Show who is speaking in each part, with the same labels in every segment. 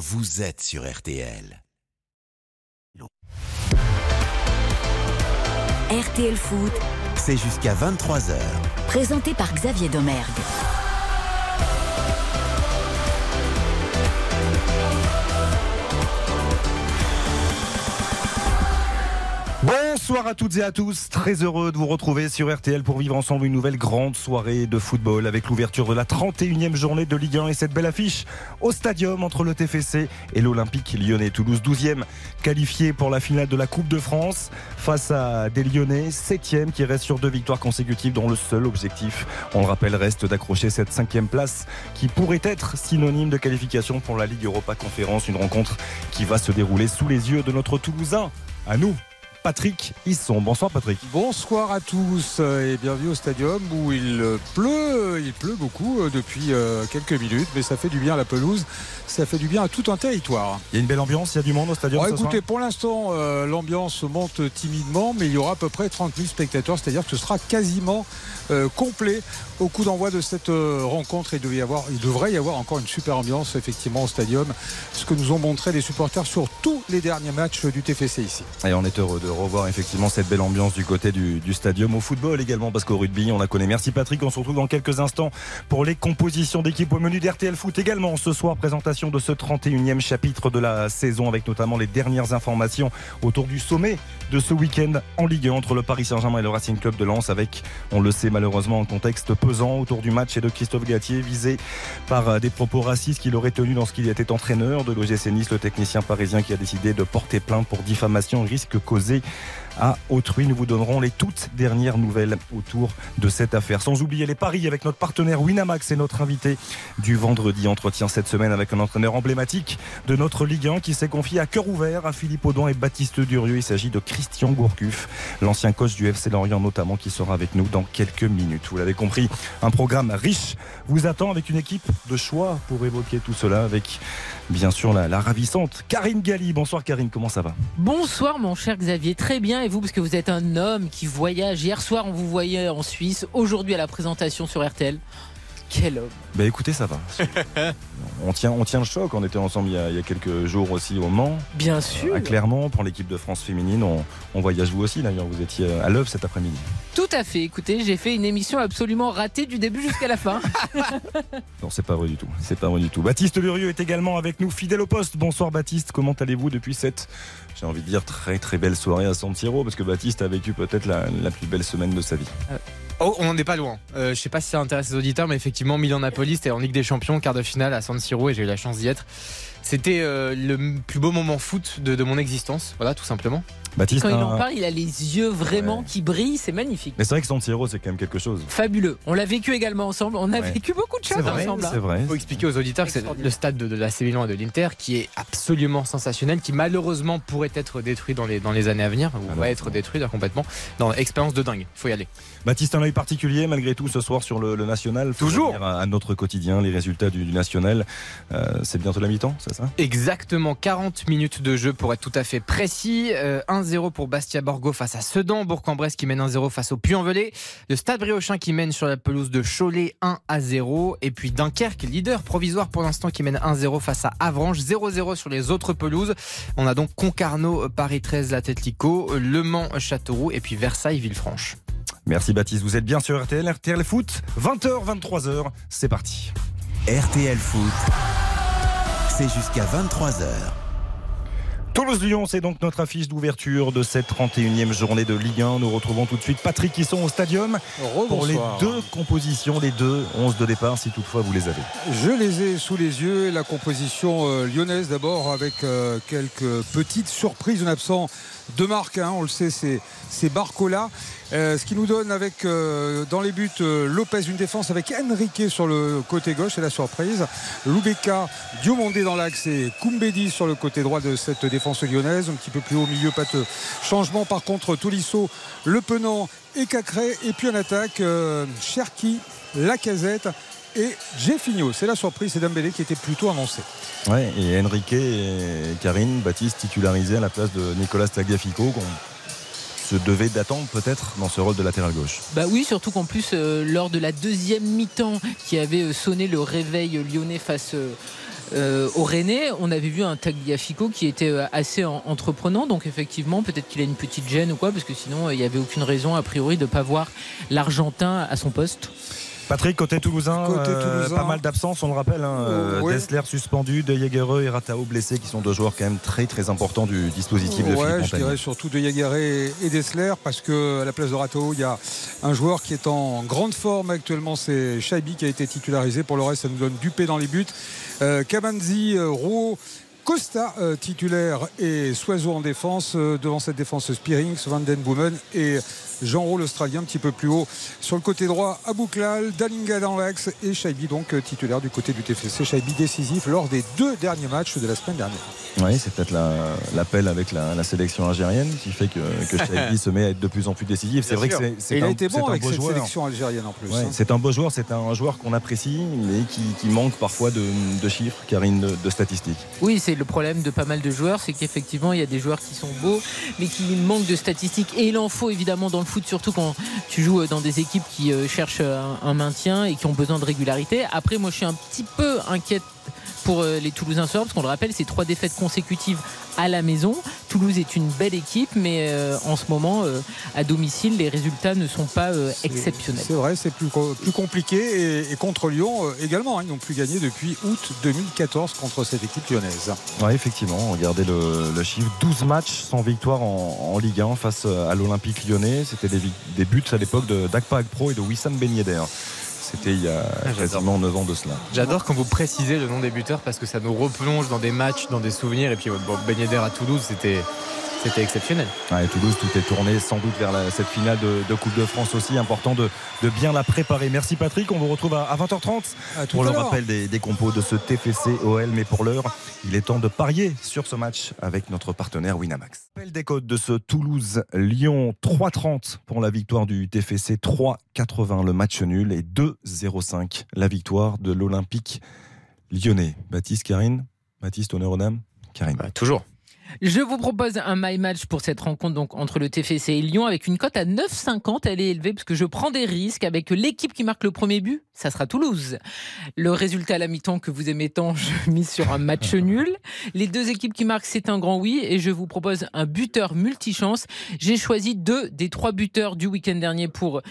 Speaker 1: vous êtes sur RTL.
Speaker 2: RTL Foot,
Speaker 1: C'est jusqu'à 23h.
Speaker 2: présenté par Xavier Domergue.
Speaker 3: Bonsoir à toutes et à tous, très heureux de vous retrouver sur RTL pour vivre ensemble une nouvelle grande soirée de football avec l'ouverture de la 31e journée de Ligue 1 et cette belle affiche au stadium entre le TFC et l'Olympique lyonnais. Toulouse 12e qualifié pour la finale de la Coupe de France face à des Lyonnais 7e qui restent sur deux victoires consécutives dont le seul objectif, on le rappelle, reste d'accrocher cette cinquième place qui pourrait être synonyme de qualification pour la Ligue Europa Conférence, une rencontre qui va se dérouler sous les yeux de notre Toulousain. À nous, Patrick Hisson. Bonsoir Patrick.
Speaker 4: Bonsoir à tous euh, et bienvenue au stadium où il pleut, il pleut beaucoup euh, depuis euh, quelques minutes, mais ça fait du bien à la pelouse, ça fait du bien à tout un territoire.
Speaker 3: Il y a une belle ambiance, il y a du monde au stadium ce soir
Speaker 4: écoutez, pour l'instant, l'ambiance monte timidement, mais il y aura à peu près 30 000 spectateurs, c'est-à-dire que ce sera quasiment complet au coup d'envoi de cette euh, rencontre. Il, devait y avoir, il devrait y avoir encore une super ambiance effectivement au stadium, ce que nous ont montré les supporters sur tous les derniers matchs du TFC ici.
Speaker 3: Et on est heureux de revoir effectivement cette belle ambiance du côté du, du stadium. Au football également, parce qu'au rugby, on la connaît. Merci Patrick. On se retrouve dans quelques instants pour les compositions d'équipe au menu d'RTL Foot également. Ce soir, présentation de ce 31e chapitre de la saison avec notamment les dernières informations autour du sommet de ce week-end en Ligue 1 entre le Paris Saint-Germain et le Racing Club de Lens avec, on le sait malheureusement, un contexte autour du match et de Christophe Gatier visé par euh, des propos racistes qu'il aurait tenus lorsqu'il était entraîneur de l'OGC Nice, le technicien parisien qui a décidé de porter plainte pour diffamation risque causé à autrui. Nous vous donnerons les toutes dernières nouvelles autour de cette affaire. Sans oublier les paris avec notre partenaire Winamax et notre invité du vendredi. Entretien cette semaine avec un entraîneur emblématique de notre Ligue 1 qui s'est confié à cœur ouvert à Philippe Audon et Baptiste Durieux. Il s'agit de Christian Gourcuff, l'ancien coach du FC Lorient notamment, qui sera avec nous dans quelques minutes. Vous l'avez compris, un programme riche vous attend avec une équipe de choix pour évoquer tout cela avec bien sûr la, la ravissante Karine Galli. Bonsoir Karine, comment ça va?
Speaker 5: Bonsoir mon cher Xavier, très bien et vous parce que vous êtes un homme qui voyage. Hier soir on vous voyait en Suisse, aujourd'hui à la présentation sur RTL. Quel homme
Speaker 3: Bah écoutez, ça va. on, tient, on tient le choc. On était ensemble il y, a, il y a quelques jours aussi au Mans.
Speaker 5: Bien sûr.
Speaker 3: À Clermont, pour l'équipe de France féminine. On, on voyage vous aussi d'ailleurs. Vous étiez à l'œuvre cet après-midi.
Speaker 5: Tout à fait. Écoutez, j'ai fait une émission absolument ratée du début jusqu'à la fin.
Speaker 3: Non, c'est pas vrai du tout. C'est pas vrai du tout. Baptiste Lurieux est également avec nous, fidèle au poste. Bonsoir Baptiste. Comment allez-vous depuis cette, j'ai envie de dire, très très belle soirée à San Siro? Parce que Baptiste a vécu peut-être la, la plus belle semaine de sa vie.
Speaker 6: Oh, on n'en est pas loin. Euh, je sais pas si ça intéresse les auditeurs, mais effectivement, Milan-Napoli, c'était en Ligue des Champions, quart de finale à San Siro, et j'ai eu la chance d'y être. C'était euh, le plus beau moment foot de, de mon existence, voilà, tout simplement.
Speaker 3: Baptiste,
Speaker 5: Quand il
Speaker 3: un-
Speaker 5: en parle, il a les yeux vraiment
Speaker 3: Ouais.
Speaker 5: qui brillent, c'est magnifique.
Speaker 3: mais c'est vrai que San Siro, c'est quand même quelque chose.
Speaker 5: Fabuleux. On l'a vécu également ensemble. On a
Speaker 3: Ouais.
Speaker 5: vécu beaucoup de choses
Speaker 3: vrai,
Speaker 5: ensemble. hein.
Speaker 3: c'est vrai.
Speaker 6: Il faut expliquer aux auditeurs que c'est le stade de, de l'AC Milan et de l'Inter qui est absolument sensationnel, qui malheureusement pourrait être détruit dans les, dans les années à venir, ou
Speaker 3: Alors,
Speaker 6: va être détruit complètement. Dans expérience de dingue, il faut y aller.
Speaker 3: Baptiste, un œil particulier malgré tout ce soir sur le, le national. Faut
Speaker 6: Toujours.
Speaker 3: À, à notre quotidien, les résultats du, du national. Euh, c'est bientôt la mi-temps, c'est ça?
Speaker 6: Exactement 40 minutes de jeu pour être tout à fait précis. Euh, 1-0 pour Bastia Borgo face à Sedan. Bourg-en-Bresse qui mène 1-0 face au Puy-en-Velay. Le Stade Briochin qui mène sur la pelouse de Cholet 1-0. Et puis Dunkerque, leader provisoire pour l'instant qui mène 1-0 face à Avranches. 0-0 sur les autres pelouses. On a donc Concarneau, Paris 13, l'Atletico, Le Mans, Châteauroux et puis Versailles, Villefranche.
Speaker 3: Merci Baptiste, vous êtes bien sur RTL, RTL Foot, 20h, 23h, c'est parti.
Speaker 1: RTL Foot, c'est jusqu'à 23h.
Speaker 3: Toulouse-Lyon, c'est donc notre affiche d'ouverture de cette 31e journée de Ligue 1. Nous retrouvons tout de suite Patrick qui sont au stadium pour les deux compositions, les deux 11 de départ, si toutefois vous les avez.
Speaker 4: Je les ai sous les yeux. La composition euh, lyonnaise d'abord avec euh, quelques petites surprises. En absent de marque, hein, on le sait, c'est, Barcola. Euh, ce qui nous donne avec euh, dans les buts euh, Lopez une défense avec Enrique sur le côté gauche, c'est la surprise. Loubeka, Diomondé dans l'axe et Koumbedi sur le côté droit de cette défense lyonnaise. Un petit peu plus haut au milieu, pas de changement. Par contre, Tolisso, Le Penant et Cacré. Et puis en attaque, Cherki, Lacazette et Jeffinho. C'est la surprise, c'est Dembélé qui était plutôt annoncé.
Speaker 3: Ouais, et Enrique et Karine, Baptiste titularisés à la place de Nicolas Tagliafico. qu'on- se devait d'attendre peut-être dans ce rôle de latéral gauche.
Speaker 5: Bah oui, surtout qu'en plus, euh, lors de la deuxième mi-temps qui avait euh, sonné le réveil lyonnais face euh, euh, au Rennais, on avait vu un Tagliafico qui était assez en- entreprenant. Donc effectivement, peut-être qu'il a une petite gêne ou quoi, parce que sinon, euh, il n'y avait aucune raison a priori de ne pas voir l'Argentin à son poste.
Speaker 3: Patrick, côté toulousain,
Speaker 4: Côté
Speaker 3: euh,
Speaker 4: toulousain.
Speaker 3: pas mal d'absences, on le rappelle. Hein, euh,
Speaker 4: Ouais.
Speaker 3: Dessler suspendu, De Jagereux et Ratao blessés, qui sont deux joueurs quand même très très importants du dispositif de
Speaker 4: Ouais, je dirais surtout de Yagaré et Dessler parce que à la place de Rato, il y a un joueur qui est en grande forme actuellement, c'est Shaibi qui a été titularisé. Pour le reste, ça nous donne Dupé dans les buts. Euh, Kabanzi, euh, Roux, Costa euh, titulaire et Soiseau en défense. Euh, devant cette défense, Spearings, Van Den Boomen et Jean Roux, l'Australien, un petit peu plus haut. Sur le côté droit, Abouklal, Dalinga dans l'axe et Shaibi, donc euh, titulaire du côté du TFC. Shaibi décisif lors des deux derniers matchs de la semaine dernière.
Speaker 3: Oui, c'est peut-être la- l'appel avec la, la sélection algérienne qui fait que, que Shaibi se met à être de plus en plus décisif. C'est vrai que
Speaker 6: sûr.
Speaker 3: c'est- c'est
Speaker 4: Et il
Speaker 3: un,
Speaker 4: a été bon avec
Speaker 3: beau
Speaker 4: cette
Speaker 3: joueur.
Speaker 4: sélection algérienne en plus.
Speaker 3: Ouais,
Speaker 4: hein.
Speaker 3: c'est un beau joueur, c'est un joueur qu'on apprécie, mais qui, qui manque parfois de, de chiffres, Karine, de, de statistiques.
Speaker 5: Oui, c'est le problème de pas mal de joueurs, c'est qu'effectivement, il y a des joueurs qui sont beaux, mais qui manquent de statistiques. Et il en faut évidemment dans le foot, surtout quand tu joues dans des équipes qui euh, cherchent un, un maintien et qui ont besoin de régularité. Après, moi, je suis un petit peu inquiète pour euh, les Toulousains ce soir, parce qu'on le rappelle, c'est trois défaites consécutives à la maison. Toulouse est une belle équipe, mais euh, en ce moment, euh, à domicile, les résultats ne sont pas euh, exceptionnels.
Speaker 4: C'est vrai, c'est plus, co- plus compliqué. Et, et contre Lyon également, hein, ils n'ont plus gagné depuis août 2014 contre cette équipe lyonnaise.
Speaker 3: Oui, effectivement, regardez le, le chiffre 12 matchs sans victoire en, en Ligue 1 face à l'Olympique lyonnais. C'était des, buts à l'époque de d'Akpa Agpro et de Wissam Ben Yedder. C'était il y a
Speaker 6: j'adore.
Speaker 3: quasiment 9 ans de cela.
Speaker 6: J'adore quand vous précisez le nom des buteurs parce que ça nous replonge dans des matchs, dans des souvenirs. Et puis, bon, Ben Yedder à Toulouse, c'était. C'était exceptionnel.
Speaker 3: Ouais, Toulouse, tout est tourné sans doute vers la- cette finale de, de Coupe de France aussi. Important de, de bien la préparer. Merci Patrick, on vous retrouve à, à 20h30
Speaker 4: À tout
Speaker 3: pour le rappel des, des compos de ce TFC OL. Mais pour l'heure, il est temps de parier sur ce match avec notre partenaire Winamax. Rappel des codes de ce Toulouse-Lyon 3,30 pour la victoire du TFC, 3,80 le match nul et 2,05 la victoire de l'Olympique lyonnais. Baptiste, Karine? Baptiste, honneur aux dames? Karine.
Speaker 6: Bah, toujours.
Speaker 5: Je vous propose un my match pour cette rencontre donc entre le TFC et Lyon avec une cote à 9,50. Elle est élevée parce que je prends des risques avec l'équipe qui marque le premier but. Ça sera Toulouse. Le résultat à la mi-temps que vous aimez tant, je mise sur un match nul. Les deux équipes qui marquent, c'est un grand oui. Et je vous propose un buteur multichance. J'ai choisi deux des trois buteurs du week-end dernier pour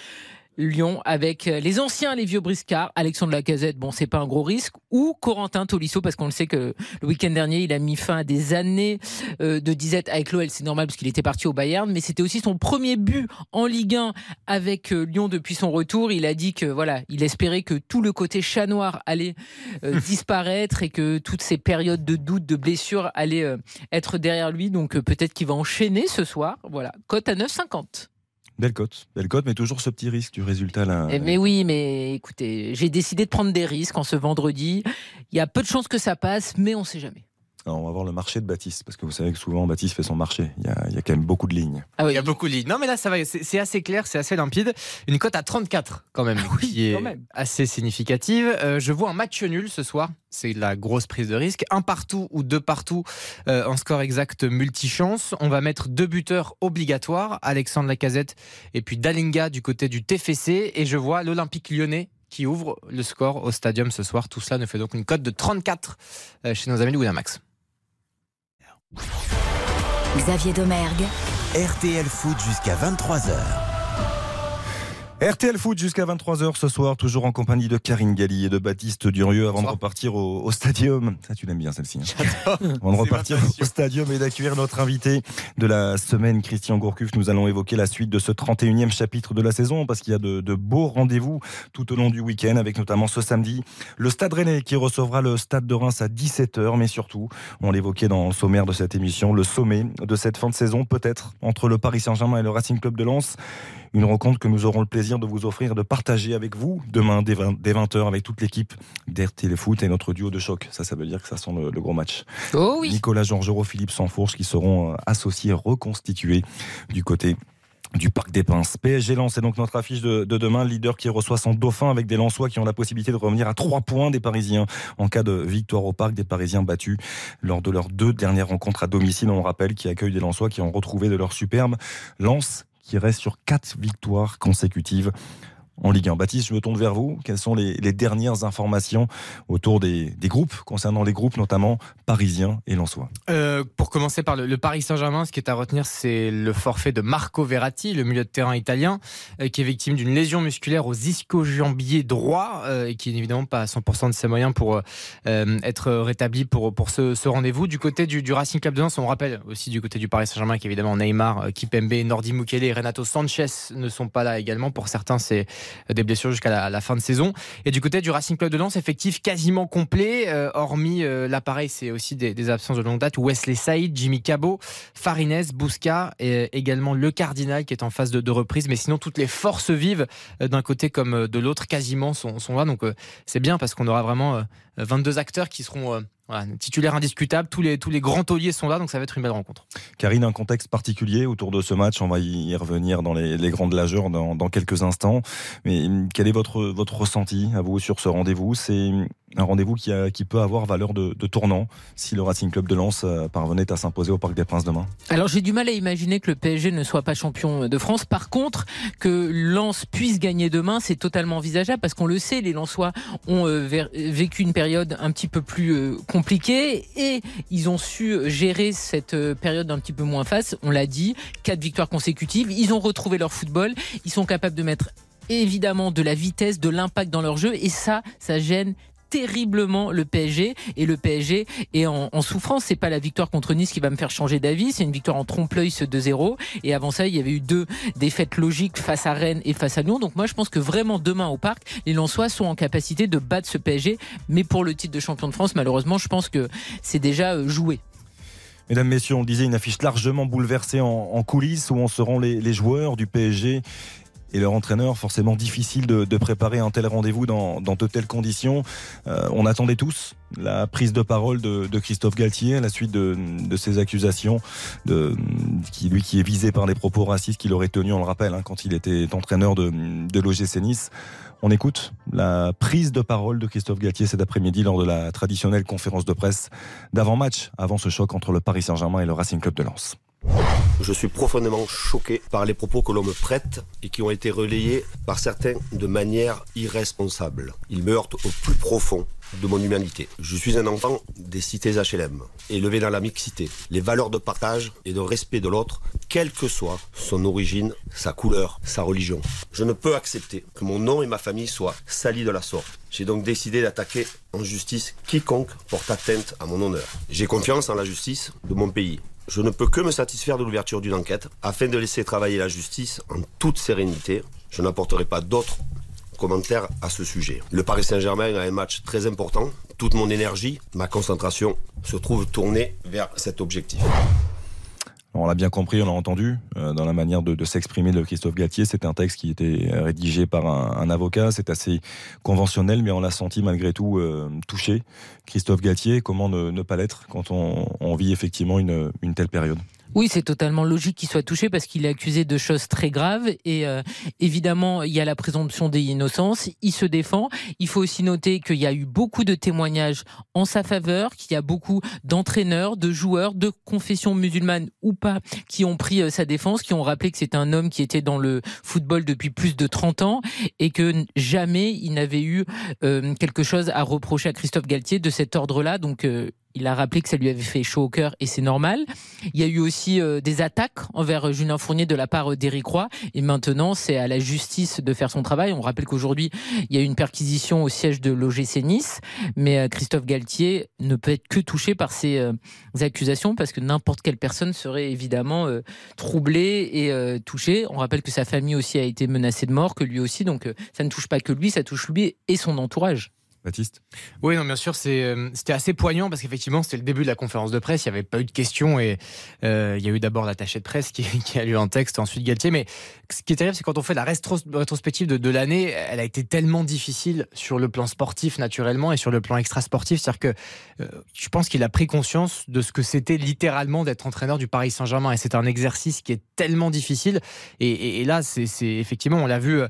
Speaker 5: Lyon avec les anciens, les vieux briscards, Alexandre Lacazette, bon c'est pas un gros risque, ou Corentin Tolisso parce qu'on le sait que le week-end dernier il a mis fin à des années euh, de disette avec l'OL, c'est normal parce qu'il était parti au Bayern, mais c'était aussi son premier but en Ligue 1 avec euh, Lyon depuis son retour. Il a dit que voilà, il espérait que tout le côté chat noir allait euh, disparaître et que toutes ces périodes de doute, de blessures allaient euh, être derrière lui. Donc euh, peut-être qu'il va enchaîner ce soir. Voilà, cote à 9,50.
Speaker 3: Belle cote, belle cote, mais toujours ce petit risque du résultat là.
Speaker 5: Eh, Mais oui, mais écoutez, j'ai décidé de prendre des risques en ce vendredi. Il y a peu de chances que ça passe, mais on sait jamais.
Speaker 3: Alors, on va voir le marché de Baptiste, parce que vous savez que souvent Baptiste fait son marché. Il y a, il y a quand même beaucoup de lignes.
Speaker 5: Ah oui.
Speaker 6: Il y a beaucoup de lignes. Non, mais là, ça va. C'est assez clair, c'est assez limpide. Une cote à 34 quand même, qui est
Speaker 5: même.
Speaker 6: assez significative. Euh, je vois un match nul ce soir. C'est la grosse prise de risque. Un partout ou deux partout euh, en score exact multichance. On va mettre deux buteurs obligatoires, Alexandre Lacazette et puis Dalinga du côté du TFC. Et je vois l'Olympique lyonnais qui ouvre le score au stadium ce soir. Tout cela nous fait donc une cote de 34 euh, chez nos amis de Winamax.
Speaker 2: Xavier Domergue,
Speaker 1: RTL Foot jusqu'à 23h.
Speaker 3: RTL Foot jusqu'à 23h ce soir, toujours en compagnie de Karine Galli et de Baptiste Durieux avant de repartir au, au stadium. Ça, tu l'aimes bien celle-ci. hein. Avant de repartir au stadium et d'accueillir notre invité de la semaine, Christian Gourcuff. Nous allons évoquer la suite de ce 31e chapitre de la saison parce qu'il y a de, de beaux rendez-vous tout au long du week-end avec notamment ce samedi le Stade Rennais qui recevra le Stade de Reims à 17h. Mais surtout, on l'évoquait dans le sommaire de cette émission, le sommet de cette fin de saison peut-être entre le Paris Saint-Germain et le Racing Club de Lens. Une rencontre que nous aurons le plaisir de vous offrir, de partager avec vous demain dès 20 dès 20h avec toute l'équipe d'RTL Foot et notre duo de choc. Ça, ça veut dire que ça sent le, le gros match.
Speaker 5: Oh oui.
Speaker 3: Nicolas Georgerot, Philippe Sanfourche qui seront euh, associés, reconstitués du côté du Parc des Princes. PSG Lens, c'est donc notre affiche de, de demain. Le leader qui reçoit son dauphin avec des Lensois qui ont la possibilité de revenir à trois points des Parisiens en cas de victoire au Parc. Des Parisiens battus lors de leurs deux dernières rencontres à domicile. On rappelle qui accueillent des Lensois qui ont retrouvé de leur superbe. Lens qui reste sur quatre victoires consécutives en Ligue 1. Baptiste, je me tourne vers vous. Quelles sont les, dernières informations autour des, groupes, concernant les groupes notamment parisiens et lensois?
Speaker 6: Euh, Pour commencer par le, Paris Saint-Germain, ce qui est à retenir, c'est le forfait de Marco Verratti, le milieu de terrain italien, euh, qui est victime d'une lésion musculaire aux ischio-jambiers droit euh, et qui n'est évidemment pas à 100% de ses moyens pour être rétabli pour, pour ce, rendez-vous. Du côté du, Racing Club de Lens, on rappelle aussi du côté du Paris Saint-Germain qu'évidemment Neymar, Kipembe, Nordi Mukele et Renato Sanchez ne sont pas là également. Pour certains, c'est des blessures jusqu'à la, fin de saison. Et du côté du Racing Club de Lens, effectif quasiment complet, euh, hormis euh, l'appareil, c'est aussi des, absences de longue date. Wesley Saïd, Jimmy Cabot, Farines, Bousca et également le Cardinal qui est en phase de, reprise. Mais sinon, toutes les forces vives euh, d'un côté comme de l'autre quasiment sont là. Donc c'est bien parce qu'on aura vraiment 22 acteurs qui seront voilà, titulaire indiscutable, tous les, tous les grands tauliers sont là, donc ça va être une belle rencontre.
Speaker 3: Karine, un contexte particulier autour de ce match, on va y revenir dans les, grandes lageurs dans, dans, quelques instants. Mais quel est votre, votre ressenti à vous sur ce rendez-vous? C'est un rendez-vous qui, peut avoir valeur de, tournant si le Racing Club de Lens euh, parvenait à s'imposer au Parc des Princes demain
Speaker 5: Alors j'ai du mal à imaginer que le PSG ne soit pas champion de France. Par contre, que Lens puisse gagner demain, c'est totalement envisageable parce qu'on le sait, les Lensois ont euh, vécu une période un petit peu plus euh, compliquée et ils ont su gérer cette période un petit peu moins face. On l'a dit, quatre victoires consécutives. Ils ont retrouvé leur football. Ils sont capables de mettre évidemment de la vitesse, de l'impact dans leur jeu et ça, ça gêne terriblement le PSG et le PSG est en, en souffrance. C'est pas la victoire contre Nice qui va me faire changer d'avis, c'est une victoire en trompe-l'œil ce 2-0 et avant ça il y avait eu deux défaites logiques face à Rennes et face à Lyon. Donc moi je pense que vraiment demain au parc, les Lensois sont en capacité de battre ce PSG, mais pour le titre de champion de France, malheureusement, je pense que c'est déjà euh, joué.
Speaker 3: Mesdames, Messieurs, on disait une affiche largement bouleversée en, coulisses où on seront les, les joueurs du PSG et leur entraîneur, forcément difficile de, préparer un tel rendez-vous dans, de telles conditions. Euh, on attendait tous la prise de parole de, Christophe Galtier à la suite de, ces accusations, de, qui, lui qui est visé par les propos racistes qu'il aurait tenus, on le rappelle, hein, quand il était entraîneur de, de l'OGC Nice. On écoute la prise de parole de Christophe Galtier cet après-midi lors de la traditionnelle conférence de presse d'avant-match, avant ce choc entre le Paris Saint-Germain et le Racing Club de Lens.
Speaker 7: Je suis profondément choqué par les propos que l'on me prête et qui ont été relayés par certains de manière irresponsable. Ils me heurtent au plus profond de mon humanité. Je suis un enfant des cités HLM, élevé dans la mixité, les valeurs de partage et de respect de l'autre, quelle que soit son origine, sa couleur, sa religion. Je ne peux accepter que mon nom et ma famille soient salis de la sorte. J'ai donc décidé d'attaquer en justice quiconque porte atteinte à mon honneur. J'ai confiance en la justice de mon pays je ne peux que me satisfaire de l'ouverture d'une enquête afin de laisser travailler la justice en toute sérénité. Je n'apporterai pas d'autres commentaires à ce sujet. Le Paris Saint-Germain a un match très important. Toute mon énergie, ma concentration se trouve tournée vers cet objectif.
Speaker 3: On l'a bien compris, on l'a entendu euh, dans la manière de, s'exprimer de Christophe Galtier. C'était un texte qui était rédigé par un, avocat. C'est assez conventionnel, mais on l'a senti malgré tout euh, touché. Christophe Galtier, comment ne, pas l'être quand on, vit effectivement une telle période?
Speaker 5: Oui, c'est totalement logique qu'il soit touché parce qu'il est accusé de choses très graves et euh, évidemment il y a la présomption d'innocence. Il se défend. Il faut aussi noter qu'il y a eu beaucoup de témoignages en sa faveur, qu'il y a beaucoup d'entraîneurs, de joueurs, de confession musulmane ou pas, qui ont pris euh, sa défense, qui ont rappelé que c'est un homme qui était dans le football depuis plus de 30 ans et que jamais il n'avait eu euh, quelque chose à reprocher à Christophe Galtier de cet ordre-là. Donc il a rappelé que ça lui avait fait chaud au cœur et c'est normal. Il y a eu aussi euh, des attaques envers Julien Fournier de la part d'Éric Roy et maintenant c'est à la justice de faire son travail. On rappelle qu'aujourd'hui il y a eu une perquisition au siège de l'OGC Nice, mais euh, Christophe Galtier ne peut être que touché par ces euh, accusations parce que n'importe quelle personne serait évidemment troublée et touchée. On rappelle que sa famille aussi a été menacée de mort, que lui aussi, donc ça ne touche pas que lui, ça touche lui et son entourage.
Speaker 3: Baptiste
Speaker 6: Oui, non, bien sûr, euh, c'était assez poignant parce qu'effectivement, c'était le début de la conférence de presse. Il n'y avait pas eu de questions et euh, il y a eu d'abord l'attaché de presse qui, a lu un texte, ensuite Galtier. Mais ce qui est terrible, c'est quand on fait la rétrospective de, l'année, elle a été tellement difficile sur le plan sportif, naturellement, et sur le plan extra-sportif. C'est-à-dire que euh, je pense qu'il a pris conscience de ce que c'était littéralement d'être entraîneur du Paris Saint-Germain. Et c'est un exercice qui est tellement difficile. Et, là, c'est effectivement, on l'a vu.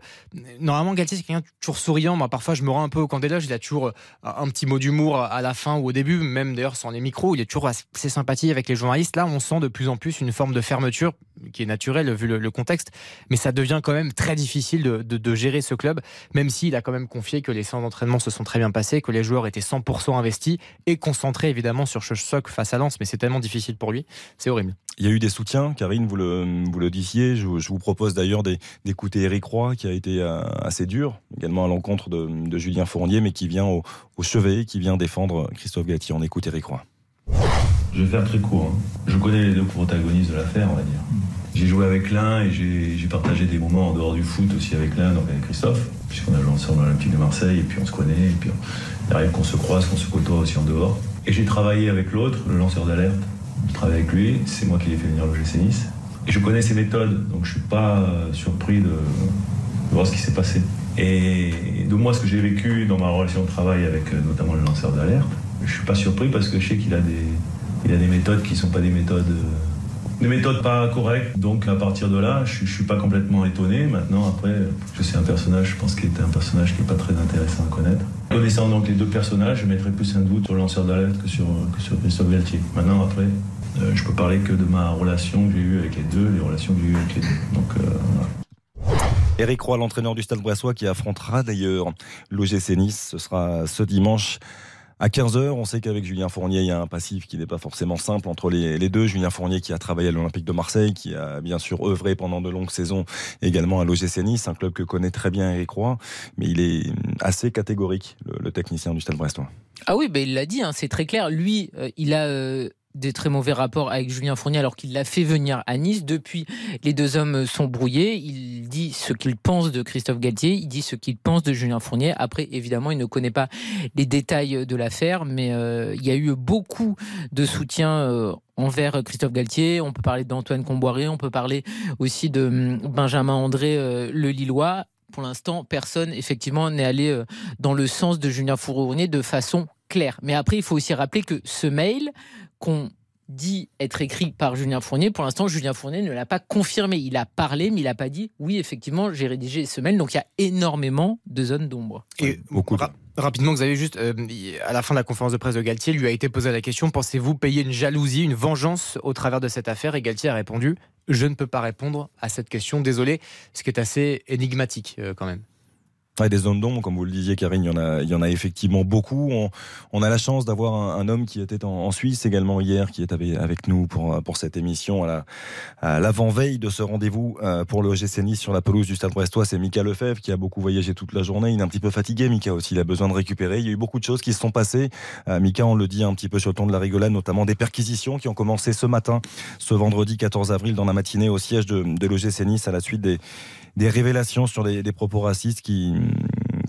Speaker 6: normalement, Galtier, c'est quelqu'un toujours souriant. Moi, parfois, je me rends un peu au camp des loges. A toujours un petit mot d'humour à la fin ou au début, même d'ailleurs sans les micros. Il est toujours assez sympathique avec les journalistes. Là, on sent de plus en plus une forme de fermeture qui est naturelle vu le, contexte, mais ça devient quand même très difficile de, gérer ce club, même s'il a quand même confié que les séances d'entraînement se sont très bien passées, que les joueurs étaient 100% investis et concentrés évidemment sur ce choc face à Lens, mais c'est tellement difficile pour lui, c'est horrible.
Speaker 3: Il y a eu des soutiens, Karine, vous le, vous le disiez. Je, vous propose d'ailleurs d'écouter Eric Roy, qui a été euh, assez dur, également à l'encontre de, Julien Fournier, mais qui vient au, chevet, qui vient défendre Christophe Gatti. On écoute Eric Roy.
Speaker 8: Je vais faire très court. Hein. Je connais les deux protagonistes de l'affaire, on va dire. J'ai joué avec l'un et j'ai partagé des moments en dehors du foot aussi avec l'un, donc avec Christophe, puisqu'on a joué ensemble dans l'Olympique de Marseille, et puis on se connaît, et puis il arrive qu'on se croise, qu'on se côtoie aussi en dehors. Et j'ai travaillé avec l'autre, le lanceur d'alerte. Je travaille avec lui, c'est moi qui l'ai fait venir au GC Nice. Et je connais ses méthodes, donc je suis pas euh, surpris de, voir ce qui s'est passé. Et de moi, ce que j'ai vécu dans ma relation de travail avec euh, notamment le lanceur d'alerte, je suis pas surpris parce que je sais qu'il a des, il a des méthodes qui sont pas des méthodes euh, des méthodes pas correctes. Donc à partir de là, je, je suis pas complètement étonné. Maintenant, après, je sais un personnage, je pense qu'il était un personnage qui est pas très intéressant à connaître. Connaissant donc les deux personnages, je mettrais plus un doute sur le lanceur d'alerte que sur, Christophe Galtier. Maintenant, après, euh, je peux parler que de ma relation que j'ai eue avec les deux, les relations que j'ai eues avec les deux. Donc euh, voilà.
Speaker 3: Eric Roy, l'entraîneur du Stade Bressois, qui affrontera d'ailleurs l'OGC Nice. Ce sera ce dimanche à 15h, on sait qu'avec Julien Fournier, il y a un passif qui n'est pas forcément simple entre les, deux. Julien Fournier qui a travaillé à l'Olympique de Marseille, qui a bien sûr œuvré pendant de longues saisons également à l'OGC Nice, un club que connaît très bien Eric Roy, mais il est assez catégorique, le, technicien du Stade Brestois.
Speaker 5: Ah oui, ben il l'a dit, hein, c'est très clair. Lui, euh, il a euh, des très mauvais rapports avec Julien Fournier alors qu'il l'a fait venir à Nice. Depuis, les deux hommes sont brouillés. Il dit ce qu'il pense de Christophe Galtier, il dit ce qu'il pense de Julien Fournier. Après, évidemment, il ne connaît pas les détails de l'affaire, mais euh, il y a eu beaucoup de soutien. Euh, envers Christophe Galtier, on peut parler d'Antoine Comboiré, on peut parler aussi de hum, Benjamin André, euh, le Lillois. Pour l'instant, personne, effectivement, n'est allé dans le sens de Julien Fournier de façon claire. Mais après, il faut aussi rappeler que ce mail qu'on dit être écrit par Julien Fournier. Pour l'instant, Julien Fournier ne l'a pas confirmé. Il a parlé, mais il n'a pas dit oui, effectivement, j'ai rédigé ce mail. Donc il y a énormément de zones d'ombre.
Speaker 6: Et beaucoup. rapidement, vous avez juste, euh, à la fin de la conférence de presse de Galtier, lui a été posé la question pensez-vous payer une jalousie, une vengeance au travers de cette affaire? Et Galtier a répondu je ne peux pas répondre à cette question, désolé, ce qui est assez énigmatique euh, quand même
Speaker 3: des zones d'ombre, comme vous le disiez, Karine, il y en a, il y en a effectivement beaucoup. On, a la chance d'avoir un, homme qui était en, Suisse également hier, qui est avec, nous pour, pour cette émission à l'avant-veille de ce rendez-vous euh, pour le Nice sur la pelouse du Stade Brestois. C'est Mika Lefebvre qui a beaucoup voyagé toute la journée. Il est un petit peu fatigué, Mika aussi. Il a besoin de récupérer. Il y a eu beaucoup de choses qui se sont passées. Euh, Mika, on le dit un petit peu sur le ton de la rigolade, notamment des perquisitions qui ont commencé ce matin, ce vendredi 14 avril, dans la matinée au siège de, de l'OGC à la suite des, des révélations sur des, propos racistes qui,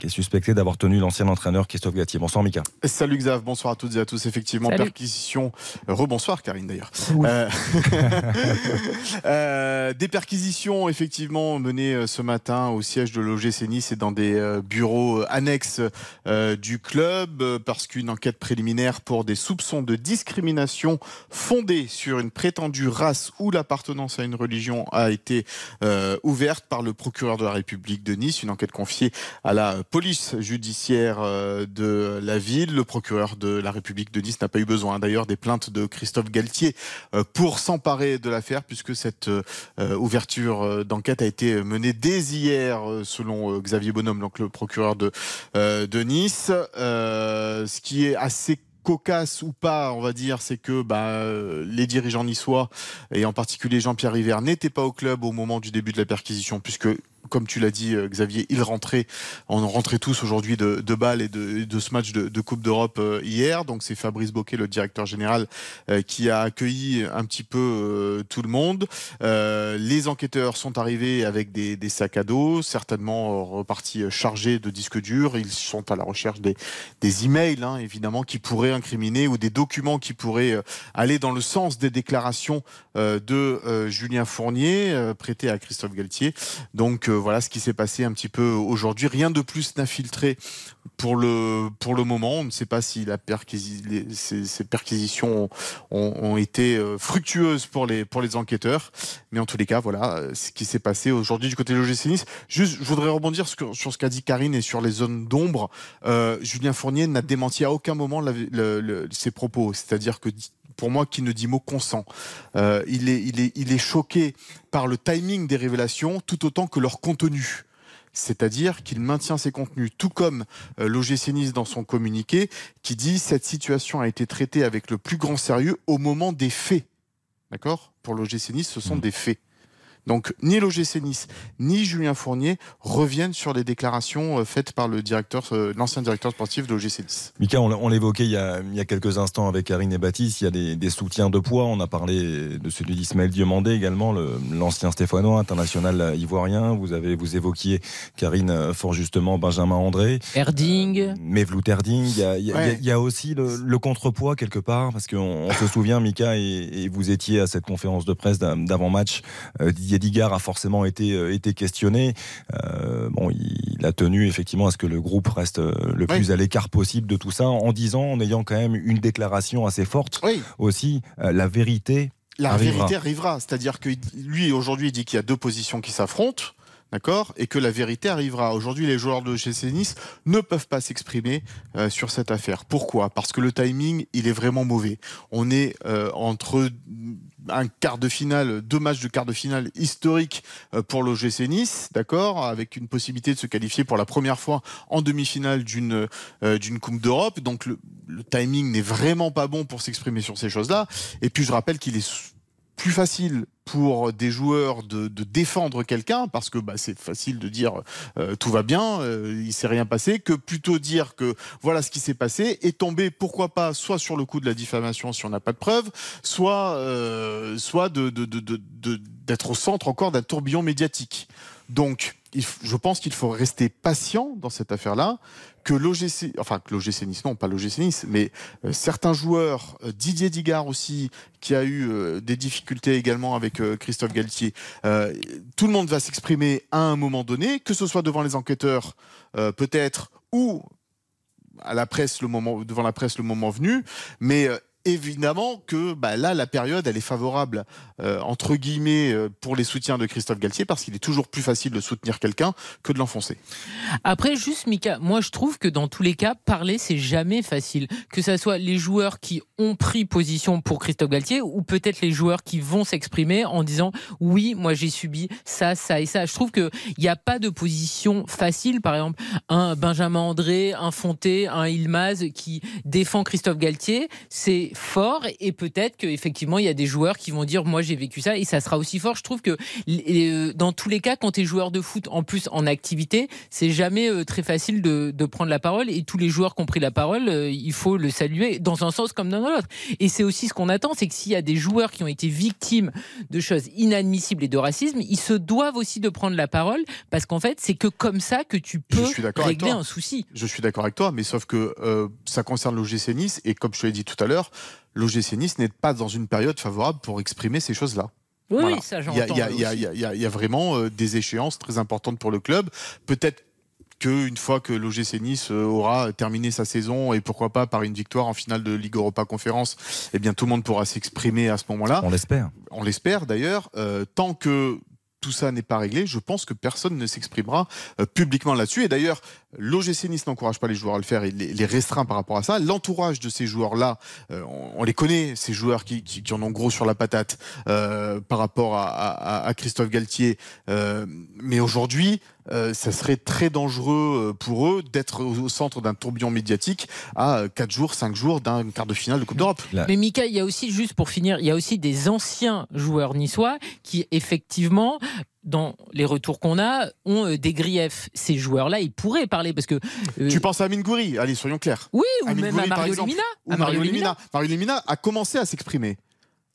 Speaker 3: qui est suspecté d'avoir tenu l'ancien entraîneur Christophe Gatier. Bonsoir Mika.
Speaker 9: Salut Xav, bonsoir à toutes et à tous. Effectivement, perquisition. Euh, rebonsoir Karine d'ailleurs. Euh, euh, des perquisitions effectivement menées ce matin au siège de l'OGC Nice et dans des bureaux annexes du club parce qu'une enquête préliminaire pour des soupçons de discrimination fondée sur une prétendue race ou l'appartenance à une religion a été ouverte par le procureur de la République de Nice. Une enquête confiée à la police judiciaire euh, de la ville. Le procureur de la République de Nice n'a pas eu besoin d'ailleurs des plaintes de Christophe Galtier euh, pour s'emparer de l'affaire puisque cette euh, ouverture d'enquête a été menée dès hier selon Xavier Bonhomme, donc le procureur de, de Nice. ce qui est assez cocasse ou pas, on va dire, c'est que bah, les dirigeants niçois, et en particulier Jean-Pierre River, n'étaient pas au club au moment du début de la perquisition, puisque comme tu l'as dit, euh, Xavier, ils rentraient, on rentrait tous aujourd'hui de, de et de, ce match de, Coupe d'Europe euh, hier. Donc c'est Fabrice Boquet, le directeur général, euh, qui a accueilli un petit peu tout le monde. les enquêteurs sont arrivés avec des, sacs à dos, certainement repartis chargés de disques durs. Ils sont à la recherche des, des emails, hein, évidemment, qui pourraient incriminer ou des documents qui pourraient aller dans le sens des déclarations de Julien Fournier prêté à Christophe Galtier. Donc voilà ce qui s'est passé un petit peu aujourd'hui. Rien de plus n'a filtré pour le, pour le moment. On ne sait pas si ces, perquisitions ont, été euh, fructueuses pour les, pour les enquêteurs. Mais en tous les cas, voilà ce qui s'est passé aujourd'hui du côté de l'OGC. Juste, je voudrais rebondir sur, sur ce qu'a dit Karine et sur les zones d'ombre. Euh, Julien Fournier n'a démenti à aucun moment ses propos. C'est-à-dire que pour moi, qui ne dit mot consent. Euh, il, est, il, est, il est choqué par le timing des révélations tout autant que leur contenu c'est-à-dire qu'il maintient ses contenus, tout comme euh, l'OGC Nice dans son communiqué, qui dit cette situation a été traitée avec le plus grand sérieux au moment des faits. D'accord? Pour l'OGC Nice, ce sont mmh. des faits. Donc ni l'OGC Nice ni Julien Fournier reviennent sur les déclarations euh, faites par le directeur, euh, l'ancien directeur sportif de l'OGC Nice.
Speaker 3: Mika, on l'évoquait il, y a quelques instants avec Karine et Baptiste, il y a des, soutiens de poids. On a parlé de celui d'Ismaël Diomandé également, l'ancien Stéphanois international ivoirien. Vous avez vous évoquiez Karine euh, fort justement Benjamin André,
Speaker 5: Erding,
Speaker 3: Mevlout Erding. Il y a, aussi le, contrepoids quelque part parce qu'on se souvient, Mika, et, vous étiez à cette conférence de presse d'avant-match. Didier a forcément été, euh, été questionné. Euh, bon, il a tenu effectivement à ce que le groupe reste euh, le plus à l'écart possible de tout ça, en disant, en ayant quand même une déclaration assez forte aussi, la vérité
Speaker 9: la
Speaker 3: arrivera.
Speaker 9: vérité arrivera. C'est-à-dire que lui, aujourd'hui, il dit qu'il y a deux positions qui s'affrontent. D'accord Et que la vérité arrivera. Aujourd'hui, les joueurs de GC Nice ne peuvent pas s'exprimer sur cette affaire. Pourquoi? Parce que le timing, il est vraiment mauvais. On est entre un quart de finale, deux matchs de quart de finale historique euh, pour l'OGC Nice, d'accord, avec une possibilité de se qualifier pour la première fois en demi-finale d'une euh, d'une Coupe d'Europe. Donc le, le timing n'est vraiment pas bon pour s'exprimer sur ces choses-là. Et puis je rappelle qu'il est plus facile pour des joueurs de, défendre quelqu'un parce que bah, c'est facile de dire euh, tout va bien, euh, il s'est rien passé, que plutôt dire que voilà ce qui s'est passé et tomber pourquoi pas soit sur le coup de la diffamation si on n'a pas de preuves, soit euh, soit de, d'être au centre encore d'un tourbillon médiatique. Donc je pense qu'il faut rester patient dans cette affaire-là, que l'OGC, enfin que l'OGC Nice, non pas l'OGC Nice, mais euh, certains joueurs, euh, Didier Digard aussi, qui a eu euh, des difficultés également avec Christophe Galtier, tout le monde va s'exprimer à un moment donné, que ce soit devant les enquêteurs peut-être ou à la presse le moment devant la presse le moment venu, mais évidemment que bah, là, la période, elle est favorable, euh, entre guillemets, euh, pour les soutiens de Christophe Galtier, parce qu'il est toujours plus facile de soutenir quelqu'un que de l'enfoncer.
Speaker 5: Après, juste, Mika, moi, je trouve que dans tous les cas, parler, c'est jamais facile. Que ce soit les joueurs qui ont pris position pour Christophe Galtier, ou peut-être les joueurs qui vont s'exprimer en disant, oui, moi, j'ai subi ça, ça et ça. Je trouve qu'il n'y a pas de position facile. Par exemple, un Benjamin André, un Fonté, un Ilmaz qui défend Christophe Galtier, c'est fort et peut-être qu'effectivement il y a des joueurs qui vont dire moi j'ai vécu ça et ça sera aussi fort. Je trouve que euh, dans tous les cas, quand tu es joueur de foot en plus en activité, c'est jamais euh, très facile de, prendre la parole et tous les joueurs qui ont pris la parole, euh, il faut le saluer dans un sens comme dans l'autre. Et c'est aussi ce qu'on attend, c'est que s'il y a des joueurs qui ont été victimes de choses inadmissibles et de racisme, ils se doivent aussi de prendre la parole parce qu'en fait c'est que comme ça que tu peux régler un souci.
Speaker 9: Je suis d'accord avec toi, mais sauf que ça concerne l'OGC Nice et comme je l'ai dit tout à l'heure, l'OGC Nice n'est pas dans une période favorable pour exprimer ces choses-là.
Speaker 5: Oui, ça j'entends.
Speaker 9: Il y, a vraiment euh, des échéances très importantes pour le club. Peut-être qu'une fois que l'OGC Nice euh, aura terminé sa saison et pourquoi pas par une victoire en finale de Ligue Europa Conférence, eh bien tout le monde pourra s'exprimer à ce moment-là.
Speaker 3: On l'espère.
Speaker 9: On l'espère d'ailleurs. Euh, tant que tout ça n'est pas réglé, je pense que personne ne s'exprimera publiquement là-dessus. Et d'ailleurs, L'OGC Nice n'encourage pas les joueurs à le faire et les, restreint par rapport à ça. L'entourage de ces joueurs-là, euh, on, les connaît, ces joueurs qui, en ont gros sur la patate euh, par rapport à, Christophe Galtier. Euh, mais aujourd'hui, ça serait très dangereux pour eux d'être au centre d'un tourbillon médiatique à 4 jours, 5 jours d'un quart de finale de Coupe d'Europe.
Speaker 5: Mais Mika, il y a aussi, juste pour finir, il y a aussi des anciens joueurs niçois qui, effectivement, dans les retours qu'on a, ont des griefs. Ces joueurs-là, ils pourraient pas parce que.
Speaker 9: Euh, tu penses à Amine Goury Allez, soyons clairs.
Speaker 5: Oui, ou même à Mario Limina.
Speaker 9: Mario, Limina. Mario Limina a commencé à s'exprimer.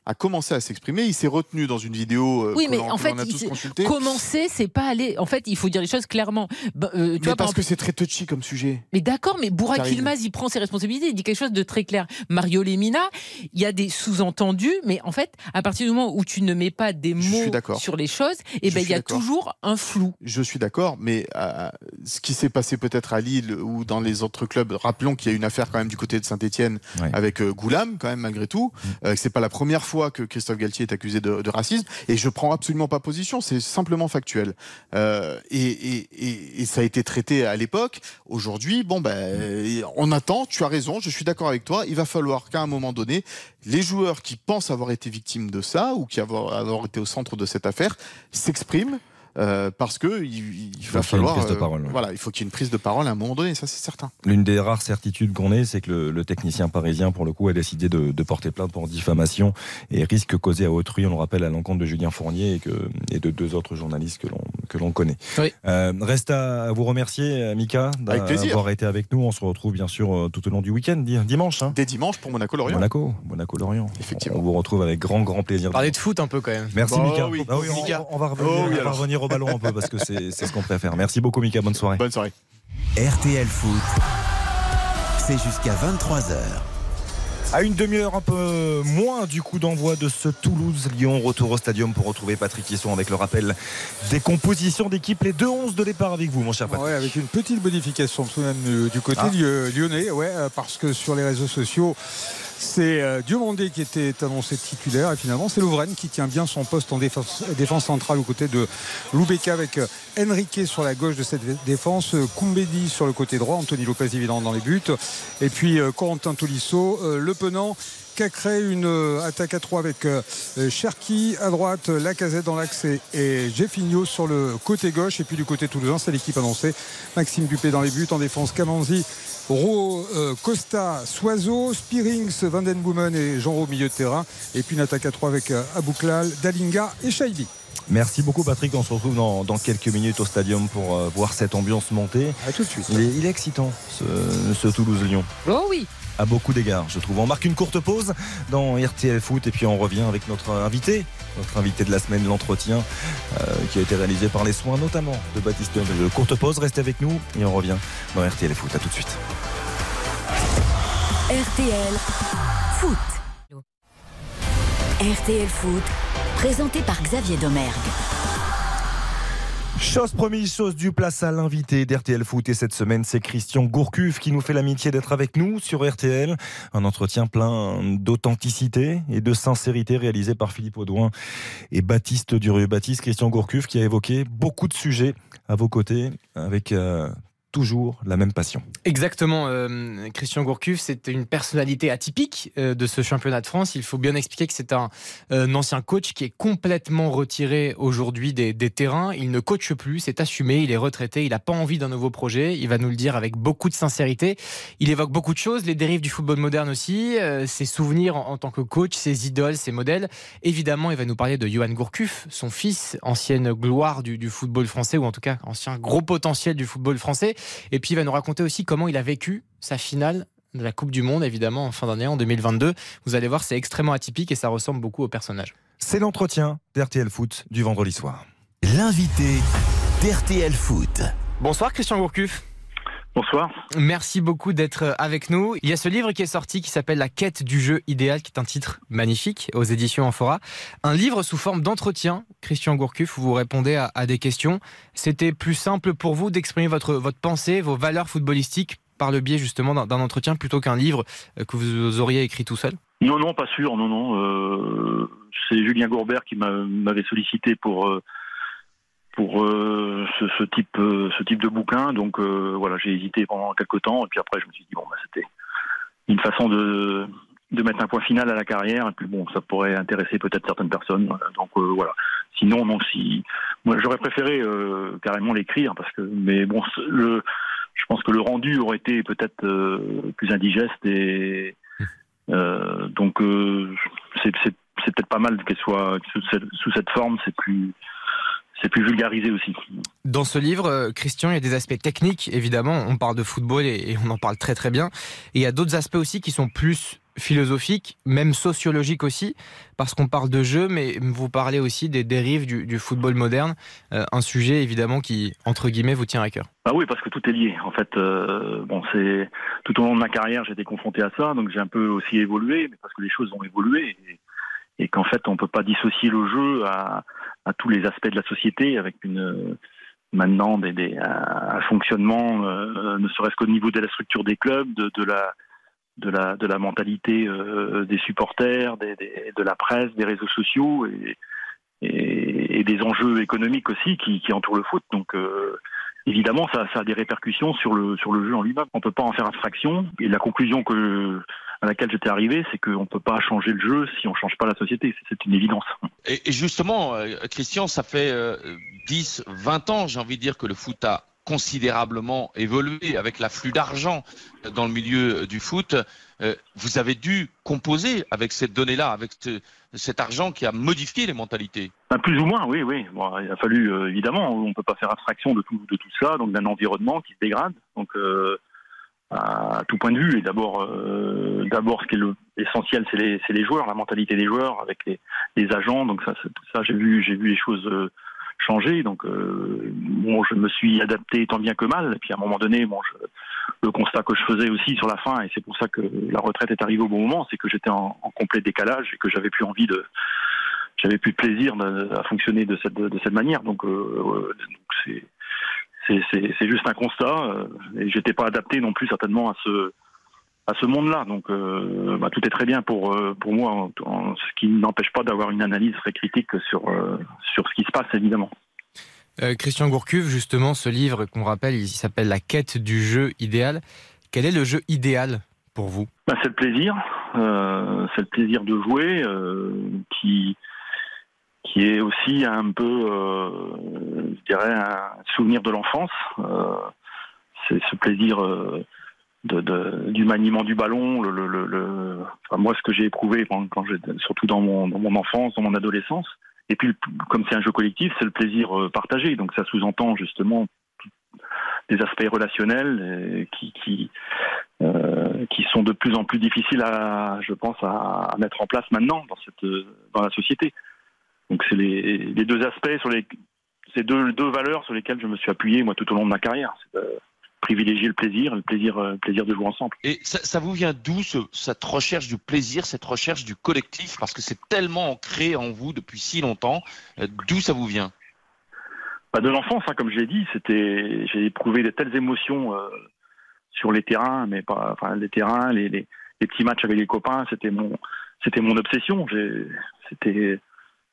Speaker 9: A commencé à s'exprimer. Il s'est retenu dans une vidéo. euh,
Speaker 5: Oui, mais en fait,
Speaker 9: a tous
Speaker 5: commencer, c'est pas aller. En fait, il faut dire les choses clairement. Bah, euh, tu
Speaker 9: Mais
Speaker 5: vois, par
Speaker 9: parce
Speaker 5: exemple-
Speaker 9: que c'est très touchy comme sujet.
Speaker 5: Mais d'accord, mais Bourak. Yilmaz, il prend ses responsabilités, il dit quelque chose de très clair. Mario Lemina, il y a des sous-entendus, mais en fait, à partir du moment où tu ne mets pas des mots sur les choses, eh ben, il y a toujours un flou.
Speaker 9: Je suis d'accord, mais euh, ce qui s'est passé peut-être à Lille ou dans les autres clubs, rappelons qu'il y a une affaire quand même du côté de Saint-Etienne
Speaker 3: Ouais.
Speaker 9: avec euh, Goulam, quand même malgré tout. Euh, que c'est pas la première fois que Christophe Galtier est accusé de, racisme, et je prends absolument pas position, c'est simplement factuel. Euh, et, ça a été traité à l'époque. Aujourd'hui, bon ben, on attend. Tu as raison, je suis d'accord avec toi. Il va falloir qu'à un moment donné, les joueurs qui pensent avoir été victimes de ça ou qui avoir, avoir été au centre de cette affaire s'expriment. Euh, parce que il, il
Speaker 3: faut
Speaker 9: va
Speaker 3: qu'il y ait une
Speaker 9: falloir
Speaker 3: prise de
Speaker 9: euh,
Speaker 3: parole, ouais.
Speaker 9: voilà il faut qu'il y ait une prise de parole à un moment donné ça c'est certain
Speaker 3: L'une des rares certitudes qu'on ait, c'est que le, le technicien parisien, pour le coup, a décidé de, de porter plainte pour diffamation et risque causé à autrui, on le rappelle, à l'encontre de Julien Fournier et, que, et de deux autres journalistes que l'on que l'on connaît.
Speaker 6: Oui.
Speaker 3: Euh, reste à vous remercier, Mika, d'avoir été avec nous. On se retrouve bien sûr euh, tout au long du week-end, di- dimanche. hein.
Speaker 9: dès dimanche pour Monaco Lorient
Speaker 3: Monaco, Monaco Lorient.
Speaker 9: Effectivement.
Speaker 3: On vous retrouve avec grand grand plaisir.
Speaker 6: Parler de foot un peu quand même.
Speaker 3: Merci
Speaker 9: Bah
Speaker 3: Mika.
Speaker 9: oui.
Speaker 3: Ah oui, on,
Speaker 6: Mika.
Speaker 3: on va revenir,
Speaker 9: Oh oui,
Speaker 3: on va revenir au ballon un peu parce que c'est c'est ce qu'on préfère. Merci beaucoup Mika, bonne soirée.
Speaker 9: bonne soirée
Speaker 1: RTL Foot, c'est jusqu'à 23h.
Speaker 3: À une demi-heure un peu moins du coup d'envoi de ce Toulouse-Lyon. Retour au stadium pour retrouver Patrick Hisson avec le rappel des compositions d'équipe. Les deux 11 de départ avec vous, mon cher Patrick.
Speaker 4: Ouais, avec une petite modification tout de même euh, du côté
Speaker 3: Ah.
Speaker 4: lyo- lyonnais, ouais, euh, parce que sur les réseaux sociaux, c'est euh, Diomandé qui était annoncé titulaire et finalement c'est Lovren qui tient bien son poste en défense, centrale aux côtés de Loubeka avec euh, Enrique sur la gauche de cette défense, euh, Koumbedi sur le côté droit, Anthony Lopez évidemment dans les buts et puis euh, Corentin Tolisso, Le Penant créé une attaque à trois avec Cherki à droite, Lacazette dans l'axe et, et Jeffinho sur le côté gauche. Et puis du côté toulousain, c'est l'équipe annoncée. Maxime Dupé dans les buts, en défense Camanzi, Ro, euh, Costa, Soiseau, Spearings, Vandenboomen et Jean au milieu de terrain. Et puis une attaque à trois avec euh, Abouklal, Dalinga et Shaibi.
Speaker 3: Merci beaucoup Patrick. On se retrouve dans, dans quelques minutes au stadium pour euh, voir cette ambiance monter.
Speaker 4: À tout de suite.
Speaker 3: Il est, il est excitant ce, ce Toulouse-Lyon.
Speaker 5: Oh oui.
Speaker 3: À beaucoup d'égards, je trouve. On marque une courte pause dans RTL Foot et puis on revient avec notre invité, notre invité de la semaine, l'entretien, euh, qui a été réalisé par les soins notamment de Baptiste Dembélé. Courte pause, restez avec nous et on revient dans RTL Foot. À tout de suite.
Speaker 2: RTL Foot. RTL Foot, présenté par Xavier Domergue.
Speaker 3: Chose promise, chose due, place à l'invité d'RTL Foot. Et cette semaine, c'est Christian Gourcuff qui nous fait l'amitié d'être avec nous sur RTL. Un entretien plein d'authenticité et de sincérité réalisé par Philippe Audouin et Baptiste Durieux. Baptiste, Christian Gourcuff qui a évoqué beaucoup de sujets à vos côtés avec euh, toujours la même passion.
Speaker 6: Exactement, euh, Christian Gourcuff, c'est une personnalité atypique euh, de ce championnat de France. Il faut bien expliquer que c'est un, euh, ancien coach qui est complètement retiré aujourd'hui des, terrains. Il ne coache plus, c'est assumé, il est retraité, il n'a pas envie d'un nouveau projet. Il va nous le dire avec beaucoup de sincérité. Il évoque beaucoup de choses, les dérives du football moderne aussi, ses souvenirs en, tant que coach, ses idoles, ses modèles. Évidemment, il va nous parler de Johan Gourcuff, son fils, ancienne gloire du football français, ou en tout cas ancien gros potentiel du football français. Et puis il va nous raconter aussi comment il a vécu sa finale de la Coupe du Monde, évidemment, en fin d'année, en 2022. Vous allez voir, c'est extrêmement atypique et ça ressemble beaucoup au personnage.
Speaker 3: C'est l'entretien d'RTL Foot du vendredi soir.
Speaker 1: L'invité d'RTL Foot.
Speaker 6: Bonsoir Christian Gourcuff.
Speaker 10: Bonsoir.
Speaker 6: Merci beaucoup d'être avec nous. Il y a ce livre qui est sorti qui s'appelle La quête du jeu idéal, qui est un titre magnifique aux éditions Amphora. Un livre sous forme d'entretien, Christian Gourcuff, où vous répondez à, à des questions. C'était plus simple pour vous d'exprimer votre, votre pensée, vos valeurs footballistiques par le biais justement d'un entretien plutôt qu'un livre euh, que vous auriez écrit tout seul?
Speaker 10: Non, non, pas sûr, non, non. euh, c'est Julien Gourbert qui m'a- m'avait sollicité pour euh, pour euh, ce, ce type euh, ce type de bouquin. Donc euh, voilà, j'ai hésité pendant quelques temps et puis après je me suis dit bon bah c'était une façon de de mettre un point final à la carrière et puis bon ça pourrait intéresser peut-être certaines personnes. Donc voilà. Sinon non si moi j'aurais préféré carrément l'écrire parce que mais bon le je pense que le rendu aurait été peut-être plus indigeste et euh, donc c'est peut-être pas mal qu'elle soit sous cette, sous cette forme, c'est plus c'est plus vulgarisé aussi.
Speaker 6: Dans ce livre, euh, Christian, il y a des aspects techniques, évidemment. On parle de football et, et on en parle très très bien. Et il y a d'autres aspects aussi qui sont plus philosophique, même sociologique aussi, parce qu'on parle de jeu, mais vous parlez aussi des dérives du, football moderne, euh, un sujet évidemment qui, entre guillemets, vous tient à cœur.
Speaker 10: Ah oui, parce que tout est lié. En fait, euh, bon, c'est tout au long de ma carrière, j'ai été confronté à ça, donc j'ai un peu aussi évolué, mais parce que les choses ont évolué et, qu'en fait, on peut pas dissocier le jeu à, tous les aspects de la société avec une maintenant des, un fonctionnement, euh, ne serait-ce qu'au niveau de la structure des clubs, de, de la de la de la mentalité euh, des supporters, de la presse, des réseaux sociaux et, des enjeux économiques aussi qui, entourent le foot. Donc euh, évidemment, ça, ça, a des répercussions sur le sur le jeu en lui-même. On peut pas en faire abstraction. Et la conclusion que à laquelle j'étais arrivé, c'est qu'on ne peut pas changer le jeu si on ne change pas la société. C'est une évidence.
Speaker 11: Et, justement, euh, Christian, ça fait 10, 20 ans, j'ai envie de dire, que le foot a considérablement évolué avec l'afflux d'argent dans le milieu du foot. Euh, vous avez dû composer avec cette donnée-là, avec cet argent qui a modifié les mentalités.
Speaker 10: Ben, plus ou moins, oui, oui. il a fallu euh, évidemment, on ne peut pas faire abstraction de tout, de tout ça, donc d'un environnement qui se dégrade. Donc euh, à tout point de vue, et d'abord, d'abord, ce qui est l'essentiel, c'est les, les, joueurs, la mentalité des joueurs avec les, les agents. Donc ça, ça, j'ai vu, j'ai vu les choses changé. Donc, euh, bon, je me suis adapté tant bien que mal. Et puis, à un moment donné, bon, le constat que je faisais aussi sur la fin, et c'est pour ça que la retraite est arrivée au bon moment, c'est que j'étais en, complet décalage et que j'avais plus envie de, j'avais plus de plaisir à fonctionner de cette de, cette manière. Donc, euh, c'est c'est juste un constat. Euh, et j'étais pas adapté non plus certainement à ce à ce monde-là. Donc euh, bah, tout est très bien pour euh, pour moi, ce qui n'empêche pas d'avoir une analyse très critique sur euh, sur ce qui se passe évidemment.
Speaker 6: Christian Gourcuve, justement, ce livre qu'on rappelle, il s'appelle La quête du jeu idéal. Quel est le jeu idéal pour vous?
Speaker 10: Bah, C'est le plaisir. c'est le plaisir de jouer qui qui est aussi un peu, je dirais, un souvenir de l'enfance. c'est ce plaisir de, du maniement du ballon, le, le, le enfin, moi ce que j'ai éprouvé quand, quand surtout dans mon, dans mon enfance, dans mon adolescence. Et puis comme c'est un jeu collectif, c'est le plaisir euh, partagé. Donc ça sous-entend justement des aspects relationnels euh, qui qui, euh, qui sont de plus en plus difficiles à, je pense, à, à, mettre en place maintenant dans cette dans la société. Donc c'est les, les deux aspects sur les ces deux, deux valeurs sur lesquelles je me suis appuyé moi tout au long de ma carrière. C'est, privilégier le plaisir, le plaisir, euh, plaisir de jouer ensemble.
Speaker 11: Et ça, vous vient d'où cette recherche du plaisir, cette recherche du collectif, parce que c'est tellement ancré en vous depuis si longtemps. Euh, d'où ça vous vient?
Speaker 10: Bah De l'enfance, hein, comme je l'ai dit, c'était, j'ai éprouvé de telles émotions euh, sur les terrains, mais pas, enfin les terrains, les, les, petits matchs avec les copains, c'était mon, c'était mon obsession. J'ai, c'était,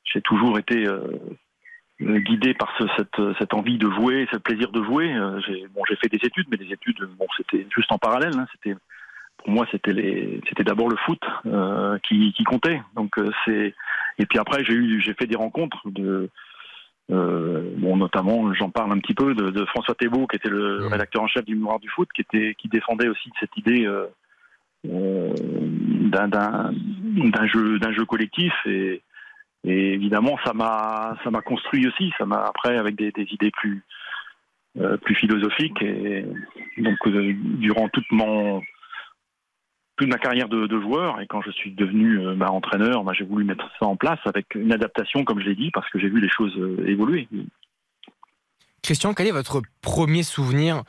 Speaker 10: j'ai toujours été euh, guidé par ce, cette, cette, envie de jouer, ce plaisir de jouer. Euh, j'ai bon, fait des études, mais des études, bon, c'était juste en parallèle. Hein, c'était pour moi, c'était les, c'était d'abord le foot euh, qui, qui, comptait. Donc euh, c'est et puis après, j'ai eu, j'ai fait des rencontres de euh, bon, notamment, j'en parle un petit peu de, de François Thébault, qui était le rédacteur en chef du Mémoire du foot, qui était, qui défendait aussi cette idée d'un, d'un jeu, d'un jeu collectif et et évidemment, ça m'a ça m'a construit aussi. Ça m'a après avec des, des idées plus euh, plus philosophiques. Et donc euh, durant toute mon toute ma carrière de, de, joueur et quand je suis devenu euh, bah, entraîneur, bah, j'ai voulu mettre ça en place avec une adaptation, comme je l'ai dit, parce que j'ai vu les choses euh, évoluer.
Speaker 6: Christian, quel est votre premier souvenir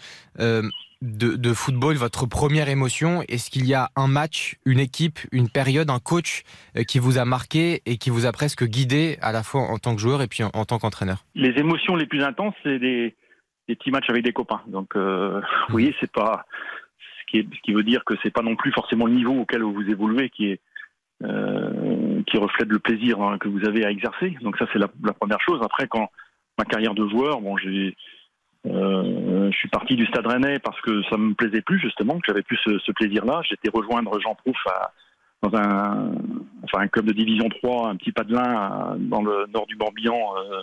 Speaker 6: de, football, votre première émotion? Est-ce qu'il y a un match, une équipe, une période, un coach euh, qui vous a marqué et qui vous a presque guidé à la fois en tant que joueur et puis en, tant qu'entraîneur?
Speaker 10: Les émotions les plus intenses, c'est des, petits matchs avec des copains. Donc, euh, vous voyez, c'est pas ce qui, est, ce qui veut dire que c'est pas non plus forcément le niveau auquel vous évoluez qui est euh, qui reflète le plaisir hein, que vous avez à exercer. Donc ça, c'est la, la première chose. Après, quand ma carrière de joueur, bon, j'ai euh, je suis parti du Stade Rennais parce que ça me plaisait plus justement, que j'avais plus ce, plaisir-là. J'étais rejoindre Jean Prouf dans un, enfin un club de division 3, un petit padelin dans le nord du Morbihan euh,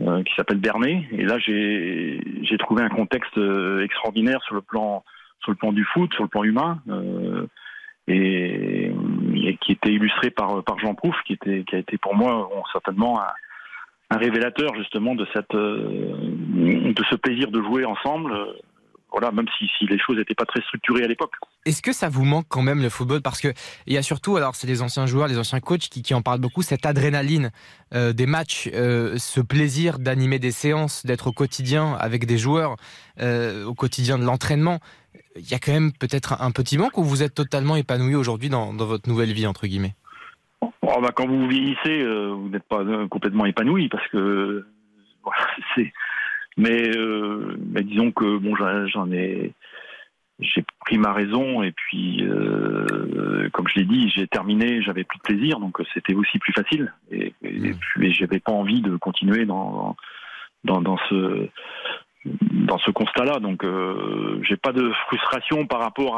Speaker 10: euh, qui s'appelle Bernay. Et là, j'ai j'ai trouvé un contexte extraordinaire sur le plan sur le plan du foot, sur le plan humain. Et, qui était illustré par par Jean Prouf, qui était qui a été pour moi certainement un, un révélateur justement de cette euh, de ce plaisir de jouer ensemble. voilà, même si, les choses n'étaient pas très structurées à l'époque.
Speaker 6: Est-ce que ça vous manque quand même le football? Parce que il y a surtout, alors c'est les anciens joueurs, les anciens coachs qui, en parlent beaucoup, cette adrénaline euh, des matchs, euh, ce plaisir d'animer des séances, d'être au quotidien avec des joueurs, au quotidien de l'entraînement. Il y a quand même peut-être un petit manque ou vous êtes totalement épanoui aujourd'hui dans, dans votre nouvelle vie entre guillemets?
Speaker 10: Oh, bah, quand vous vieillissez, euh, vous n'êtes pas euh, complètement épanoui parce que euh, voilà, c'est. Mais, mais disons que bon, j'en ai, j'ai pris ma raison et puis, euh, comme je l'ai dit, j'ai terminé, j'avais plus de plaisir, donc c'était aussi plus facile. Et, et puis j'avais pas envie de continuer dans dans, dans ce dans ce constat-là. Donc, euh, j'ai pas de frustration par rapport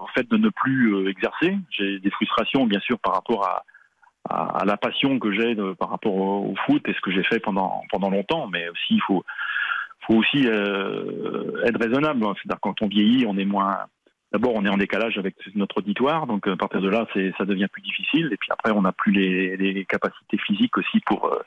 Speaker 10: au fait de ne plus euh, exercer. J'ai des frustrations, bien sûr, par rapport à, la passion que j'ai par rapport au, foot et ce que j'ai fait pendant pendant longtemps. Mais aussi, il faut faut aussi euh, être raisonnable. C'est-à-dire quand on vieillit, on est moins. D'abord, on est en décalage avec notre auditoire, donc à partir de là, ça devient plus difficile. Et puis après, on n'a plus les, les capacités physiques aussi pour euh,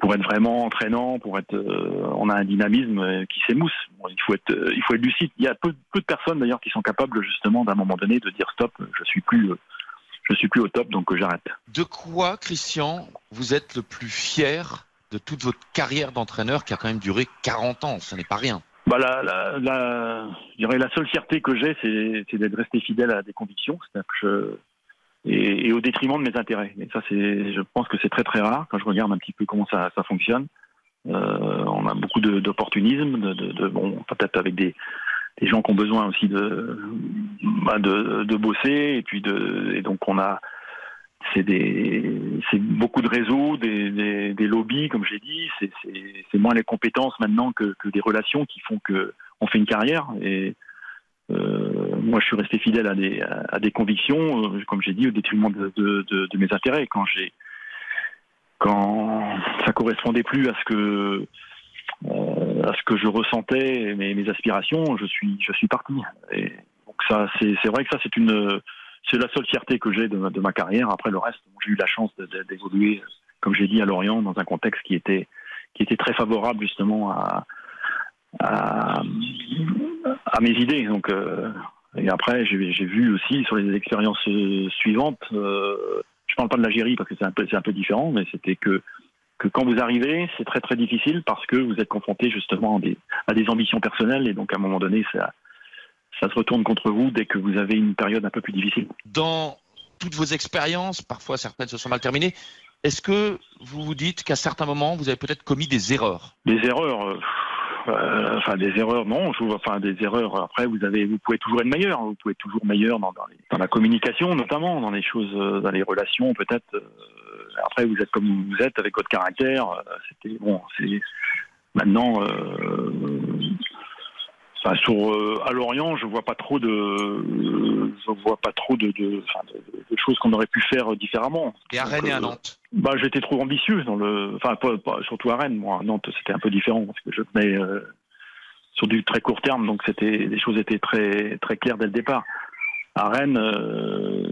Speaker 10: pour être vraiment entraînant, pour être, euh, on a un dynamisme euh, qui s'émousse. Bon, il faut être, euh, il faut être lucide. Il y a peu, peu de personnes d'ailleurs qui sont capables justement d'un moment donné de dire stop, je suis plus, euh, je suis plus au top, donc j'arrête.
Speaker 11: De quoi, Christian, vous êtes le plus fier de toute votre carrière d'entraîneur qui a quand même duré 40 ans? Ce n'est pas rien.
Speaker 10: Bah la, la, la, je dirais la seule fierté que j'ai, c'est, c'est d'être resté fidèle à des convictions, c'est-à-dire que je, et, au détriment de mes intérêts. Et ça, c'est, je pense que c'est très très rare quand je regarde un petit peu comment ça, ça fonctionne. Euh, on a beaucoup d'opportunisme, de, de, de- bon, peut-être avec des, gens qui ont besoin aussi de, bah, de, de bosser, et puis de, et donc on a, c'est beaucoup de réseaux, des, des, lobbies, comme j'ai dit. C'est, moins les compétences maintenant que, que des relations qui font que on fait une carrière. Et moi, je suis resté fidèle à des, à, des convictions, euh, comme j'ai dit, au détriment de, de, mes intérêts. Quand j'ai, quand ça correspondait plus à ce que euh, à ce que je ressentais, mes, mes aspirations, je suis, je suis parti. Et ça, c'est, vrai que ça, c'est une, c'est la seule fierté que j'ai de, de ma carrière. Après le reste, j'ai eu la chance d'évoluer, comme j'ai dit, à Lorient, dans un contexte qui était, qui était très favorable justement à, à, à mes idées. Donc, euh, et après, j'ai, vu aussi sur les expériences euh, suivantes. Euh, je parle pas de l'Algérie parce que c'est un peu, c'est un peu différent, mais c'était que que quand vous arrivez, c'est très très difficile parce que vous êtes confronté justement à des, à des ambitions personnelles et donc à un moment donné, ça, ça se retourne contre vous dès que vous avez une période un peu plus difficile.
Speaker 11: Dans toutes vos expériences, parfois certaines se sont mal terminées, est-ce que vous vous dites qu'à certains moments, vous avez peut-être commis des erreurs?
Speaker 10: Des erreurs, euh, enfin des erreurs, non, je, vois- enfin des erreurs. Après, vous avez, vous pouvez toujours être meilleur. Vous pouvez être toujours meilleur dans, dans, les- dans la communication, notamment dans les choses, euh, dans les relations, peut-être. euh, après, vous êtes comme vous êtes avec votre caractère. euh, C'était bon, c'est maintenant. Euh, enfin, sur euh, à Lorient, je vois pas trop de, je vois pas trop de, de, de- de choses qu'on aurait pu faire différemment.
Speaker 11: Et à
Speaker 10: Donc,
Speaker 11: Rennes et à
Speaker 10: euh,
Speaker 11: Nantes
Speaker 10: bah, j'étais trop ambitieux dans le, enfin, pas, pas- surtout à Rennes. Moi, à Nantes, c'était un peu différent parce que je venais euh, sur du très court terme, donc c'était, les choses étaient très, très claires dès le départ. À Rennes, euh,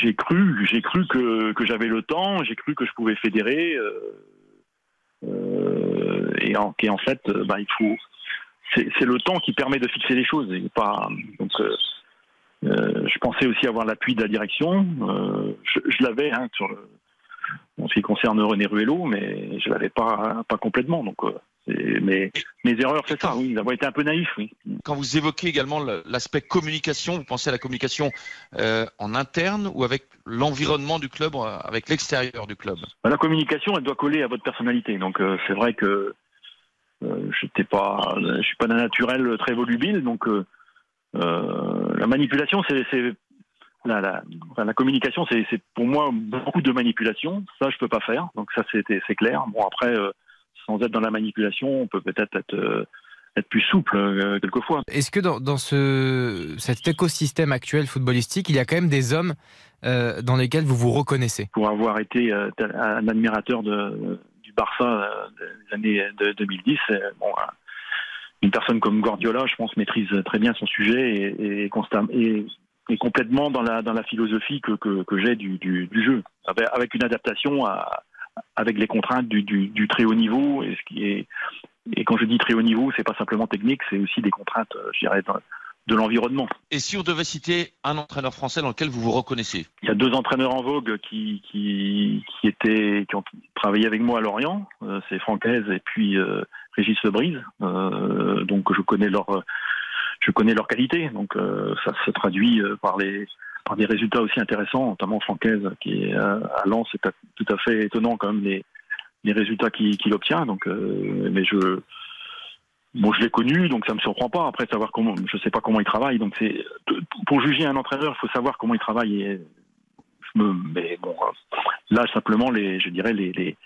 Speaker 10: j'ai cru, j'ai cru que, que j'avais le temps, j'ai cru que je pouvais fédérer, euh, euh, et en, et en fait, bah, il faut, c'est, le temps qui permet de fixer les choses, et pas, donc. euh, euh, je pensais aussi avoir l'appui de la direction. Euh, je, je l'avais hein, sur le, en ce qui concerne René Ruello, mais je l'avais pas pas complètement. Donc, euh, mais mes erreurs, c'est ça, oui, d'avoir été un peu naïf, oui.
Speaker 11: Quand vous évoquez également le- l'aspect communication, vous pensez à la communication en interne ou avec l'environnement du club, avec l'extérieur du club?
Speaker 10: Bah, La communication, elle doit coller à votre personnalité. Donc, c'est vrai que j'étais pas, je suis pas d'un naturel très volubile, donc euh, euh, la manipulation, c'est la, la, enfin, la communication, c'est pour moi beaucoup de manipulation. Ça, je peux pas faire. Donc ça, c'est clair. Bon après, euh, sans être dans la manipulation, on peut peut-être être, euh, être plus souple euh, quelquefois.
Speaker 6: Est-ce que dans, dans ce, cet écosystème actuel footballistique, il y a quand même des hommes euh, dans lesquels vous vous reconnaissez?
Speaker 10: Pour avoir été euh, un admirateur de, Barça euh, des années de 2010, euh, bon, euh, une personne comme Guardiola, je pense, maîtrise très bien son sujet et, et, complètement dans la, dans la philosophie que, que, j'ai du, jeu, avec, une adaptation à, avec les contraintes du, très haut niveau et ce qui est et quand je dis très haut niveau, c'est pas simplement technique, c'est aussi des contraintes, je dirais, de, l'environnement.
Speaker 11: Et si on devait citer un entraîneur français dans lequel vous vous reconnaissez?
Speaker 10: Il y a deux entraîneurs en vogue qui, qui, qui étaient, qui ont travaillé avec moi à Lorient, euh, c'est Francaise et puis euh, Régis Lebrise. Euh, donc je connais leur, je connais leur qualité. Donc euh, ça se traduit euh, par les par des résultats aussi intéressants, notamment Francaise qui est euh, à Lens, c'est tout à fait étonnant quand même les, les résultats qu'il qu'il obtient. Donc, euh, mais je Bon, je l'ai connu, donc ça me surprend pas. Après, savoir comment, je sais pas comment il travaille. Donc, c'est pour juger un entraîneur, il faut savoir comment il travaille. Et je me, mais bon, là simplement les, je dirais les, les,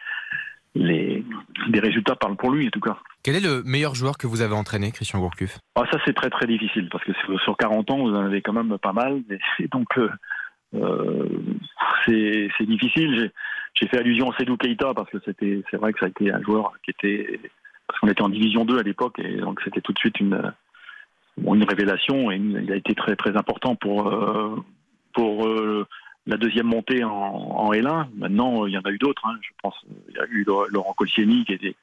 Speaker 10: les, les résultats parlent pour lui en tout cas.
Speaker 6: Quel est le meilleur joueur que vous avez entraîné, Christian Gourcuff?
Speaker 10: Ah, ça c'est très très difficile parce que sur- sur 40 ans, vous en avez quand même pas mal. Et donc, euh, euh, c'est difficile. J'ai- J'ai fait allusion à Sedou Keita parce que c'était, c'est vrai que ça a été un joueur qui était, parce qu'on était en division 2 à l'époque et donc c'était tout de suite une, bon, une révélation et une- il a été très très important pour euh, pour euh, la deuxième montée en, en L1. Maintenant, il y en a eu d'autres. hein. Je pense, il y a eu Laurent Colcieni qui était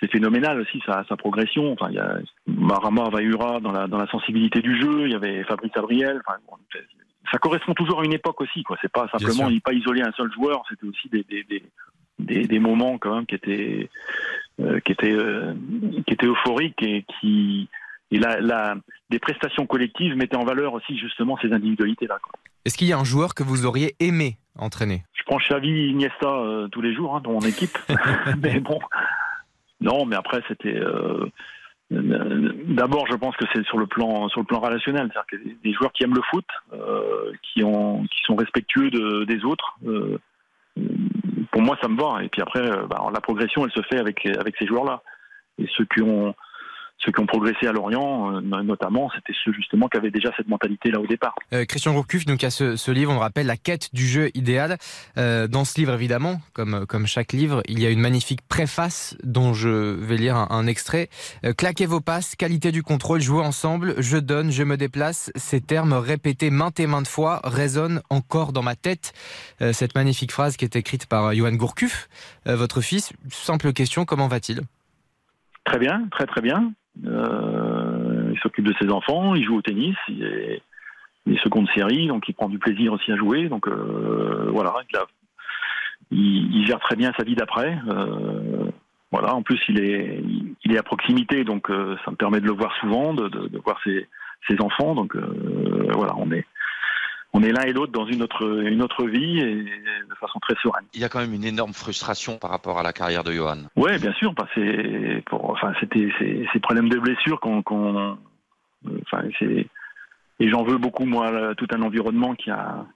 Speaker 10: c'est phénoménal aussi sa, sa progression. Enfin, il y a Marama Vaihura dans la dans la sensibilité du jeu. Il y avait Fabrice Abriel. Enfin, bon, c'est- ça correspond toujours à une époque aussi. Quoi. C'est pas simplement il pas isolé un seul joueur. C'était aussi des des, des, des, des moments quand même qui étaient euh, qui étaient euh, qui étaient euphoriques et qui et la, la, des prestations collectives mettaient en valeur aussi justement ces individualités là.
Speaker 6: Est-ce qu'il y a un joueur que vous auriez aimé entraîner?
Speaker 10: Je prends Xavi Iniesta euh, tous les jours hein, dans mon équipe. mais bon, non, mais après c'était. D'abord, je pense que c'est sur le plan sur le plan relationnel, c'est-à-dire que des- joueurs qui aiment le foot, qui ont qui sont respectueux de- des autres. Pour moi, ça me va. Et puis après, euh, bah, la progression, elle se fait avec avec ces joueurs-là. Et ceux qui ont ceux qui ont progressé à Lorient, euh, notamment, c'était ceux justement qui avaient déjà cette mentalité-là au départ.
Speaker 6: Euh, Christian Gourcuff, donc à ce, ce livre, on le rappelle, La quête du jeu idéal. Euh, dans ce livre, évidemment, comme, comme chaque livre, il y a une magnifique préface dont je vais lire un, un extrait. Euh, claquez vos passes, qualité du contrôle, jouer ensemble, je donne, je me déplace. Ces termes répétés maintes et maintes fois résonnent encore dans ma tête. Cette magnifique phrase qui est écrite par Johan Gourcuff, votre fils. Simple question, comment va-t-il?
Speaker 10: Très bien, très très bien. Euh, il s'occupe de ses enfants, il joue au tennis, il est, il est seconde série, donc il prend du plaisir aussi à jouer. Donc euh, voilà, il, gère très bien sa vie d'après. Euh, voilà, en plus il est, il est à proximité, donc euh, ça me permet de le voir souvent, de, de- de voir ses, ses enfants. Donc euh, voilà, on est, on est l'un et l'autre dans une autre, une autre vie et de façon très sereine.
Speaker 11: Il y a quand même une énorme frustration par rapport à la carrière de Johan.
Speaker 10: Ouais, bien sûr. Bah, c'est pour, enfin, c'était ces, problèmes de blessures qu'on, euh, enfin, et j'en veux beaucoup moi tout un environnement qui a,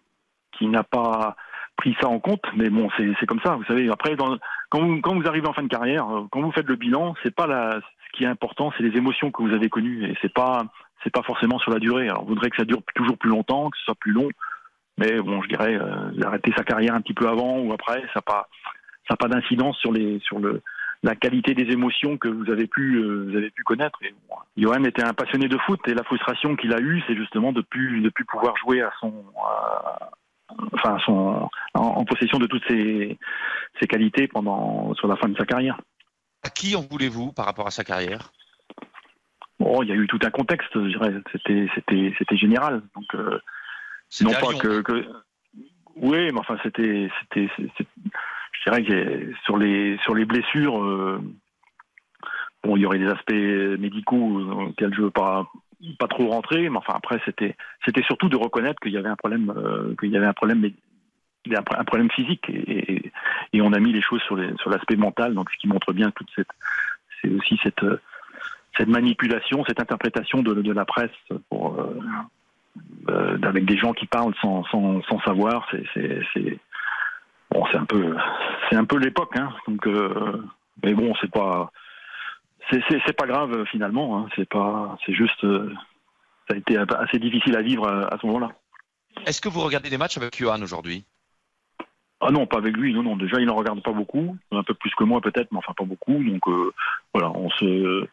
Speaker 10: qui n'a pas pris ça en compte. Mais bon, c'est, c'est comme ça. Vous savez, après, dans, quand vous, quand vous arrivez en fin de carrière, euh, quand vous faites le bilan, c'est pas la, ce qui est important, c'est les émotions que vous avez connues, et c'est pas, c'est pas forcément sur la durée. On voudrait que ça dure toujours plus longtemps, que ce soit plus long. Mais bon, je dirais, euh, d'arrêter sa carrière un petit peu avant ou après, ça n'a pas, ça pas d'incidence sur les, sur le, la qualité des émotions que vous avez pu, euh, avez pu connaître. Et, Johan était un passionné de foot et la frustration qu'il a eue, c'est justement de plus, de plus pouvoir jouer à son, en, en possession de toutes ses, ses qualités pendant, sur la fin de sa carrière.
Speaker 11: À qui en voulez-vous par rapport à sa carrière?
Speaker 10: Bon, il y a eu tout un contexte, je dirais. C'était, c'était, c'était général. Donc, euh, non pas que, que- oui, mais enfin, c'était, c'était, je dirais que sur les, sur les blessures, euh, bon, il y aurait des aspects médicaux dans lesquels je veux pas, pas trop rentrer, mais enfin, après, c'était, c'était surtout de reconnaître qu'il y avait un problème, euh, qu'il y avait un problème, un pro- un problème physique, et, et, et on a mis les choses sur, les, sur l'aspect mental, donc ce qui montre bien toute cette, c'est aussi cette, cette manipulation, cette interprétation de, de la presse pour, euh, euh, avec des gens qui parlent sans, sans, sans savoir, c'est, bon, un peu, c'est un peu l'époque, hein. Donc, euh, mais bon, c'est pas, c'est, pas grave finalement. Hein. C'est pas, c'est juste, euh, ça a été assez difficile à vivre à, à ce moment-là.
Speaker 11: Est-ce que vous regardez des matchs avec Johan aujourd'hui?
Speaker 10: Ah non, pas avec lui. Non, non. Déjà, il n'en regarde pas beaucoup, un peu plus que moi peut-être, mais enfin pas beaucoup. Donc euh, voilà, on se,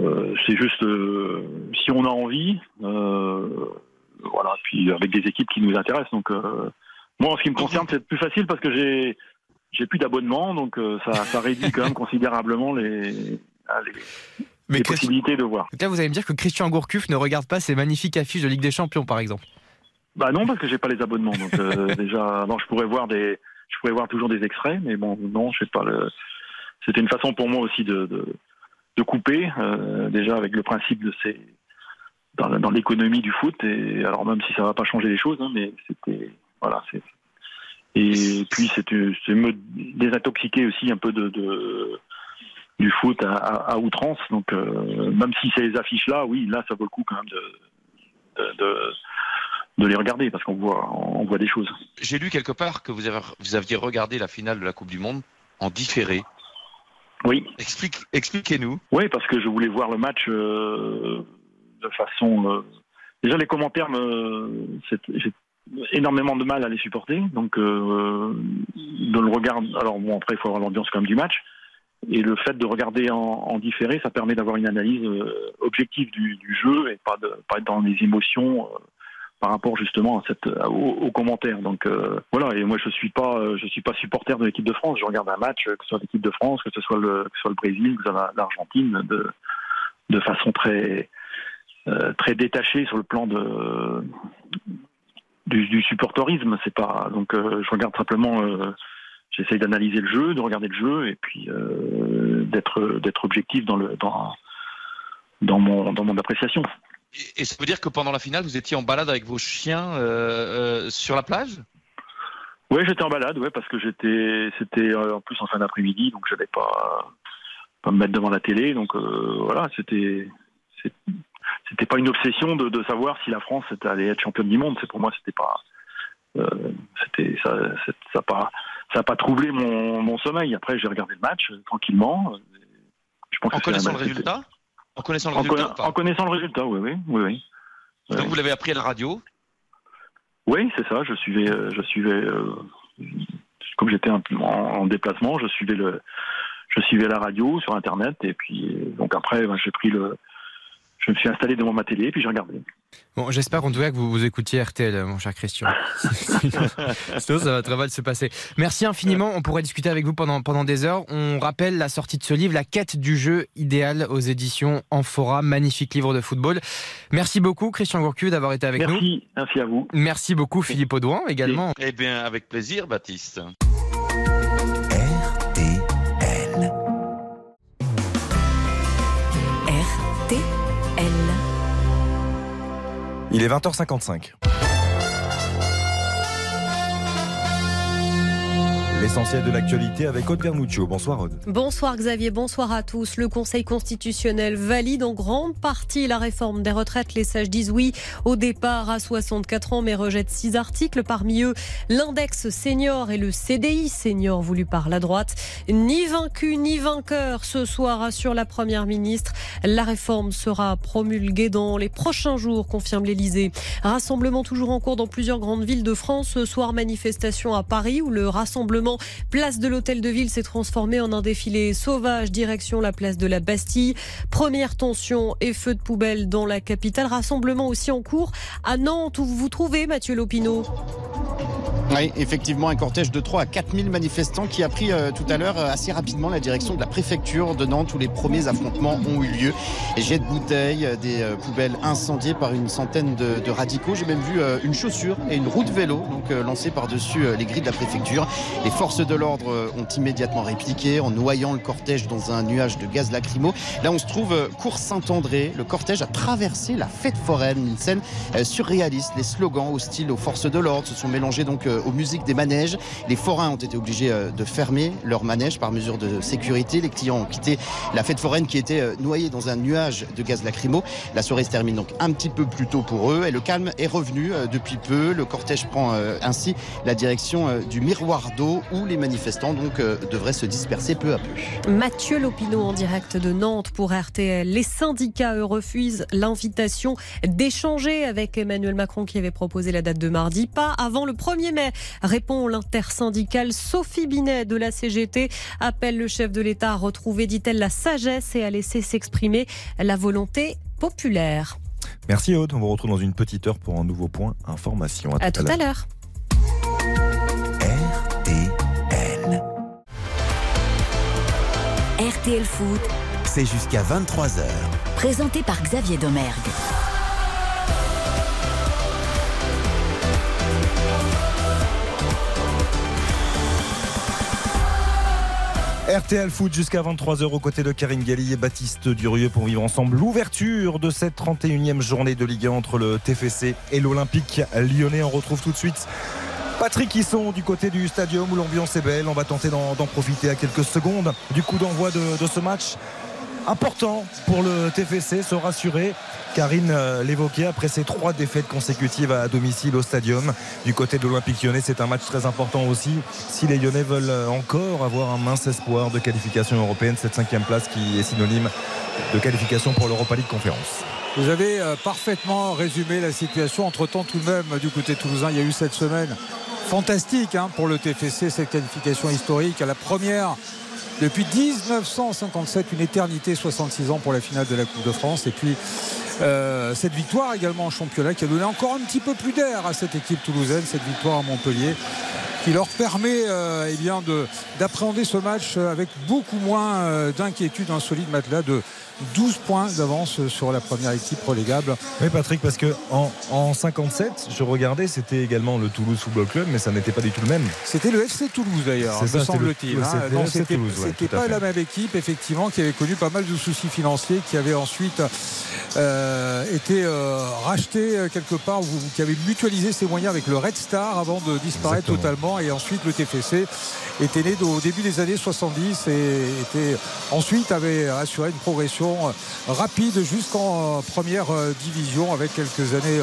Speaker 10: euh, c'est juste euh, si on a envie, euh, voilà. Puis avec des équipes qui nous intéressent. Donc moi, en ce qui me concerne, c'est plus facile parce que j'ai j'ai plus d'abonnement, donc ça, ça réduit quand même considérablement les a les,
Speaker 6: Mais
Speaker 10: les
Speaker 6: Christ-
Speaker 10: possibilités de voir.
Speaker 6: Donc là, vous allez me dire que Christian Gourcuff ne regarde pas ces magnifiques affiches de Ligue des Champions, par exemple.
Speaker 10: Bah non, parce que j'ai pas les abonnements. Donc déjà, non, je pourrais voir des, je pourrais voir toujours des extraits, mais bon, non, je sais pas. Le... C'était une façon pour moi aussi de de, de couper, euh, déjà avec le principe de ces dans, l'économie du foot. Et alors même si ça va pas changer les choses, hein, mais c'était voilà, et puis c'est me désintoxiquer aussi un peu de, du foot à, outrance. Donc euh, même si ces affiches là, oui, là ça vaut le coup quand même de de, de, de les regarder parce qu'on voit on voit des choses.
Speaker 11: J'ai lu quelque part que vous, avez, vous aviez regardé la finale de la Coupe du Monde en différé.
Speaker 10: Oui.
Speaker 11: Explique, expliquez-nous.
Speaker 10: Oui, parce que je voulais voir le match euh, de façon. euh, Déjà, les commentaires, me... c'est- j'ai énormément de mal à les supporter. Donc, euh, de le regarder. Alors, bon, après, il faut avoir l'ambiance quand même du match. Et le fait de regarder en, en différé, ça permet d'avoir une analyse euh, objective du, du jeu et pas, de, pas être dans les émotions euh, par rapport justement à cette, aux, commentaires. Donc euh, voilà. Et moi, je suis pas, euh, je suis pas supporter de l'équipe de France. Je regarde un match, euh, que ce soit l'équipe de France, que ce soit le, que ce soit le Brésil, que ce soit la- l'Argentine, de, de façon très, très détachée sur le plan de du, supporterisme. C'est pas donc je regarde simplement. J'essaye d'analyser le jeu, de regarder le jeu, et puis d'être d'être objectif dans le dans dans mon dans mon appréciation.
Speaker 11: Et, ça veut dire que pendant la finale, vous étiez en balade avec vos chiens euh, euh, sur la plage?
Speaker 10: Oui, j'étais en balade, ouais, parce que j'étais, c'était euh, en plus en fin d'après-midi, donc je n'allais pas, pas me mettre devant la télé, donc voilà, c'était, c'était pas une obsession de, de savoir si la France allait être championne du monde. C'est pour moi, c'était pas, c'était ça, ça pas, ça a pas troublé mon, mon sommeil. Après, j'ai regardé le match tranquillement. Je pense
Speaker 11: En connaissant le résultat? En connaissant le
Speaker 10: en,
Speaker 11: résultat
Speaker 10: conna-
Speaker 11: ou pas
Speaker 10: en connaissant le résultat, oui, oui, oui, oui.
Speaker 11: Donc vous l'avez appris à la radio
Speaker 10: Oui, c'est ça. Je suivais, euh, je suivais, euh, comme j'étais en déplacement, je suivais le, je suivais la radio sur Internet et puis euh, donc après, ben, j'ai pris le, je me suis installé devant ma télé et puis j'ai regardé.
Speaker 6: Bon, j'espère en tout cas que vous, vous écoutiez RTL, mon cher Christian. Sinon, ça va très mal se passer. Merci infiniment. On pourrait discuter avec vous pendant, pendant des heures. On rappelle la sortie de ce livre, La quête du jeu idéal aux éditions Amphora. Magnifique livre de football. Merci beaucoup, Christian Gourcu, d'avoir été avec nous.
Speaker 10: Merci, merci à vous.
Speaker 6: Merci beaucoup, Philippe Audouin, également.
Speaker 11: Eh bien, avec plaisir, Baptiste.
Speaker 3: Il est 20h55. L'essentiel de l'actualité avec Aude Vernuccio. Bonsoir Aude.
Speaker 12: Bonsoir Xavier, bonsoir à tous. Le Conseil constitutionnel valide en grande partie la réforme des retraites. Les sages disent oui au départ à 64 ans mais rejettent six articles. Parmi eux, l'index senior et le CDI senior voulu par la droite. Ni vaincu ni vainqueur ce soir, assure la Première ministre. La réforme sera promulguée dans les prochains jours, confirme l'Elysée. Rassemblement toujours en cours dans plusieurs grandes villes de France. Ce soir, manifestation à Paris où le rassemblement place de l'Hôtel de Ville s'est transformé en un défilé sauvage direction la place de la Bastille. Première tension et feu de poubelle dans la capitale. Rassemblement aussi en cours à Nantes où vous vous trouvez, Mathieu Lopineau.
Speaker 13: Oui, effectivement, un cortège de 3 à 4 000 manifestants qui a pris euh, tout à l'heure euh, assez rapidement la direction de la préfecture de Nantes où les premiers affrontements ont eu lieu. Et jets de bouteilles, euh, des poubelles incendiées par une centaine de, radicaux. J'ai même vu une chaussure et une roue de vélo donc euh, lancée par-dessus les grilles de la préfecture. De l'ordre euh, ont immédiatement répliqué en noyant le cortège dans un nuage de gaz lacrymo. Là, on se trouve euh, cours Saint-André. Le cortège a traversé la fête foraine, une scène euh, surréaliste. Les slogans hostiles aux forces de l'ordre se sont mélangés donc aux musiques des manèges. Les forains ont été obligés de fermer leurs manèges par mesure de sécurité. Les clients ont quitté la fête foraine qui était noyée dans un nuage de gaz lacrymo. La soirée se termine donc un petit peu plus tôt pour eux et le calme est revenu depuis peu. Le cortège prend ainsi la direction du miroir d'eau où les manifestants donc euh, devraient se disperser peu à peu.
Speaker 12: Mathieu Lopineau en direct de Nantes pour RTL. Les syndicats, eux, refusent l'invitation d'échanger avec Emmanuel Macron qui avait proposé la date de mardi. Pas avant le 1er mai, répond l'intersyndicale Sophie Binet de la CGT. Appelle le chef de l'État à retrouver, dit-elle, la sagesse et à laisser s'exprimer la volonté populaire.
Speaker 3: Merci Aude. On vous retrouve dans une petite heure pour un nouveau point information.
Speaker 12: À tout à l'heure.
Speaker 2: RTL Foot,
Speaker 1: c'est jusqu'à 23h.
Speaker 2: Présenté par Xavier Domergue.
Speaker 3: RTL Foot jusqu'à 23h aux côtés de Karine Galli et Baptiste Durieux pour vivre ensemble l'ouverture de cette 31e journée de Ligue 1 entre le TFC et l'Olympique lyonnais. On retrouve tout de suite Patrick sont du côté du stadium où l'ambiance est belle. On va tenter d'en profiter à quelques secondes du coup d'envoi de, ce match important pour le TFC, se rassurer. Karine euh, l'évoquait après ces trois défaites consécutives à domicile au stadium. Du côté de l'Olympique lyonnais, c'est un match très important aussi. Si les Lyonnais veulent encore avoir un mince espoir de qualification européenne, cette cinquième place qui est synonyme de qualification pour l'Europa League Conférence.
Speaker 4: Vous avez euh, parfaitement résumé la situation. Entre-temps, tout de même, du côté toulousain, il y a eu cette semaine fantastique hein, pour le TFC, cette qualification historique la première depuis 1957, une éternité, 66 ans pour la finale de la Coupe de France. Et puis euh, cette victoire également en championnat qui a donné encore un petit peu plus d'air à cette équipe toulousaine, cette victoire à Montpellier qui leur permet euh, eh d'appréhender ce match avec beaucoup moins d'inquiétude, un solide matelas de 12 points d'avance sur la première équipe relégable.
Speaker 3: Oui Patrick, parce que en, 57, je regardais, c'était également le Toulouse Football Club, mais ça n'était pas du tout le même.
Speaker 4: C'était le FC Toulouse d'ailleurs, me semble-t-il. Hein. C'était pas la même équipe, effectivement, qui avait connu pas mal de soucis financiers, qui avait ensuite euh, été euh, racheté euh, quelque part, ou qui avait mutualisé ses moyens avec le Red Star avant de disparaître totalement. Et ensuite, le TFC était né au début des années 70 et était, ensuite avait assuré une progression rapide jusqu'en première division avec quelques années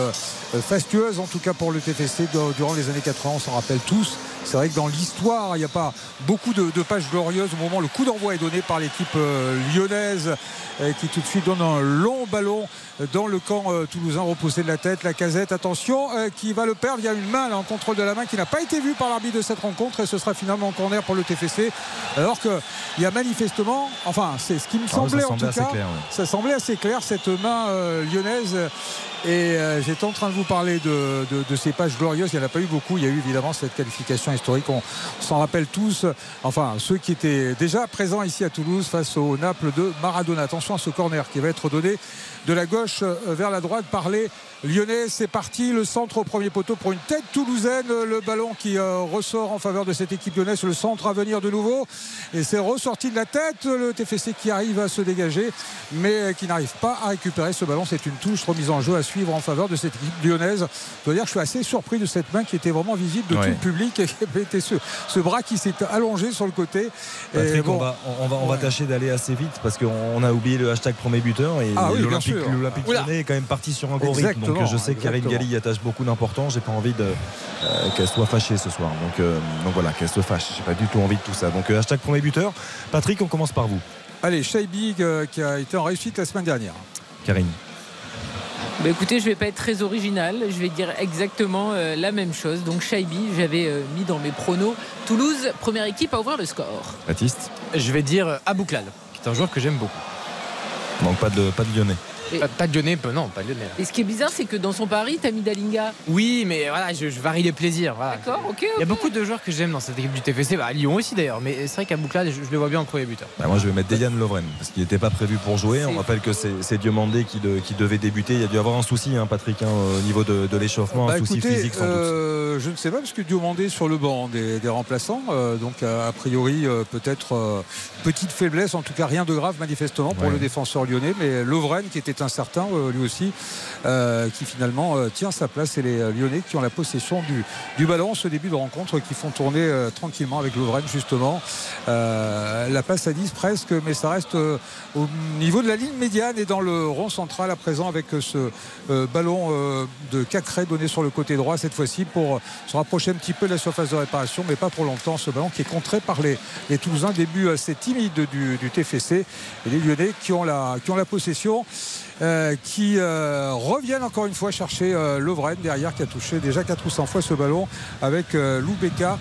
Speaker 4: fastueuses, en tout cas pour le TFC durant les années 80, on s'en rappelle tous. C'est vrai que dans l'histoire, il n'y a pas beaucoup de, pages glorieuses au moment où le coup d'envoi est donné par l'équipe euh, lyonnaise euh, qui tout de suite donne un long ballon dans le camp euh, toulousain repoussé de la tête. La casette, attention, qui va le perdre. Il y a une main en contrôle de la main qui n'a pas été vue par l'arbitre de cette rencontre et ce sera finalement en corner pour le TFC. Alors qu'il y a manifestement, enfin, c'est ce qui me ah semblait en tout cas, ça semblait assez clair cette main lyonnaise et euh, j'étais en train de vous parler de, ces pages glorieuses. Il n'y en a pas eu beaucoup. Il y a eu évidemment cette qualification historique. On, s'en rappelle tous. Enfin, ceux qui étaient déjà présents ici à Toulouse face au Naples de Maradona. Attention à ce corner qui va être donné de la gauche euh, vers la droite par les Lyonnais. C'est parti. Le centre au premier poteau pour une tête toulousaine. Le ballon qui euh, ressort en faveur de cette équipe lyonnaise. Le centre à venir de nouveau. Et c'est ressorti de la tête. Le TFC qui arrive à se dégager, mais qui n'arrive pas à récupérer ce ballon. C'est une touche remise en jeu à suivre en faveur de cette équipe lyonnaise. Je dois dire que je suis assez surpris de cette main qui était vraiment visible de tout le public et qui ce, ce bras qui s'est allongé sur le côté.
Speaker 3: Patrick, on, va, on, va, on va tâcher d'aller assez vite parce qu'on a oublié le hashtag premier buteur et
Speaker 4: ah
Speaker 3: l'Olympique lyonnais est quand même parti sur un gros rythme. Donc je sais que Karine Galli y attache beaucoup d'importance. J'ai pas envie de, euh, qu'elle soit fâchée ce soir. Donc, euh, donc voilà, qu'elle se fâche. J'ai pas du tout envie de tout ça. Donc euh, hashtag premier buteur. Patrick, on commence par vous.
Speaker 4: Allez, Shaibig qui a été en réussite la semaine dernière.
Speaker 3: Karine.
Speaker 5: Bah écoutez, je vais pas être très original, je vais dire exactement euh, la même chose. Donc Shaibi, j'avais euh, mis dans mes pronos Toulouse, première équipe à ouvrir le score.
Speaker 3: Baptiste
Speaker 6: Je vais dire Abouklal, qui est un joueur que j'aime beaucoup.
Speaker 3: Donc pas de, pas de Lyonnais
Speaker 6: pas, de Lyonnais, non, pas de Lyonnais.
Speaker 5: Et ce qui est bizarre, c'est que dans son pari, t'as mis Dalinga.
Speaker 6: Oui, mais voilà, je, varie les plaisirs.
Speaker 5: D'accord, ok.
Speaker 6: Il y a beaucoup de joueurs que j'aime dans cette équipe du TFC, bah, à Lyon aussi d'ailleurs, mais c'est vrai qu'à Bouclade, je, le vois bien en premier buteur.
Speaker 3: Bah, moi, je vais mettre Dejan Lovren, parce qu'il n'était pas prévu pour jouer. On rappelle que c'est Diomandé qui, qui, devait débuter. Il y a dû avoir un souci, hein, Patrick, hein, au niveau de, l'échauffement, un bah, souci physique sans doute.
Speaker 4: Euh, je ne sais pas, parce que Diomandé sur le banc des, remplaçants, euh, donc a priori, euh, peut-être petite faiblesse, en tout cas rien de grave manifestement pour le défenseur lyonnais, mais Lovren qui était incertain, lui aussi, euh, qui finalement euh, tient sa place. Et les euh, Lyonnais qui ont la possession du, du ballon, ce début de rencontre, qui font tourner tranquillement avec Lovren, justement. la passe à 10 presque, mais ça reste au niveau de la ligne médiane et dans le rond central à présent avec ce ballon de Cacré donné sur le côté droit cette fois-ci pour se rapprocher un petit peu de la surface de réparation, mais pas pour longtemps. Ce ballon qui est contré par les, les Toulousains, début assez timide du, du TFC et les Lyonnais qui ont la, qui ont la possession. Euh, qui euh, reviennent encore une fois chercher euh, Lovren derrière qui a touché déjà 4 ou 100 fois ce ballon avec Loubeka.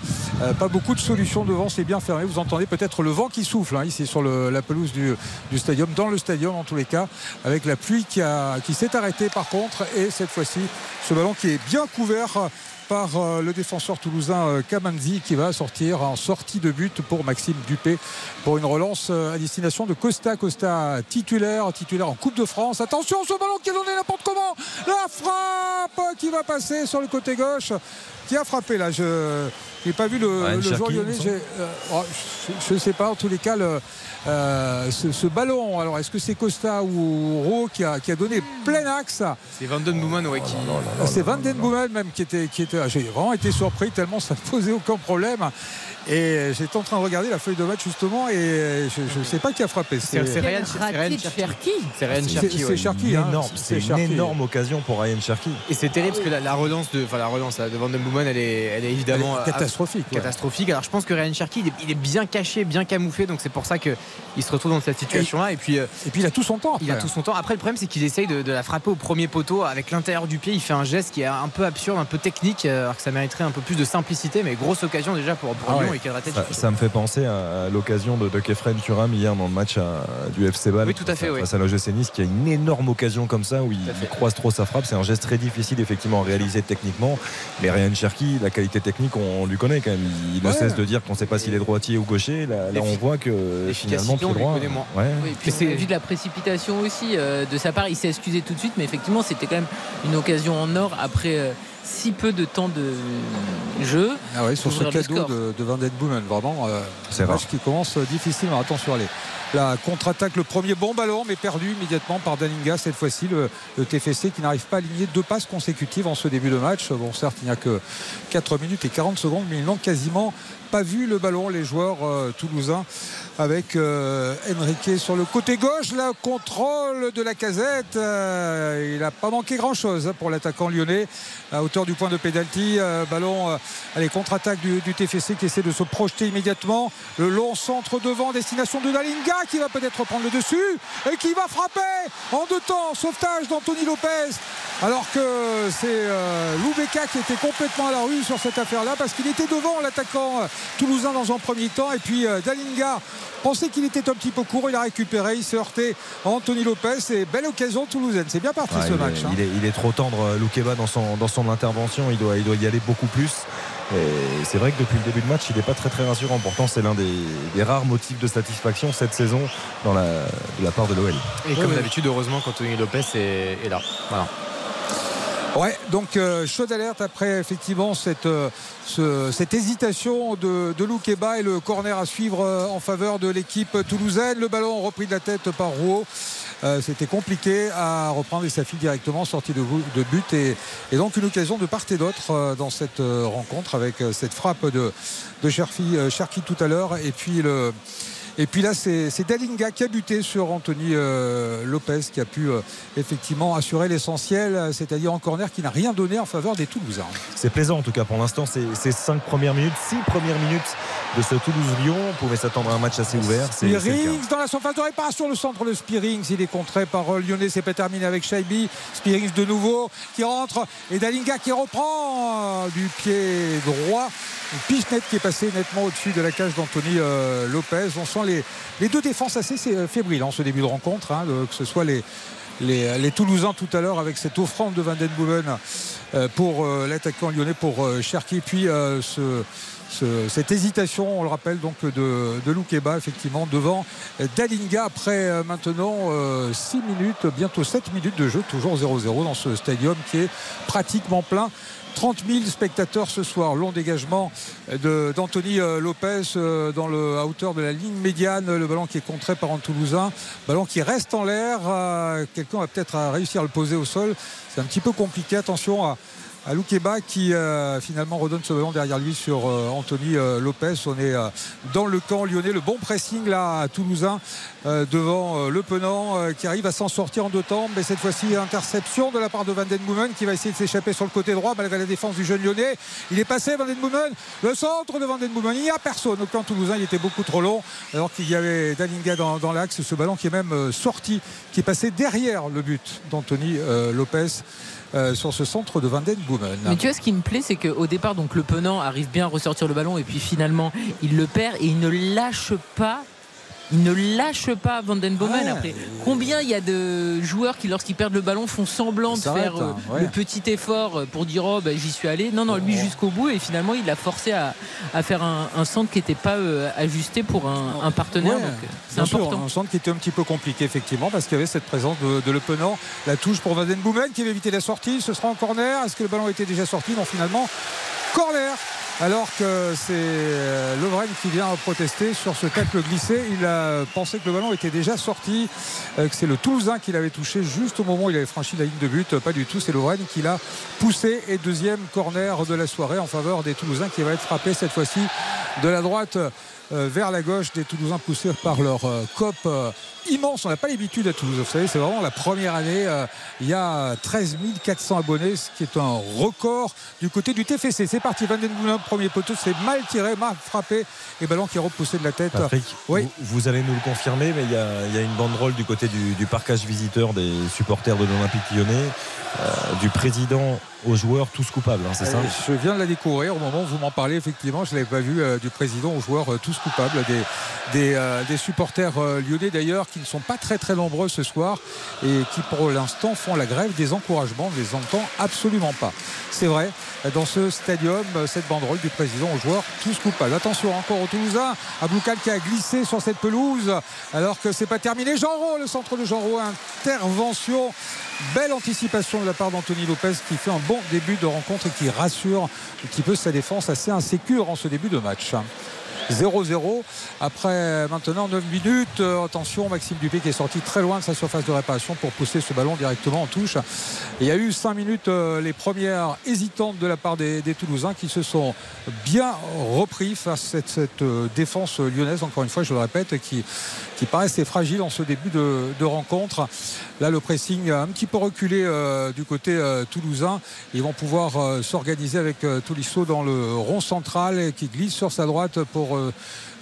Speaker 4: pas beaucoup de solutions devant, c'est bien fermé. Vous entendez peut-être le vent qui souffle hein, ici sur la pelouse du, stadium, dans le stadium en tous les cas, avec la pluie qui s'est arrêtée par contre. Et cette fois-ci, ce ballon qui est bien couvert par euh, le défenseur toulousain euh, Kamanzi qui va sortir en sortie de but pour Maxime Dupé pour une relance euh, à destination de Costa. Costa titulaire, titulaire en Coupe de France. Attention, ce ballon qui est donné n'importe comment? La frappe qui va passer sur le côté gauche. Qui a frappé là Je n'ai pas vu le,
Speaker 3: Ryan
Speaker 4: le joueur lyonnais. J'ai- euh, oh, je ne sais pas. En tous les cas, le- euh, ce, ce ballon, alors est-ce que c'est Costa ou Ro qui a, qui a donné plein axe
Speaker 6: C'est Van Den Boomen ouais, qui.
Speaker 4: c'est Van Den Boomen même qui était. Qui était J'ai vraiment été surpris tellement ça ne posait aucun problème. Et j'étais en train de regarder la feuille de match justement et je ne sais pas qui a frappé.
Speaker 6: C'est c'est Ryan c'est Cherki. C'est Ryan
Speaker 4: C'est-
Speaker 6: Cherki.
Speaker 4: c'est. Cherki,
Speaker 3: Une
Speaker 4: hein.
Speaker 3: énorme-
Speaker 4: C'est
Speaker 3: C'est une
Speaker 4: Cherki.
Speaker 3: énorme occasion pour Ryan Cherki.
Speaker 6: Et c'est terrible parce que la, la relance de, enfin la relance de Van Den Boomen, elle est, elle est évidemment
Speaker 4: catastrophique,
Speaker 6: euh,
Speaker 4: ouais.
Speaker 6: catastrophique. Alors je pense que Ryan Cherki, il est, il est bien caché, bien camouflé, donc c'est pour ça que il se retrouve dans cette situation-là. Et puis, euh,
Speaker 4: Et puis il a tout son temps.
Speaker 6: il a
Speaker 4: après.
Speaker 6: tout son temps. Après, le problème, c'est qu'il essaye de, de la frapper au premier poteau avec l'intérieur du pied. Il fait un geste qui est un peu absurde, un peu technique, euh, alors que ça mériterait un peu plus de simplicité. Mais grosse occasion déjà pour, pour
Speaker 4: Ah
Speaker 6: Lyon
Speaker 4: ouais.
Speaker 6: et tête.
Speaker 3: Ça, ça me fait penser à, à l'occasion de, de Kefren Turam hier dans le match à- du FC Bâle
Speaker 6: Oui, tout à fait,
Speaker 3: face
Speaker 6: oui.
Speaker 3: à l'OGC Nice qui a une énorme occasion comme ça où il, croise trop sa frappe. C'est un geste très difficile effectivement à réaliser techniquement. Mais Ryan Cherki, la qualité technique, on, lui connaît quand même. Il, ne
Speaker 4: Ouais.
Speaker 3: cesse de dire qu'on ne sait pas s'il est droitier ou gaucher. Là, là, on voit que finalement pied droit. Ouais.
Speaker 5: Oui, puis
Speaker 6: c'est-
Speaker 5: vu de la précipitation aussi euh, de sa part. Il s'est excusé tout de suite, mais effectivement, c'était quand même une occasion en or après euh, si peu de temps de jeu.
Speaker 4: Ah ouais, sur ce cadeau de, de Van Den Boomen, vraiment, euh,
Speaker 3: C'est
Speaker 4: match qui commence euh, difficilement. Attention, allez. La contre-attaque, le premier bon ballon, mais perdu immédiatement par Dalinga. Cette fois-ci, le, le TFC qui n'arrive pas à aligner deux passes consécutives en ce début de match. Bon, certes, il n'y a que 4 minutes et 40 secondes, mais ils n'ont quasiment pas vu le ballon, les joueurs euh, toulousains, avec euh, Enrique sur le côté gauche. Le contrôle de la casette. euh, il n'a pas manqué grand-chose pour l'attaquant lyonnais. À hauteur du point de pénalty, euh, ballon, euh, allez, contre-attaque du, du TFC qui essaie de se projeter immédiatement. Le long centre devant, destination de Dalinga qui va peut-être prendre le dessus et qui va frapper en deux temps. Sauvetage d'Anthony Lopez. Alors que c'est euh, Loubeka qui était complètement à la rue sur cette affaire-là parce qu'il était devant l'attaquant toulousain dans un premier temps et puis Dalinga pensait qu'il était un petit peu court, il a récupéré, il s'est heurté à Anthony Lopez et belle occasion toulousaine. C'est bien parti
Speaker 3: Ouais,
Speaker 4: ce
Speaker 3: il,
Speaker 4: match.
Speaker 3: est,
Speaker 4: hein.
Speaker 3: il est- il est trop tendre, euh, Loukeba, dans son, dans son intervention. Il doit, il doit y aller beaucoup plus. Et c'est vrai que depuis le début de match, il n'est pas très très rassurant. Pourtant, c'est l'un des, des rares motifs de satisfaction cette saison dans la, de la part de l'OL.
Speaker 6: Et comme
Speaker 4: oui.
Speaker 6: d'habitude, heureusement qu'Anthony Lopez est, est là. Voilà.
Speaker 4: Ouais, donc euh, chaude alerte après effectivement cette, euh, ce- cette hésitation de, de Loukeba et le corner à suivre euh, en faveur de l'équipe toulousaine. Le ballon repris de la tête par Rouault. Euh, C'était compliqué à reprendre et ça file directement sortie de, de but et, et donc une occasion de part et d'autre euh, dans cette rencontre avec cette frappe de, de Cherki tout à l'heure et puis le et puis là, c'est Dalinga qui a buté sur Anthony euh, Lopez, qui a pu euh, effectivement assurer l'essentiel, euh, c'est-à-dire en corner qui n'a rien donné en faveur des Toulousains.
Speaker 3: C'est plaisant en tout cas pour l'instant. Ces, ces cinq premières minutes, six premières minutes de ce Toulouse-Lyon, on pouvait s'attendre à un match assez ouvert.
Speaker 4: Spearings dans la surface de réparation, le centre de Spearings, il est contré par Lyonnais, c'est pas terminé avec Shaibi. Spearings de nouveau qui rentre et Dalinga qui reprend du pied droit. Une pichenette qui est passée nettement au-dessus de la cage d'Anthony Lopez. On sent les, deux défenses assez fébriles en ce début de rencontre, hein, que ce soit les, Toulousains tout à l'heure avec cette offrande de Van euh, pour euh, l'attaquant lyonnais pour euh, Cherki. Puis ce, ce- cette hésitation, on le rappelle, donc de, de Loukeba, effectivement, devant Dalinga après euh, maintenant 6 minutes, bientôt 7 minutes de jeu, toujours 0-0 dans ce stadium qui est pratiquement plein. 30 000 spectateurs ce soir. Long dégagement d'Anthony euh, Lopez euh, dans le, à hauteur de la ligne médiane. Le ballon qui est contré par un Toulousain. Ballon qui reste en l'air. Euh, Quelqu'un va peut-être euh, réussir à le poser au sol. C'est un petit peu compliqué. Attention à, à Loukeba qui euh, finalement redonne ce ballon derrière lui sur euh, Anthony euh, Lopez. On est euh, dans le camp lyonnais. Le bon pressing là à Toulousain devant Le Penant qui arrive à s'en sortir en deux temps. Mais cette fois-ci, interception de la part de Van Den Boomen qui va essayer de s'échapper sur le côté droit malgré la défense du jeune lyonnais. Il est passé Van Den Boomen. Le centre de Van Den Boomen. Il n'y a personne. Au camp toulousain, il était beaucoup trop long alors qu'il y avait Dalinga dans, dans l'axe. Ce ballon qui est même sorti, qui est passé derrière le but d'Anthony Lopez. Euh, sur ce centre de Van Den Boomen.
Speaker 5: Mais tu vois, ce qui me plaît, c'est qu'au départ, donc le Penant arrive bien à ressortir le ballon et puis finalement, il le perd et il ne lâche pas Il ne lâche pas Van Den Bomen.
Speaker 4: Ouais.
Speaker 5: Après, combien il y a de joueurs qui, lorsqu'ils perdent le ballon, font semblant de faire euh,
Speaker 4: hein, ouais.
Speaker 5: le petit effort pour dire oh ben, j'y suis allé. Non, non, lui jusqu'au bout et finalement il a forcé à, à faire un, un centre qui n'était pas euh, ajusté pour un, un partenaire.
Speaker 4: Ouais,
Speaker 5: euh, c'est
Speaker 4: sûr,
Speaker 5: important.
Speaker 4: un centre qui était un petit peu compliqué effectivement parce qu'il y avait cette présence de, de Le Penant. La touche pour Van Den Boomen qui va éviter la sortie. Ce sera en corner. Est-ce que le ballon était déjà sorti? Non, finalement, corner. Alors que c'est euh, Lovren qui vient protester sur ce tacle glissé. Il a pensé que le ballon était déjà sorti, euh, que c'est le Toulousain qui l'avait touché juste au moment où il avait franchi la ligne de but. Pas du tout, c'est Lovren qui l'a poussé. Et deuxième corner de la soirée en faveur des Toulousains qui va être frappé cette fois-ci de la droite vers la gauche des Toulousains poussés par leur euh, cop euh, immense. On n'a pas l'habitude à Toulouse. Vous savez, c'est vraiment la première année. euh, il y a 13 400 abonnés, ce qui est un record du côté du TFC. C'est parti. Van Den Boomen, premier poteau, c'est mal tiré, mal frappé. Et ballon qui est repoussé de la tête.
Speaker 3: Patrick,
Speaker 4: Oui.
Speaker 3: vous, vous allez nous le confirmer, mais il y a, il y a une banderole du côté du, du parcage visiteur des supporters de l'Olympique lyonnais, euh, du président aux joueurs, tous coupables, hein, c'est ça
Speaker 4: Euh, Je viens de la découvrir au moment où vous m'en parlez. Effectivement, je ne l'avais pas vu euh, du président aux joueurs euh, tous coupables, des, des, euh, des supporters lyonnais d'ailleurs qui ne sont pas très très nombreux ce soir et qui pour l'instant font la grève des encouragements. On ne les entend absolument pas. C'est vrai, dans ce stadium, cette banderole du président aux joueurs tous coupables. Attention encore au Toulousain, Abloukal qui a glissé sur cette pelouse alors que c'est pas terminé. Jean Rowe, le centre de Jean Rowe, intervention. Belle anticipation de la part d'Anthony Lopez qui fait un bon début de rencontre et qui rassure un petit peu sa défense assez insécure en ce début de match. 0-0 après maintenant 9 minutes. Euh, attention, Maxime Dupé qui est sorti très loin de sa surface de réparation pour pousser ce ballon directement en touche. Il y a eu 5 minutes euh, les premières hésitantes de la part des, Toulousains qui se sont bien repris face à cette, cette, euh, défense lyonnaise, encore une fois, je le répète, qui, qui paraissait fragile en ce début de, rencontre. Là, le pressing un petit peu reculé euh, du côté euh, toulousain. Ils vont pouvoir euh, s'organiser avec Tolisso dans le rond central qui glisse sur sa droite pour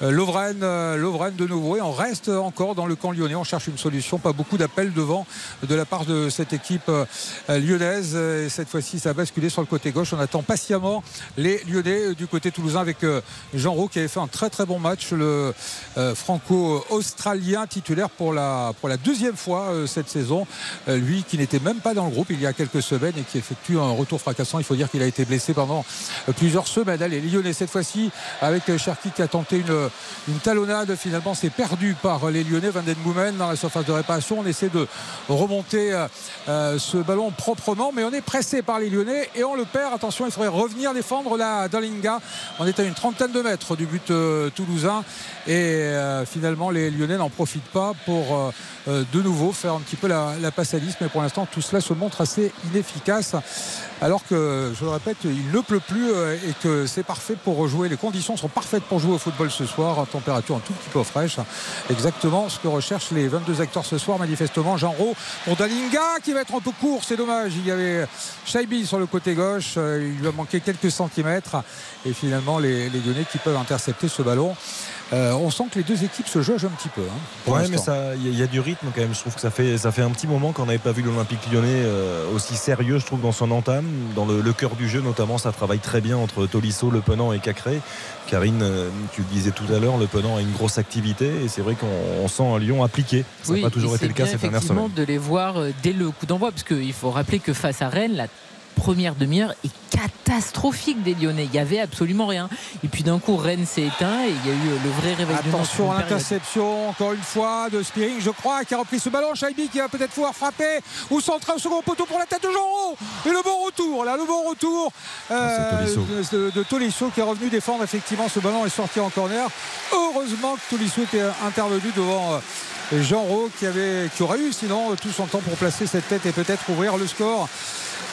Speaker 4: Lovren, euh, Lovren de nouveau. Et on reste encore dans le camp lyonnais. On cherche une solution. Pas beaucoup d'appels devant de la part de cette équipe euh, lyonnaise. Et cette fois-ci, ça a basculé sur le côté gauche. On attend patiemment les Lyonnais euh, du côté toulousain avec euh, Jean Roux qui avait fait un très très bon match. Le euh, franco-australien titulaire pour la, pour la deuxième fois euh, cette saison. Euh, lui qui n'était même pas dans le groupe il y a quelques semaines et qui effectue un retour fracassant. Il faut dire qu'il a été blessé pendant euh, plusieurs semaines. Allez, Lyonnais cette fois-ci avec euh, Cherki qui a tenté une, une talonnade. Finalement, c'est perdu par les Lyonnais. Van Den Boomen dans la surface de réparation. On essaie de remonter euh, euh, ce ballon proprement, mais on est pressé par les Lyonnais et on le perd. Attention, il faudrait revenir défendre la Dalinga. On est à une trentaine de mètres du but euh, toulousain et finalement les Lyonnais n'en profitent pas pour de nouveau faire un petit peu la, la passe à 10 mais pour l'instant tout cela se montre assez inefficace alors que je le répète il ne pleut plus euh, et que c'est parfait pour rejouer les conditions sont parfaites pour jouer au football ce soir. Température un tout petit peu fraîche. Exactement ce que recherchent les 22 acteurs ce soir manifestement. Jean Rowe pour Dalinga qui va être un peu court c'est dommage. Il y avait Shaibi sur le côté gauche euh, il lui a manqué quelques centimètres. Et finalement les, les qui peuvent intercepter ce ballon euh, on sent que les deux équipes se jaugent un petit peu. hein,
Speaker 3: Ouais, mais ça, il y, a- il y a du rythme quand même. Je trouve que ça fait, ça fait un petit moment qu'on n'avait pas vu l'Olympique lyonnais euh, aussi sérieux, je trouve, dans son entame, dans le, le cœur du jeu notamment. Ça travaille très bien entre Tolisso, Le Penant et Cacré. Karine, euh, tu le disais tout à l'heure, Le Penant a une grosse activité et c'est vrai qu'on on sent un Lyon appliqué. Ça n'a
Speaker 5: Oui,
Speaker 3: pas toujours été le cas ces dernières semaines.
Speaker 5: de les voir dès le coup d'envoi, parce qu'il faut rappeler que face à Rennes, la première demi-heure est catastrophique des Lyonnais. Il y avait absolument rien. Et puis d'un coup, Rennes s'est éteint et il y a eu euh, le vrai réveil de
Speaker 4: Attention à l'interception, encore une fois, de Spearing, je crois, qui a repris ce ballon. Shaibi qui va peut-être pouvoir frapper ou centrer au second poteau pour la tête de Jean. Et le bon retour, là, le bon retour euh,
Speaker 3: Tolisso.
Speaker 4: de, de Tolisso qui est revenu défendre effectivement ce ballon est sorti en corner. Heureusement que Tolisso était intervenu devant. euh, Jean Roux qui, avait, qui aurait eu sinon euh, tout son temps pour placer cette tête et peut-être ouvrir le score.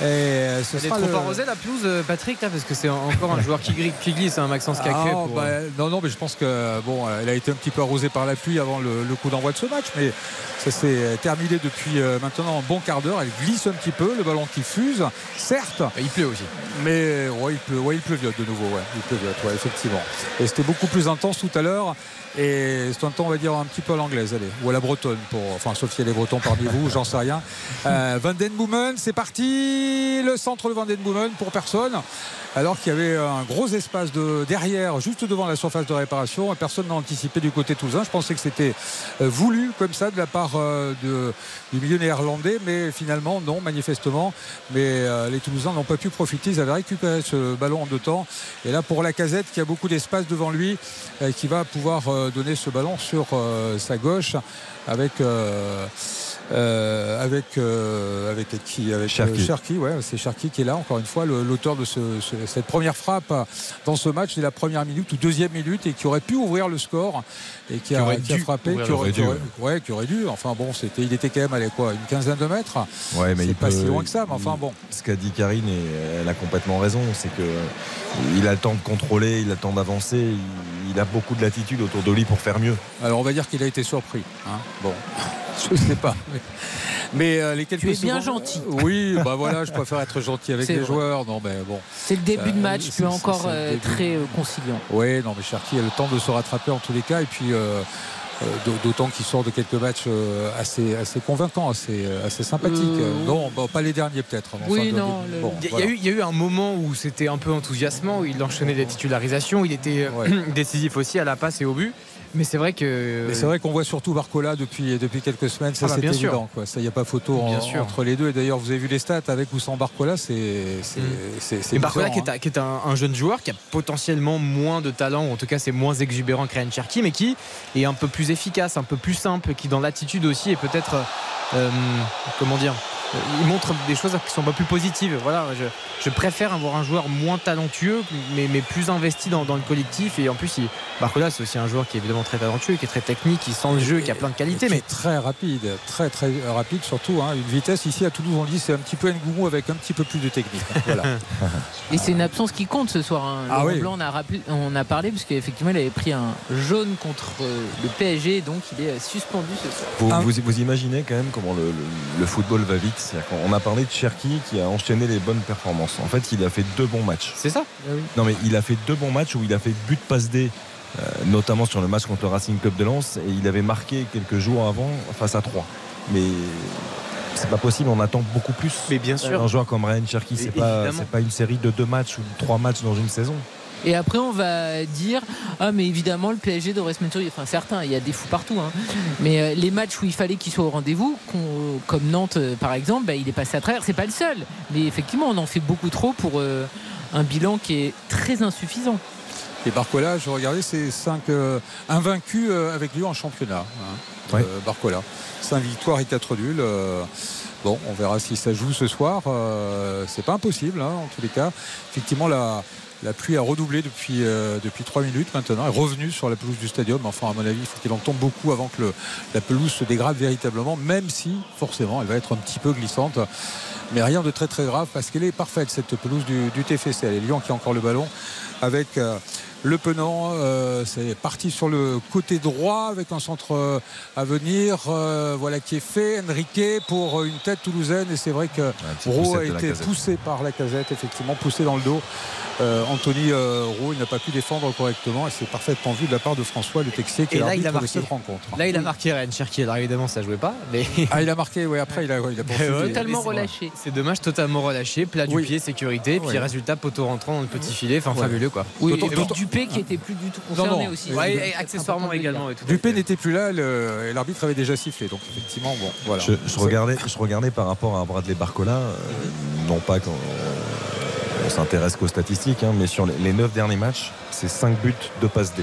Speaker 4: Et euh, ce
Speaker 6: Elle est
Speaker 4: sera
Speaker 6: trop
Speaker 4: le-
Speaker 6: arrosée la pelouse, euh, Patrick, là, parce que c'est encore un joueur qui, qui glisse, hein, Maxence Cacré.
Speaker 4: Ah, bah,
Speaker 6: euh,
Speaker 4: non, non, mais je pense que bon, elle a été un petit peu arrosée par la pluie avant le, le coup d'envoi de ce match, mais ça s'est terminé depuis maintenant un bon quart d'heure. Elle glisse un petit peu, le ballon qui fuse, certes.
Speaker 6: Il pleut aussi.
Speaker 4: Mais ouais, il pleut, ouais, il pleuviote de nouveau, ouais, il pleuviote, ouais, effectivement. Et c'était beaucoup plus intense tout à l'heure. Et c'est un temps, on va dire, un petit peu à l'anglaise, allez, ou à la bretonne, pour, enfin, sauf s'il y a des bretons parmi vous, j'en sais rien. Euh, Van Den Boomen, c'est parti. Le centre de Van pour personne. Alors qu'il y avait un gros espace de derrière, juste devant la surface de réparation, et personne n'a anticipé du côté toulousain. Je pensais que c'était euh, voulu comme ça de la part euh, du milieu néerlandais, mais finalement non, manifestement. Mais euh, les Toulousains n'ont pas pu profiter. Ils avaient récupéré ce ballon en deux temps. Et là, pour la casette, qui a beaucoup d'espace devant lui, qui va pouvoir donner ce ballon sur sa gauche avec. Euh, avec euh, avec qui avec
Speaker 3: Cherki.
Speaker 4: euh, Cherki, ouais, c'est Cherki qui est là encore une fois l'auteur de ce- ce- cette première frappe dans ce match dès la première minute ou deuxième minute et qui aurait pu ouvrir le score et qui,
Speaker 6: Qui
Speaker 4: a,
Speaker 6: aurait
Speaker 4: qui a
Speaker 6: dû
Speaker 4: frappé qui aurait, aurait- ouais, qui aurait dû. Enfin bon c'était il était quand même allé quoi une quinzaine de mètres.
Speaker 3: Ouais, mais
Speaker 4: c'est
Speaker 3: il
Speaker 4: pas
Speaker 3: peut-
Speaker 4: si loin que ça mais enfin bon.
Speaker 3: Ce qu'a dit Karine, et elle a complètement raison, c'est que il a le temps de contrôler, il a le temps d'avancer, il, il a beaucoup de latitude autour de lui pour faire mieux.
Speaker 4: alors on va dire qu'il a été surpris hein. bon je sais pas mais, mais, euh, les quelques
Speaker 5: Tu es bien gentil.
Speaker 4: oui bah voilà je préfère être gentil avec les
Speaker 5: vrai.
Speaker 4: joueurs non mais bon
Speaker 5: C'est le début de
Speaker 4: Euh,
Speaker 5: match, tu es encore euh, très euh, conciliant.
Speaker 4: Oui, non, mais Cherki a le temps de se rattraper en tous les cas. Et puis, euh, euh, d'autant qu'il sort de quelques matchs euh, assez, assez convaincants, assez, euh, assez sympathiques.
Speaker 6: Euh,
Speaker 4: non, bon, pas les derniers peut-être.
Speaker 6: Oui, non. le-
Speaker 4: bon,
Speaker 6: Il y, a
Speaker 4: voilà.
Speaker 6: eu, il y a eu un moment où c'était un peu enthousiasmant, où il enchaînait des titularisations, il était euh, décisif aussi à la passe et au but. Mais c'est vrai que.
Speaker 4: Mais c'est vrai qu'on voit surtout Barcola depuis, depuis quelques semaines, ça
Speaker 6: Ah bah,
Speaker 4: c'est
Speaker 6: sûr.
Speaker 4: évident. Ça, il n'y a pas photo en- entre les deux. Et d'ailleurs, vous avez vu les stats avec ou sans Barcola, c'est c'est-
Speaker 6: Et Barcola, qui est, un- qui est un, un jeune joueur qui a potentiellement moins de talent, ou en tout cas c'est moins exubérant que Ryan Cherky, mais qui est un peu plus efficace, un peu plus simple, qui dans l'attitude aussi est peut-être. euh, comment dire euh, il montre des choses qui sont pas plus positives. Voilà, je, je préfère avoir un joueur moins talentueux, mais, mais plus investi dans, dans le collectif. Et en plus, il, Barcola, c'est aussi un joueur qui est évidemment très talentueux, qui est très technique, qui sent le jeu, qui a plein de qualités. Mais
Speaker 4: très rapide, très très rapide surtout. hein. Une vitesse ici à Toulouse, on le dit, c'est un petit peu Ngoumou avec un petit peu plus de technique. hein. Voilà.
Speaker 5: Et c'est une absence qui compte ce soir. hein.
Speaker 4: Ah oui.
Speaker 5: Blanc, on a, rappelé- on a parlé parce qu'effectivement il avait pris un jaune contre euh, le PSG, donc il est euh, suspendu ce soir.
Speaker 3: Vous, vous, vous imaginez quand même comment le, le- le football va vite. C'est-à-dire qu'on- On a parlé de Cherki qui a enchaîné les bonnes performances. En fait, il a fait deux bons matchs.
Speaker 6: c'est ça.
Speaker 3: Non, mais il a fait deux bons matchs où il a fait but passe D, euh, notamment sur le match contre le Racing Club de Lens, et il avait marqué quelques jours avant face à 3. Mais c'est pas possible, on attend beaucoup plus.
Speaker 6: Mais bien sûr.
Speaker 3: Un joueur comme Ryan Cherki, c'est pas, pas une série de deux matchs ou de trois matchs dans une saison.
Speaker 5: Et après on va dire ah mais évidemment le PSG devrait se mettre sur enfin certains il y a des fous partout hein. mais euh, les matchs où il fallait qu'il soit au rendez-vous qu'on- comme Nantes euh, par exemple bah, il est passé à travers c'est pas le seul mais effectivement on en fait beaucoup trop pour euh, un bilan qui est très insuffisant
Speaker 4: Et Barcola, je regardais, c'est 5 invaincus euh, avec lui en championnat. hein,
Speaker 3: Ouais.
Speaker 4: euh, Barcola. 5 victoires et 4 nuls. euh, bon, on verra si ça joue ce soir. euh, c'est pas impossible, hein, en tous les cas. Effectivement, la, la pluie a redoublé depuis, euh, depuis 3 minutes maintenant. est revenue sur la pelouse du stadium. Enfin, à mon avis, il faut qu'il en tombe beaucoup avant que la pelouse se dégrade véritablement, même si, forcément, elle va être un petit peu glissante. Mais rien de très très grave parce qu'elle est parfaite cette pelouse du, du TFC. Elle est Lyon qui a encore le ballon avec euh, le Penant. euh, c'est parti sur le côté droit avec un centre euh, à venir. euh, voilà qui est fait. Enrique pour une tête toulousaine. Et c'est vrai que Roux a été poussé par la casette, effectivement, poussé dans le dos. Euh, Anthony euh, Roux, il n'a pas pu défendre correctement et c'est parfaitement vu de la part de François Le Texier qui
Speaker 6: Et là, il a
Speaker 4: l'arbitre de
Speaker 6: marqué.
Speaker 4: cette rencontre.
Speaker 6: Là, il a marqué Ryan Cherky. Alors évidemment, ça jouait pas. Mais
Speaker 4: Ah, il a marqué, oui, après il a, il a.
Speaker 6: Ouais,
Speaker 5: totalement relâché
Speaker 6: C'est dommage, totalement relâché, plat du
Speaker 4: Oui.
Speaker 6: pied, sécurité, puis
Speaker 4: Ouais.
Speaker 6: résultat poteau rentrant dans le petit filet, enfin
Speaker 4: Ouais.
Speaker 6: fabuleux quoi.
Speaker 5: oui Dupé qui était plus du tout concerné
Speaker 4: non.
Speaker 5: aussi
Speaker 4: Ouais,
Speaker 6: et accessoirement
Speaker 5: de
Speaker 6: également. et tout à
Speaker 4: Dupé n'était plus là l'arbitre avait déjà sifflé. Donc effectivement, bon, voilà.
Speaker 3: Je, je regardais, je regardais par rapport à Bradley Barcola, euh, non pas qu'on on s'intéresse qu'aux statistiques, hein, mais sur les, les 9 derniers matchs, c'est 5 buts, 2 passes D.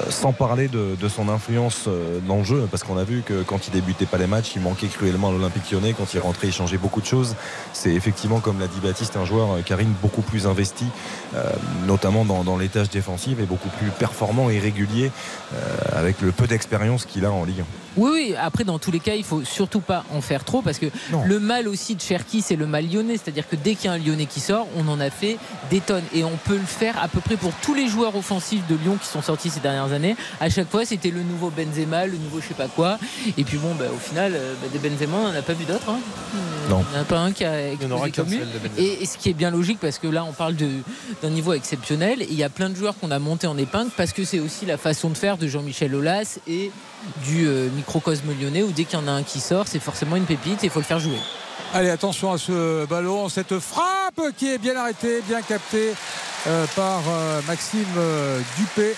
Speaker 3: Euh, sans parler de, son influence euh, dans le jeu, parce qu'on a vu que quand il débutait pas les matchs, il manquait cruellement à l'Olympique lyonnais. Quand il rentrait, il changeait beaucoup de choses. C'est effectivement, comme l'a dit Baptiste, un joueur, euh, Karine, beaucoup plus investi, euh, notamment dans, les tâches défensives, et beaucoup plus performant et régulier, euh, avec le peu d'expérience qu'il a en Ligue 1.
Speaker 5: Oui, oui, après dans tous les cas, il faut surtout pas en faire trop parce que
Speaker 3: Non.
Speaker 5: le mal aussi de Cherki, c'est le mal lyonnais. C'est-à-dire que dès qu'il y a un lyonnais qui sort, on en a fait des tonnes. Et on peut le faire à peu près pour tous les joueurs offensifs de Lyon qui sont sortis ces dernières années. À chaque fois, c'était le nouveau Benzema, le nouveau je sais pas quoi. Et puis bon, bah, au final, euh, bah, des Benzema, on n'en a pas vu d'autres. hein.
Speaker 3: Non.
Speaker 5: Il n'y en a pas un qui a
Speaker 6: Il n'y en aura
Speaker 5: explosé comme lui. Et, et ce qui est bien logique parce que là on parle d'un niveau exceptionnel et il y a plein de joueurs qu'on a monté en épingle parce que c'est aussi la façon de faire de Jean-Michel Aulas et du euh, microcosme lyonnais où dès qu'il y en a un qui sort c'est forcément une pépite et il faut le faire jouer.
Speaker 4: Allez, attention à ce ballon, cette frappe qui est bien arrêtée, bien captée euh, par euh, Maxime euh, Dupé.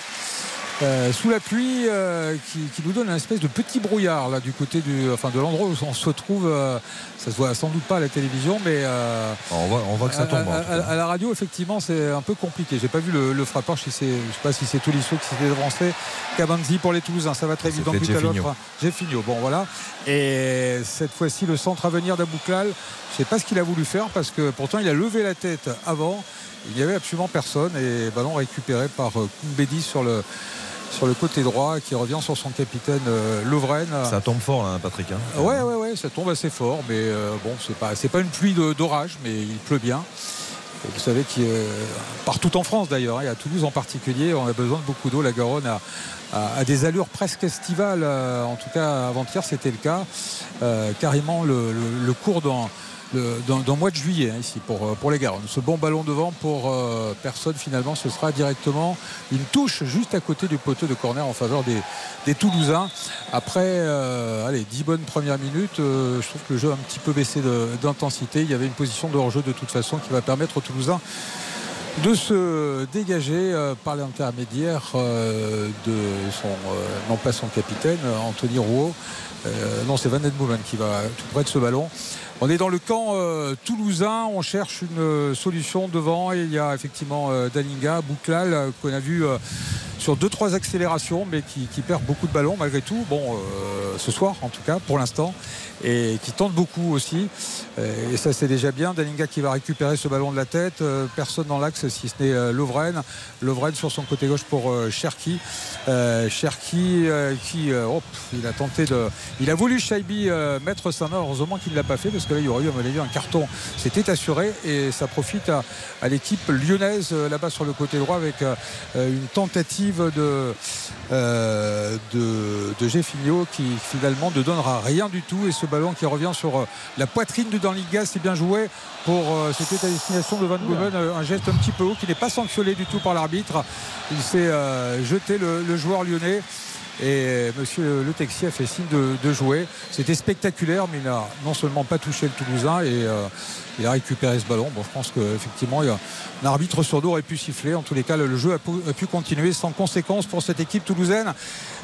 Speaker 4: Euh, sous la pluie euh, qui, qui nous donne une espèce de petit brouillard là du côté du enfin de l'endroit où on se trouve euh, ça se voit sans doute pas à la télévision mais euh,
Speaker 3: On voit, on voit que ça tombe.
Speaker 4: à, la radio effectivement c'est un peu compliqué j'ai pas vu le, le frappeur je sais, je sais pas si c'est Tolisso qui s'était avancé Cabanzi pour les Toulousains ça va très vite d'un
Speaker 3: C'était
Speaker 4: but à l'autre
Speaker 3: Jeffinho.
Speaker 4: Jeffinho bon voilà et cette fois-ci le centre à venir d'Abouklal je sais pas ce qu'il a voulu faire parce que pourtant il a levé la tête avant il n'y avait absolument personne et ballon récupéré par euh, Koumbedi sur le sur le côté droit qui revient sur son capitaine euh, Lovren.
Speaker 3: Ça tombe fort, là, Patrick. hein.
Speaker 4: Ouais, ouais, ouais, ça tombe assez fort, mais euh, bon, c'est pas, c'est pas une pluie d'orage, mais il pleut bien. Et vous savez qu'il euh, partout en France d'ailleurs, hein, et à Toulouse en particulier, on a besoin de beaucoup d'eau. La Garonne a, a- a des allures presque estivales. euh, en tout cas, avant-hier, c'était le cas. Euh, carrément le, le- le cours dans dans, le mois de juillet hein, ici pour, euh, pour les Garonnes. Ce bon ballon devant pour euh, personne finalement, ce sera directement une touche juste à côté du poteau de corner en faveur des, des Toulousains. Après, euh, allez, 10 bonnes premières minutes, je trouve que le jeu a un petit peu baissé d'intensité. Il y avait une position de hors-jeu de toute façon qui va permettre aux Toulousains de se dégager par l'intermédiaire de son, non pas son capitaine, Anthony Rouault. Non, c'est Van Boomen qui va tout près de ce ballon. On est dans le camp euh, toulousain, on cherche une euh, solution devant. Et il y a effectivement euh, Dalinga, Bouklal qu'on a vu sur deux trois accélérations mais qui, qui perd beaucoup de ballons malgré tout. Bon, ce soir en tout cas pour l'instant et qui tente beaucoup aussi. Euh, Et ça c'est déjà bien. Dalinga qui va récupérer ce ballon de la tête. Euh, Personne dans l'axe si ce n'est euh, Lovren. Lovren sur son côté gauche pour Cherki. Cherki qui oh, il a tenté de. Il a voulu Shaibi mettre sa main. Heureusement qu'il ne l'a pas fait parce que là il y aurait eu à mon avis un carton. C'était assuré et ça profite à, l'équipe lyonnaise là-bas sur le côté droit avec une tentative de, de, de qui finalement ne donnera rien du tout et ce ballon qui revient sur euh, la poitrine de Danliga c'est bien joué pour euh, c'était à destination de Van Gomen euh, un geste un petit peu haut qui n'est pas sanctionné du tout par l'arbitre. Il s'est jeté le, le joueur lyonnais et monsieur Le Texier a fait signe de, de jouer. C'était spectaculaire, mais il n'a non seulement pas touché le Toulousain et euh, il a récupéré ce ballon. Bon, je pense qu'effectivement, un arbitre sur dos aurait pu siffler. En tous les cas, le, jeu a pu, continuer sans conséquence pour cette équipe toulousaine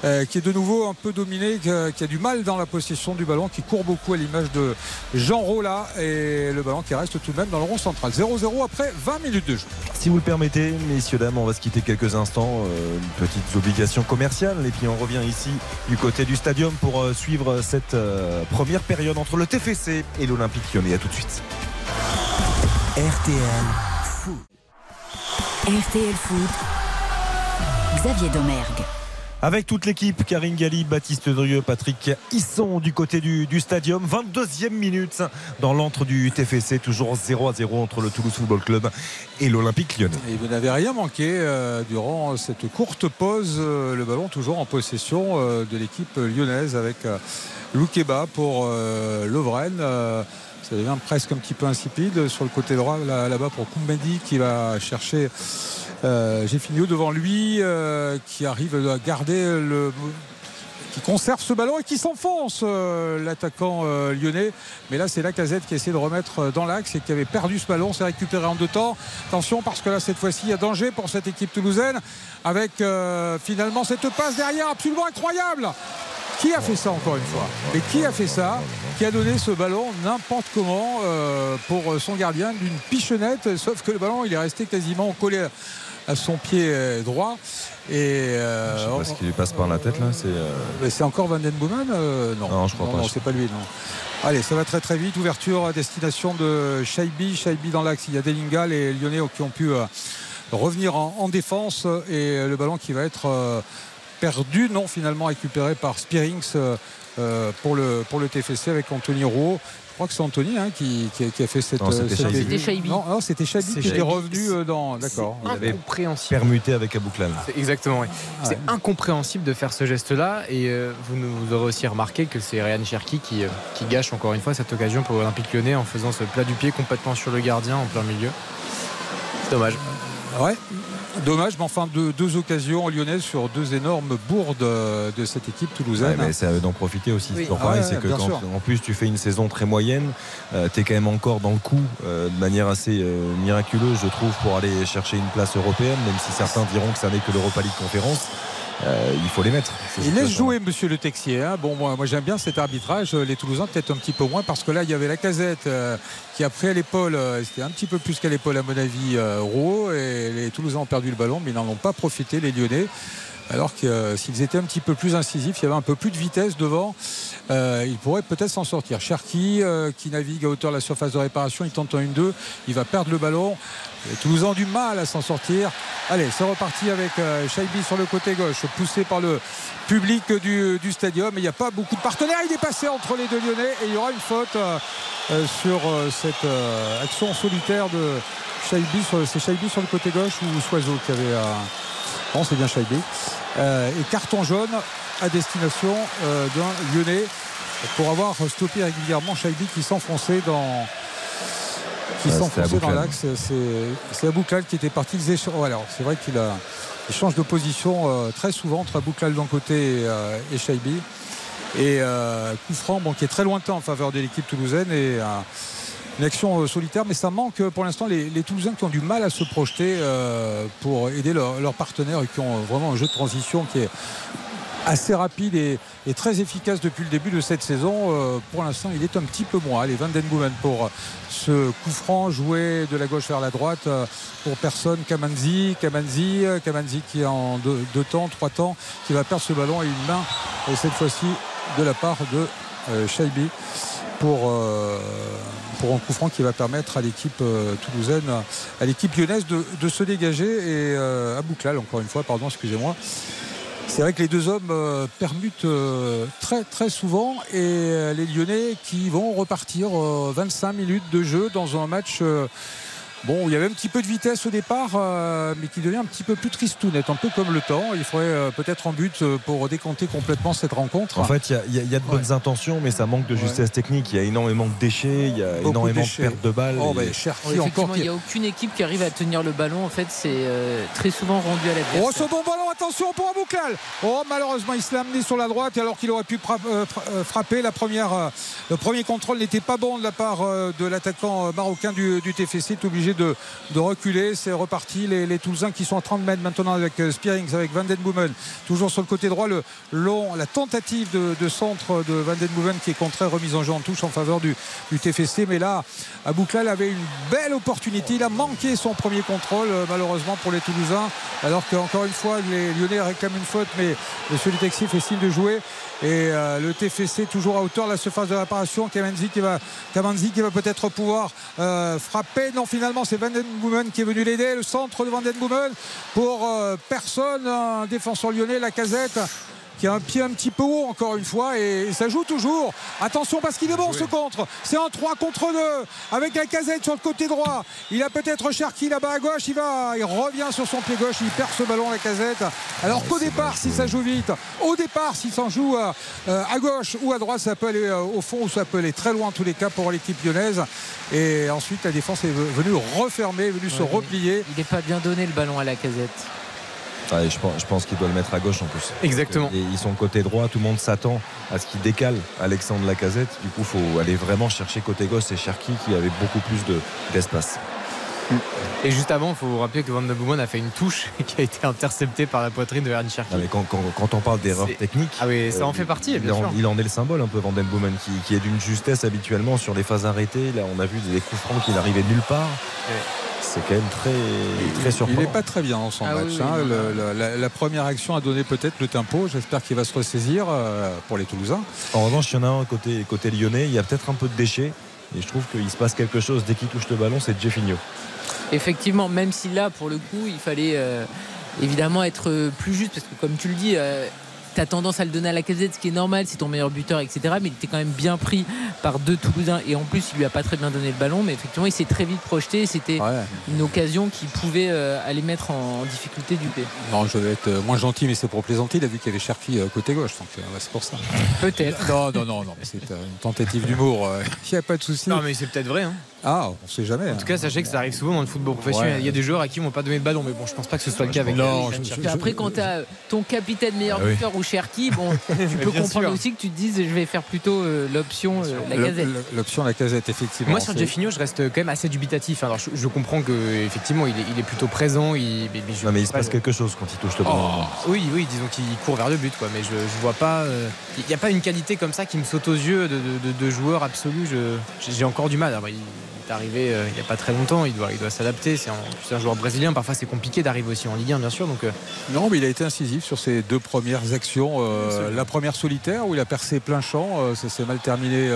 Speaker 4: euh, qui est de nouveau un peu dominée, qui a, du mal dans la possession du ballon, qui court beaucoup à l'image de Jean Rolla et le ballon qui reste tout de même dans le rond central. 0-0 après 20 minutes de jeu.
Speaker 3: Si vous le permettez, messieurs, dames, on va se quitter quelques instants. Euh, une petite obligation commerciale. Et puis on revient ici du côté du stadium pour euh, suivre cette première période entre le TFC et l'Olympique lyonnais. À tout de suite.
Speaker 1: RTL.
Speaker 2: RTL Foot. Xavier Domergue.
Speaker 3: Avec toute l'équipe, Karine Galli, Baptiste Drieux, Patrick Hisson du côté du, du stadium. 22e minute dans l'antre du TFC, toujours 0 à 0 entre le Toulouse Football Club et l'Olympique lyonnais.
Speaker 4: Et vous n'avez rien manqué euh, durant cette courte pause. euh, le ballon toujours en possession euh, de l'équipe lyonnaise avec euh, Loukeba pour euh, Lovren. Ça devient presque un petit peu insipide sur le côté droit là- là-bas pour Koumbedi qui va chercher euh, devant lui euh, qui arrive à garder le qui conserve ce ballon et qui s'enfonce euh, l'attaquant euh, lyonnais. Mais là c'est Lacazette qui essaie de remettre dans l'axe et qui avait perdu ce ballon c'est récupéré en deux temps. Attention parce que là cette fois-ci il y a danger pour cette équipe toulousaine avec finalement cette passe derrière absolument incroyable qui a fait ça encore une fois Et qui a fait ça Qui a donné ce ballon n'importe comment euh, pour son gardien d'une pichonnette Sauf que le ballon il est resté quasiment collé à son pied euh, droit. Et euh,
Speaker 3: Je sais pas ce qui lui passe par la tête là. C'est euh,
Speaker 4: mais encore Van Den Boomen euh, Non,
Speaker 3: Non, je crois pas.
Speaker 4: Non, c'est pas lui. Non. Allez, ça va très très vite. Ouverture à destination de Shaibi. Shaibi dans l'axe. Il y a Delinga, les Lyonnais qui ont pu revenir en, en défense et le ballon qui va être euh, perdu, non finalement récupéré par Spearings euh, euh, pour, le, pour le TFC avec Anthony Roux. Je crois que c'est Anthony hein, qui, qui a, qui a fait cette.
Speaker 3: Non, c'était
Speaker 4: cette-
Speaker 3: Shaibi.
Speaker 5: C'était Shaibi.
Speaker 4: Non, non, c'était Shaibi
Speaker 6: C'est
Speaker 4: qui était
Speaker 6: Shaibi.
Speaker 4: revenu euh, dans. D'accord.
Speaker 6: C'est
Speaker 3: avait
Speaker 6: incompréhensible.
Speaker 3: permuté avec Abouklal.
Speaker 6: C'est Exactement, oui.
Speaker 4: Ah
Speaker 6: C'est
Speaker 4: ouais.
Speaker 6: incompréhensible de faire ce geste-là. Et euh, vous, nous- vous aurez aussi remarqué que c'est Ryan Cherki qui, euh, qui gâche encore une fois cette occasion pour l'Olympique lyonnais en faisant ce plat du pied complètement sur le gardien en plein milieu. C'est dommage.
Speaker 4: Ouais. Dommage, mais enfin deux, deux occasions lyonnaises sur deux énormes bourdes euh, de cette équipe toulousaine.
Speaker 3: Ouais, mais c'est à eux d'en profiter aussi.
Speaker 4: Oui.
Speaker 3: C'est
Speaker 4: Ah
Speaker 3: pareil,
Speaker 4: ouais,
Speaker 3: c'est que quand en plus tu fais une saison très moyenne, tu es quand même encore dans le coup euh, de manière assez euh, miraculeuse, je trouve, pour aller chercher une place européenne, même si certains diront que ça n'est que l'Europa League Conférence. Euh, il faut les mettre.
Speaker 4: Il laisse jouer Monsieur Le Texier. hein. Bon, moi, moi j'aime bien cet arbitrage. Les Toulousains peut-être un petit peu moins parce que là il y avait la casette euh, qui a pris à l'épaule. euh, C'était un petit peu plus qu'à l'épaule à mon avis. Euh, Rouault et les Toulousains ont perdu le ballon, mais ils n'en ont pas profité les Lyonnais. Alors que euh, s'ils étaient un petit peu plus incisifs, il y avait un peu plus de vitesse devant, euh, ils pourraient peut-être s'en sortir. Cherki euh, qui navigue à hauteur de la surface de réparation, il tente un 1-2, il va perdre le ballon. Les Toulousains ont du mal à s'en sortir. Allez, c'est reparti avec Shaibi sur le côté gauche, poussé par le public du, du stadium. Il n'y a pas beaucoup de partenaires. Il est passé entre les deux Lyonnais et il y aura une faute sur cette action solitaire de Shaibi. Sur- C'est Shaibi sur le côté gauche ou Soiseau qui avait. C'est bien Shaibi. Euh, et carton jaune à destination euh, d'un Lyonnais pour avoir stoppé régulièrement Shaibi qui s'enfonçait dans qui
Speaker 3: Ouais,
Speaker 4: s'enfonçait dans l'axe. C'est- C'est Abouklal qui était parti. Alors, c'est vrai qu'il a, il change de position euh, très souvent entre Abouklal d'un côté et, euh, et Shaibi. Et euh, coup franc bon, qui est très lointain en faveur de l'équipe toulousaine et euh, une action euh, solitaire. Mais ça manque euh, pour l'instant les, Toulousains qui ont du mal à se projeter euh, pour aider leurs partenaires et qui ont vraiment un jeu de transition qui est assez rapide et, très efficace depuis le début de cette saison. Pour l'instant, il est un petit peu moins. Allez, Van Den Boomen pour ce coup franc joué de la gauche vers la droite pour personne. Kamanzi, Kamanzi, Kamanzi qui est en deux, temps, trois temps, qui va perdre ce ballon et une main, et cette fois-ci de la part de euh, Shaibi pour, pour un coup franc qui va permettre à l'équipe euh, toulousaine, à l'équipe lyonnaise de, se dégager et euh, à Bouclal, encore une fois, pardon, excusez-moi. C'est vrai que les deux hommes euh, permutent très très souvent et les Lyonnais qui vont repartir euh, 25 minutes de jeu dans un match bon il y avait un petit peu de vitesse au départ euh, mais qui devient un petit peu plus tristounette, un peu comme le temps. Il faudrait euh, peut-être un but euh, pour décompter complètement cette rencontre.
Speaker 3: En fait, il y a- il y, a- il y a de bonnes intentions, mais ça manque de justesse technique. Il y a énormément de déchets, il y a
Speaker 4: Beaucoup
Speaker 3: énormément
Speaker 4: de
Speaker 3: pertes de balles.
Speaker 4: Oh,
Speaker 3: et-
Speaker 4: bah, Cherki encore
Speaker 5: il n'y a aucune équipe qui arrive à tenir le ballon. En fait, c'est euh, très souvent rendu à l'adversaire.
Speaker 4: Oh, ce bon ballon, attention pour Abouklal. Oh, malheureusement, il se l'a amené sur la droite alors qu'il aurait pu frapper. La première, le premier contrôle n'était pas bon de la part de l'attaquant marocain du, du TFC. Est de, reculer. C'est reparti. Les, Toulousains qui sont à 30 mètres maintenant avec euh, Spearings, avec Van Den Boomen. Toujours sur le côté droit, long, la tentative de, centre de Van Den Boomen qui est contraire, remise en jeu en touche en faveur du, du TFC. Mais là, Abouklal avait une belle opportunité. Il a manqué son premier contrôle, euh, malheureusement pour les Toulousains. Alors qu'encore une fois, les Lyonnais réclament une faute, mais Monsieur le Taxi fait signe de jouer. Et euh, le TFC toujours à hauteur de la surface de réparation. Kamanzi qui va, va peut-être pouvoir euh, frapper. Non, finalement, c'est Van Den Boomen qui est venu l'aider. Le centre de Van Den Boomen pour euh, personne. Un défenseur lyonnais, la casette qui a un pied un petit peu haut encore une fois et ça joue toujours. Attention parce qu'il est bon ce contre. C'est un 3 contre 2 avec la casette sur le côté droit. Il a peut-être Cherki là-bas à gauche il va il revient sur son pied gauche il perd ce ballon la casette. Alors qu'au départ si ça joue vite au départ s'il s'en joue euh, euh, à gauche ou à droite ça peut aller euh, au fond ou ça peut aller très loin en tous les cas pour l'équipe lyonnaise. Et ensuite la défense est venue refermer venue se replier.
Speaker 5: Il n'est pas bien donné le ballon à la casette.
Speaker 3: Je pense, qu'il doit le mettre à gauche en plus.
Speaker 6: Exactement.
Speaker 3: Et ils sont côté droit, tout le monde s'attend à ce qu'il décale Alexandre Lacazette. Du coup, il faut aller vraiment chercher côté gauche. C'est Cherki qui avait beaucoup plus de- d'espace.
Speaker 6: Et juste avant, il faut vous rappeler que Van de Boomen a fait une touche qui a été interceptée par la poitrine de Aaron Cherki.
Speaker 3: Mais quand, quand- quand on parle d'erreurs
Speaker 6: C'est-
Speaker 3: techniques,
Speaker 6: Ah oui, ça
Speaker 3: euh,
Speaker 6: en fait partie,
Speaker 3: il, en,
Speaker 6: sûr.
Speaker 3: il en est le symbole un peu, Van Den Boomen, qui, qui est d'une justesse habituellement sur les phases arrêtées. Là, on a vu des coups francs qui n'arrivaient nulle part. C'est quand même très, très
Speaker 4: Il
Speaker 3: surprenant.
Speaker 4: n'est pas très bien dans son
Speaker 5: Ah
Speaker 4: match.
Speaker 5: oui,
Speaker 4: hein. le- la première action a donné peut-être le tempo. J'espère qu'il va se ressaisir euh, pour les Toulousains.
Speaker 3: En revanche, il y en a un côté, côté lyonnais, il y a peut-être un peu de déchets. Et je trouve qu'il se passe quelque chose dès qu'il touche le ballon, c'est Jeffinho.
Speaker 5: Effectivement, même si là, pour le coup, il fallait euh, évidemment être plus juste, parce que comme tu le dis, euh, as tendance à le donner à la casette, ce qui est normal, c'est ton meilleur buteur, etc. Mais il était quand même bien pris par deux Toulousains et en plus, il lui a pas très bien donné le ballon. Mais effectivement, il s'est très vite projeté. C'était une occasion qui pouvait euh, aller mettre en difficulté du P.
Speaker 4: Non, je vais être euh, moins gentil, mais c'est pour plaisanter. Il a vu qu'il y avait Cherki côté gauche, donc c'est pour ça.
Speaker 5: Peut-être.
Speaker 4: Non, non, non, non, mais c'est une tentative d'humour. Il n'y a pas de souci.
Speaker 6: Non, mais c'est peut-être vrai. Hein.
Speaker 4: Ah, on sait jamais.
Speaker 6: En tout cas, sachez que ça arrive souvent dans le football professionnel. Il y a des joueurs à qui on ne pas donner de ballon, mais bon, je pense pas que ce soit le cas avec.
Speaker 4: Non,
Speaker 5: après, quand tu as ton capitaine meilleur
Speaker 4: Ah
Speaker 5: buteur ou Cherki, bon, tu peux comprendre aussi que tu te dises, je vais faire plutôt euh, l'option euh, la casette.
Speaker 4: L'option la casette, effectivement.
Speaker 6: Moi, sur Jeffinho, je reste quand même assez dubitatif. Alors, je, je comprends que effectivement, il est, il est plutôt présent. Il, mais, mais je
Speaker 3: Non, mais il se
Speaker 6: pas
Speaker 3: passe quelque chose quand il touche le ballon.
Speaker 6: Oui, oui, disons qu'il court vers le but, quoi. Mais je, je vois pas. euh, Il n'y a pas une qualité comme ça qui me saute aux yeux de, de, de- de joueur absolu. Je- J'ai encore du mal. Alors, il est arrivé euh, il n'y a pas très longtemps. Il doit, il doit s'adapter. C'est un, joueur brésilien. Parfois, c'est compliqué d'arriver aussi en Ligue 1, bien sûr. Donc, euh,
Speaker 4: Non, mais il a été incisif sur ses deux premières actions. Euh, la première solitaire où il a percé plein champ, ça s'est mal terminé.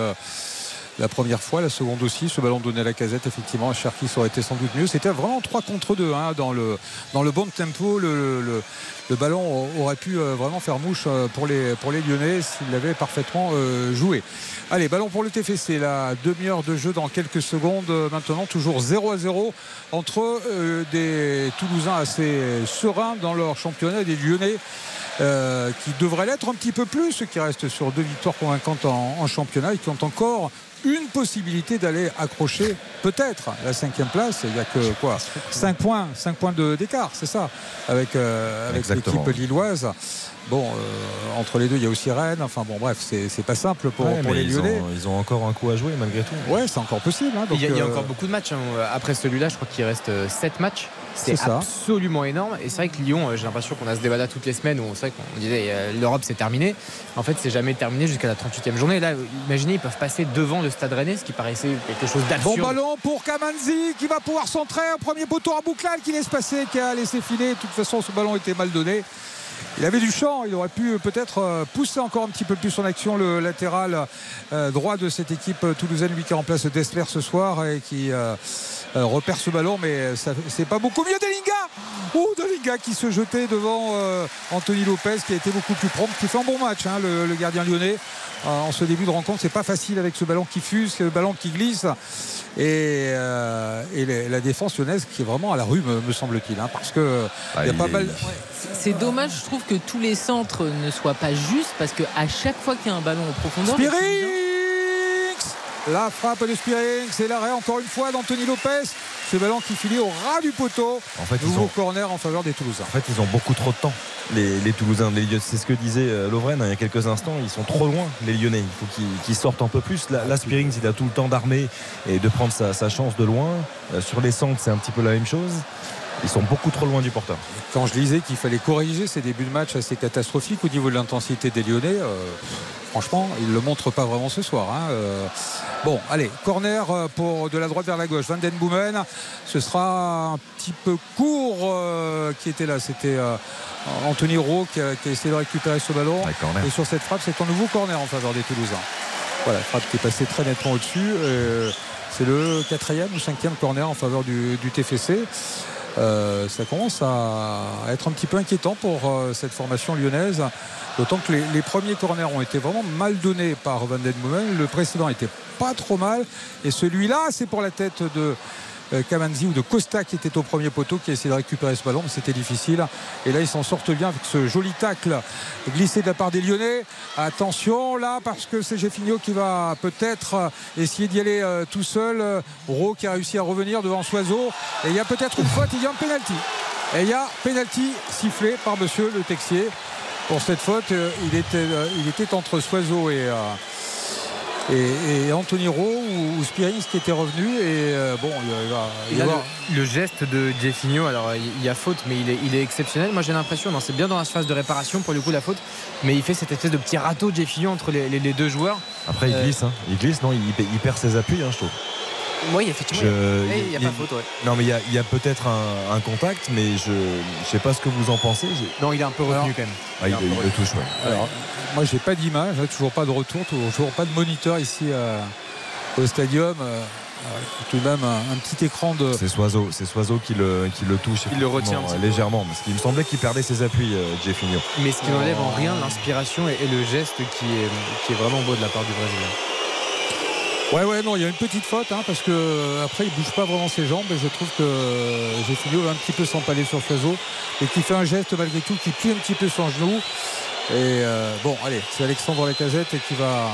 Speaker 4: La première fois, la seconde aussi, ce ballon donné à la casette, effectivement, Cherki ça aurait été sans doute mieux. C'était vraiment 3 contre 2 hein, dans, le, dans le bon tempo. Le, le- le ballon aurait pu euh, vraiment faire mouche euh, pour les, pour les Lyonnais s'il l'avait parfaitement euh, joué. Allez, ballon pour le TFC, la demi-heure de jeu dans quelques secondes. Maintenant, toujours 0 à 0 entre euh, des Toulousains assez sereins dans leur championnat des Lyonnais euh, qui devraient l'être un petit peu plus, qui restent sur deux victoires convaincantes en, en championnat et qui ont encore une possibilité d'aller accrocher peut-être la cinquième place. Il n'y a que quoi 5 points, 5 points de- d'écart, c'est ça, avec, euh, avec l'équipe lilloise. Bon, euh, entre les deux, il y a aussi Rennes. Enfin bon, bref, c'est c'est pas simple pour,
Speaker 3: Ouais,
Speaker 4: pour
Speaker 3: mais
Speaker 4: les
Speaker 3: ils
Speaker 4: Lyonnais.
Speaker 3: ont, ils ont encore un coup à jouer malgré tout.
Speaker 4: Ouais, c'est encore possible. hein, donc,
Speaker 6: il y, a, il y a
Speaker 4: euh,
Speaker 6: encore beaucoup de matchs. hein. Après celui-là, je crois qu'il reste 7 matchs. C'est absolument énorme. Et c'est vrai que Lyon, euh, j'ai l'impression qu'on a ce débat là toutes les semaines où c'est vrai qu'on disait euh, l'Europe c'est terminé. En fait, c'est jamais terminé jusqu'à la 38e journée. Là, imaginez, ils peuvent passer devant le stade rennais, ce qui paraissait quelque chose
Speaker 4: Bon
Speaker 6: d'absurde.
Speaker 4: ballon pour Kamanzi qui va pouvoir centrer. Un premier poteau à Bouclal qui laisse passer, qui a laissé filer. De toute façon, ce ballon était mal donné. Il avait du champ, il aurait pu peut-être euh, pousser encore un petit peu plus son action, le latéral euh, droit de cette équipe euh, toulousaine, lui qui remplace Dessler ce soir et qui repère ce ballon, mais c'est pas beaucoup mieux. Delinga Oh, Delinga qui se jetait devant Anthony Lopez, qui a été beaucoup plus prompt, qui fait un bon match, hein, le, le gardien lyonnais. En ce début de rencontre, c'est pas facile avec ce ballon qui fuse, ce ballon qui glisse. Et, euh, la défense lyonnaise qui est vraiment à la rue, me, me semble-t-il, hein, parce que il y a
Speaker 3: il
Speaker 4: pas
Speaker 3: est-
Speaker 4: mal.
Speaker 5: C'est dommage, je trouve, que tous les centres ne soient pas justes parce qu'à chaque fois qu'il y a un ballon en profondeur.
Speaker 4: Spirix La frappe de Spirix et l'arrêt encore une fois d'Anthony Lopez. Ce ballon qui finit au ras du poteau.
Speaker 3: En fait, ils
Speaker 4: Nouveau
Speaker 3: ont-
Speaker 4: corner en faveur des Toulousains.
Speaker 3: En fait, ils ont beaucoup trop de temps. Les, les Toulousains, les Lyonnais, c'est ce que disait euh, Lovren hein, il y a quelques instants. Ils sont trop loin, les Lyonnais. Il faut qu'ils sortent un peu plus. Là, là, Spearings, il a tout le temps d'armer et de prendre sa, sa chance de loin. Euh, sur les centres, c'est un petit peu la même chose. Ils sont beaucoup trop loin du porteur.
Speaker 4: Quand je disais qu'il fallait corriger ces débuts de match assez catastrophiques au niveau de l'intensité des Lyonnais, euh, franchement, ils ne le montrent pas vraiment ce soir. hein. Euh, bon, allez, corner euh, pour de la droite vers la gauche. Van Den Boomen, ce sera un petit peu court euh, qui était là. C'était Anthony Rowe qui a, qui a essayé de récupérer ce ballon. Et sur cette frappe, c'est un nouveau corner en faveur des Toulousains. Voilà, frappe qui est passée très nettement au-dessus. C'est le quatrième ou cinquième corner en faveur du, du TFC. Euh, ça commence à être un petit peu inquiétant pour euh, cette formation lyonnaise. D'autant que les, premiers corners ont été vraiment mal donnés par Van Den. Le précédent était pas trop mal. Et celui-là, c'est pour la tête de Kamanzi ou de Costa qui était au premier poteau qui a essayé de récupérer ce ballon, mais c'était difficile. Et là, ils s'en sortent bien avec ce joli tacle glissé de la part des Lyonnais. Attention là, parce que c'est Jeffinho qui va peut-être euh, essayer d'y aller euh, tout seul. Euh, Ro qui a réussi à revenir devant Soiseau. Et il y a peut-être une faute, il y a un penalty. Et il y a penalty sifflé par monsieur le Texier. Pour cette faute, euh, il, était, euh, il était entre Soiseau et. Et, et Anthony Rowe ou, ou qui était revenu et euh, bon il va, il
Speaker 6: là, le, le geste de Jeffinho, alors il y a faute, mais il est, il est exceptionnel. Moi j'ai l'impression, non, c'est bien dans la phase de réparation pour le coup la faute, mais il fait cette espèce de petit râteau de Jeffinho entre les, les- les deux joueurs.
Speaker 3: Après, il
Speaker 6: Euh,
Speaker 3: glisse. hein. Il glisse, non il, il perd ses appuis, hein, je trouve.
Speaker 6: Oui, effectivement.
Speaker 3: Je-
Speaker 6: il y a- il y a pas faute, ouais.
Speaker 3: Non, mais il y a, il y a peut-être un, un contact, mais je ne sais pas ce que vous en pensez.
Speaker 6: Non, il est un peu retenu quand même.
Speaker 3: Ah, il, il le touche, ouais.
Speaker 4: Alors, moi, j'ai pas d'image, toujours pas de retour, toujours pas de moniteur ici euh, au stadium. Euh, tout de même un, un petit écran de.
Speaker 3: C'est Soiseau, c'est Soiseau qui le, qui le touche.
Speaker 6: Il le retient un
Speaker 3: légèrement. Parce qu'il me semblait qu'il perdait ses appuis, euh, Jeffinho.
Speaker 6: Mais ce qui n'enlève en rien l'inspiration et, et le geste qui est, qui est vraiment beau de la part du Brésilien.
Speaker 4: Ouais, ouais, non, il y a une petite faute, hein, parce que euh, après, il bouge pas vraiment ses jambes, et je trouve que Jeffinho va un petit peu s'empaler sur Soiseau, et qui fait un geste malgré tout, qui plie un petit peu son genou. Et euh, bon, allez, c'est Alexandre Lacazette qui va,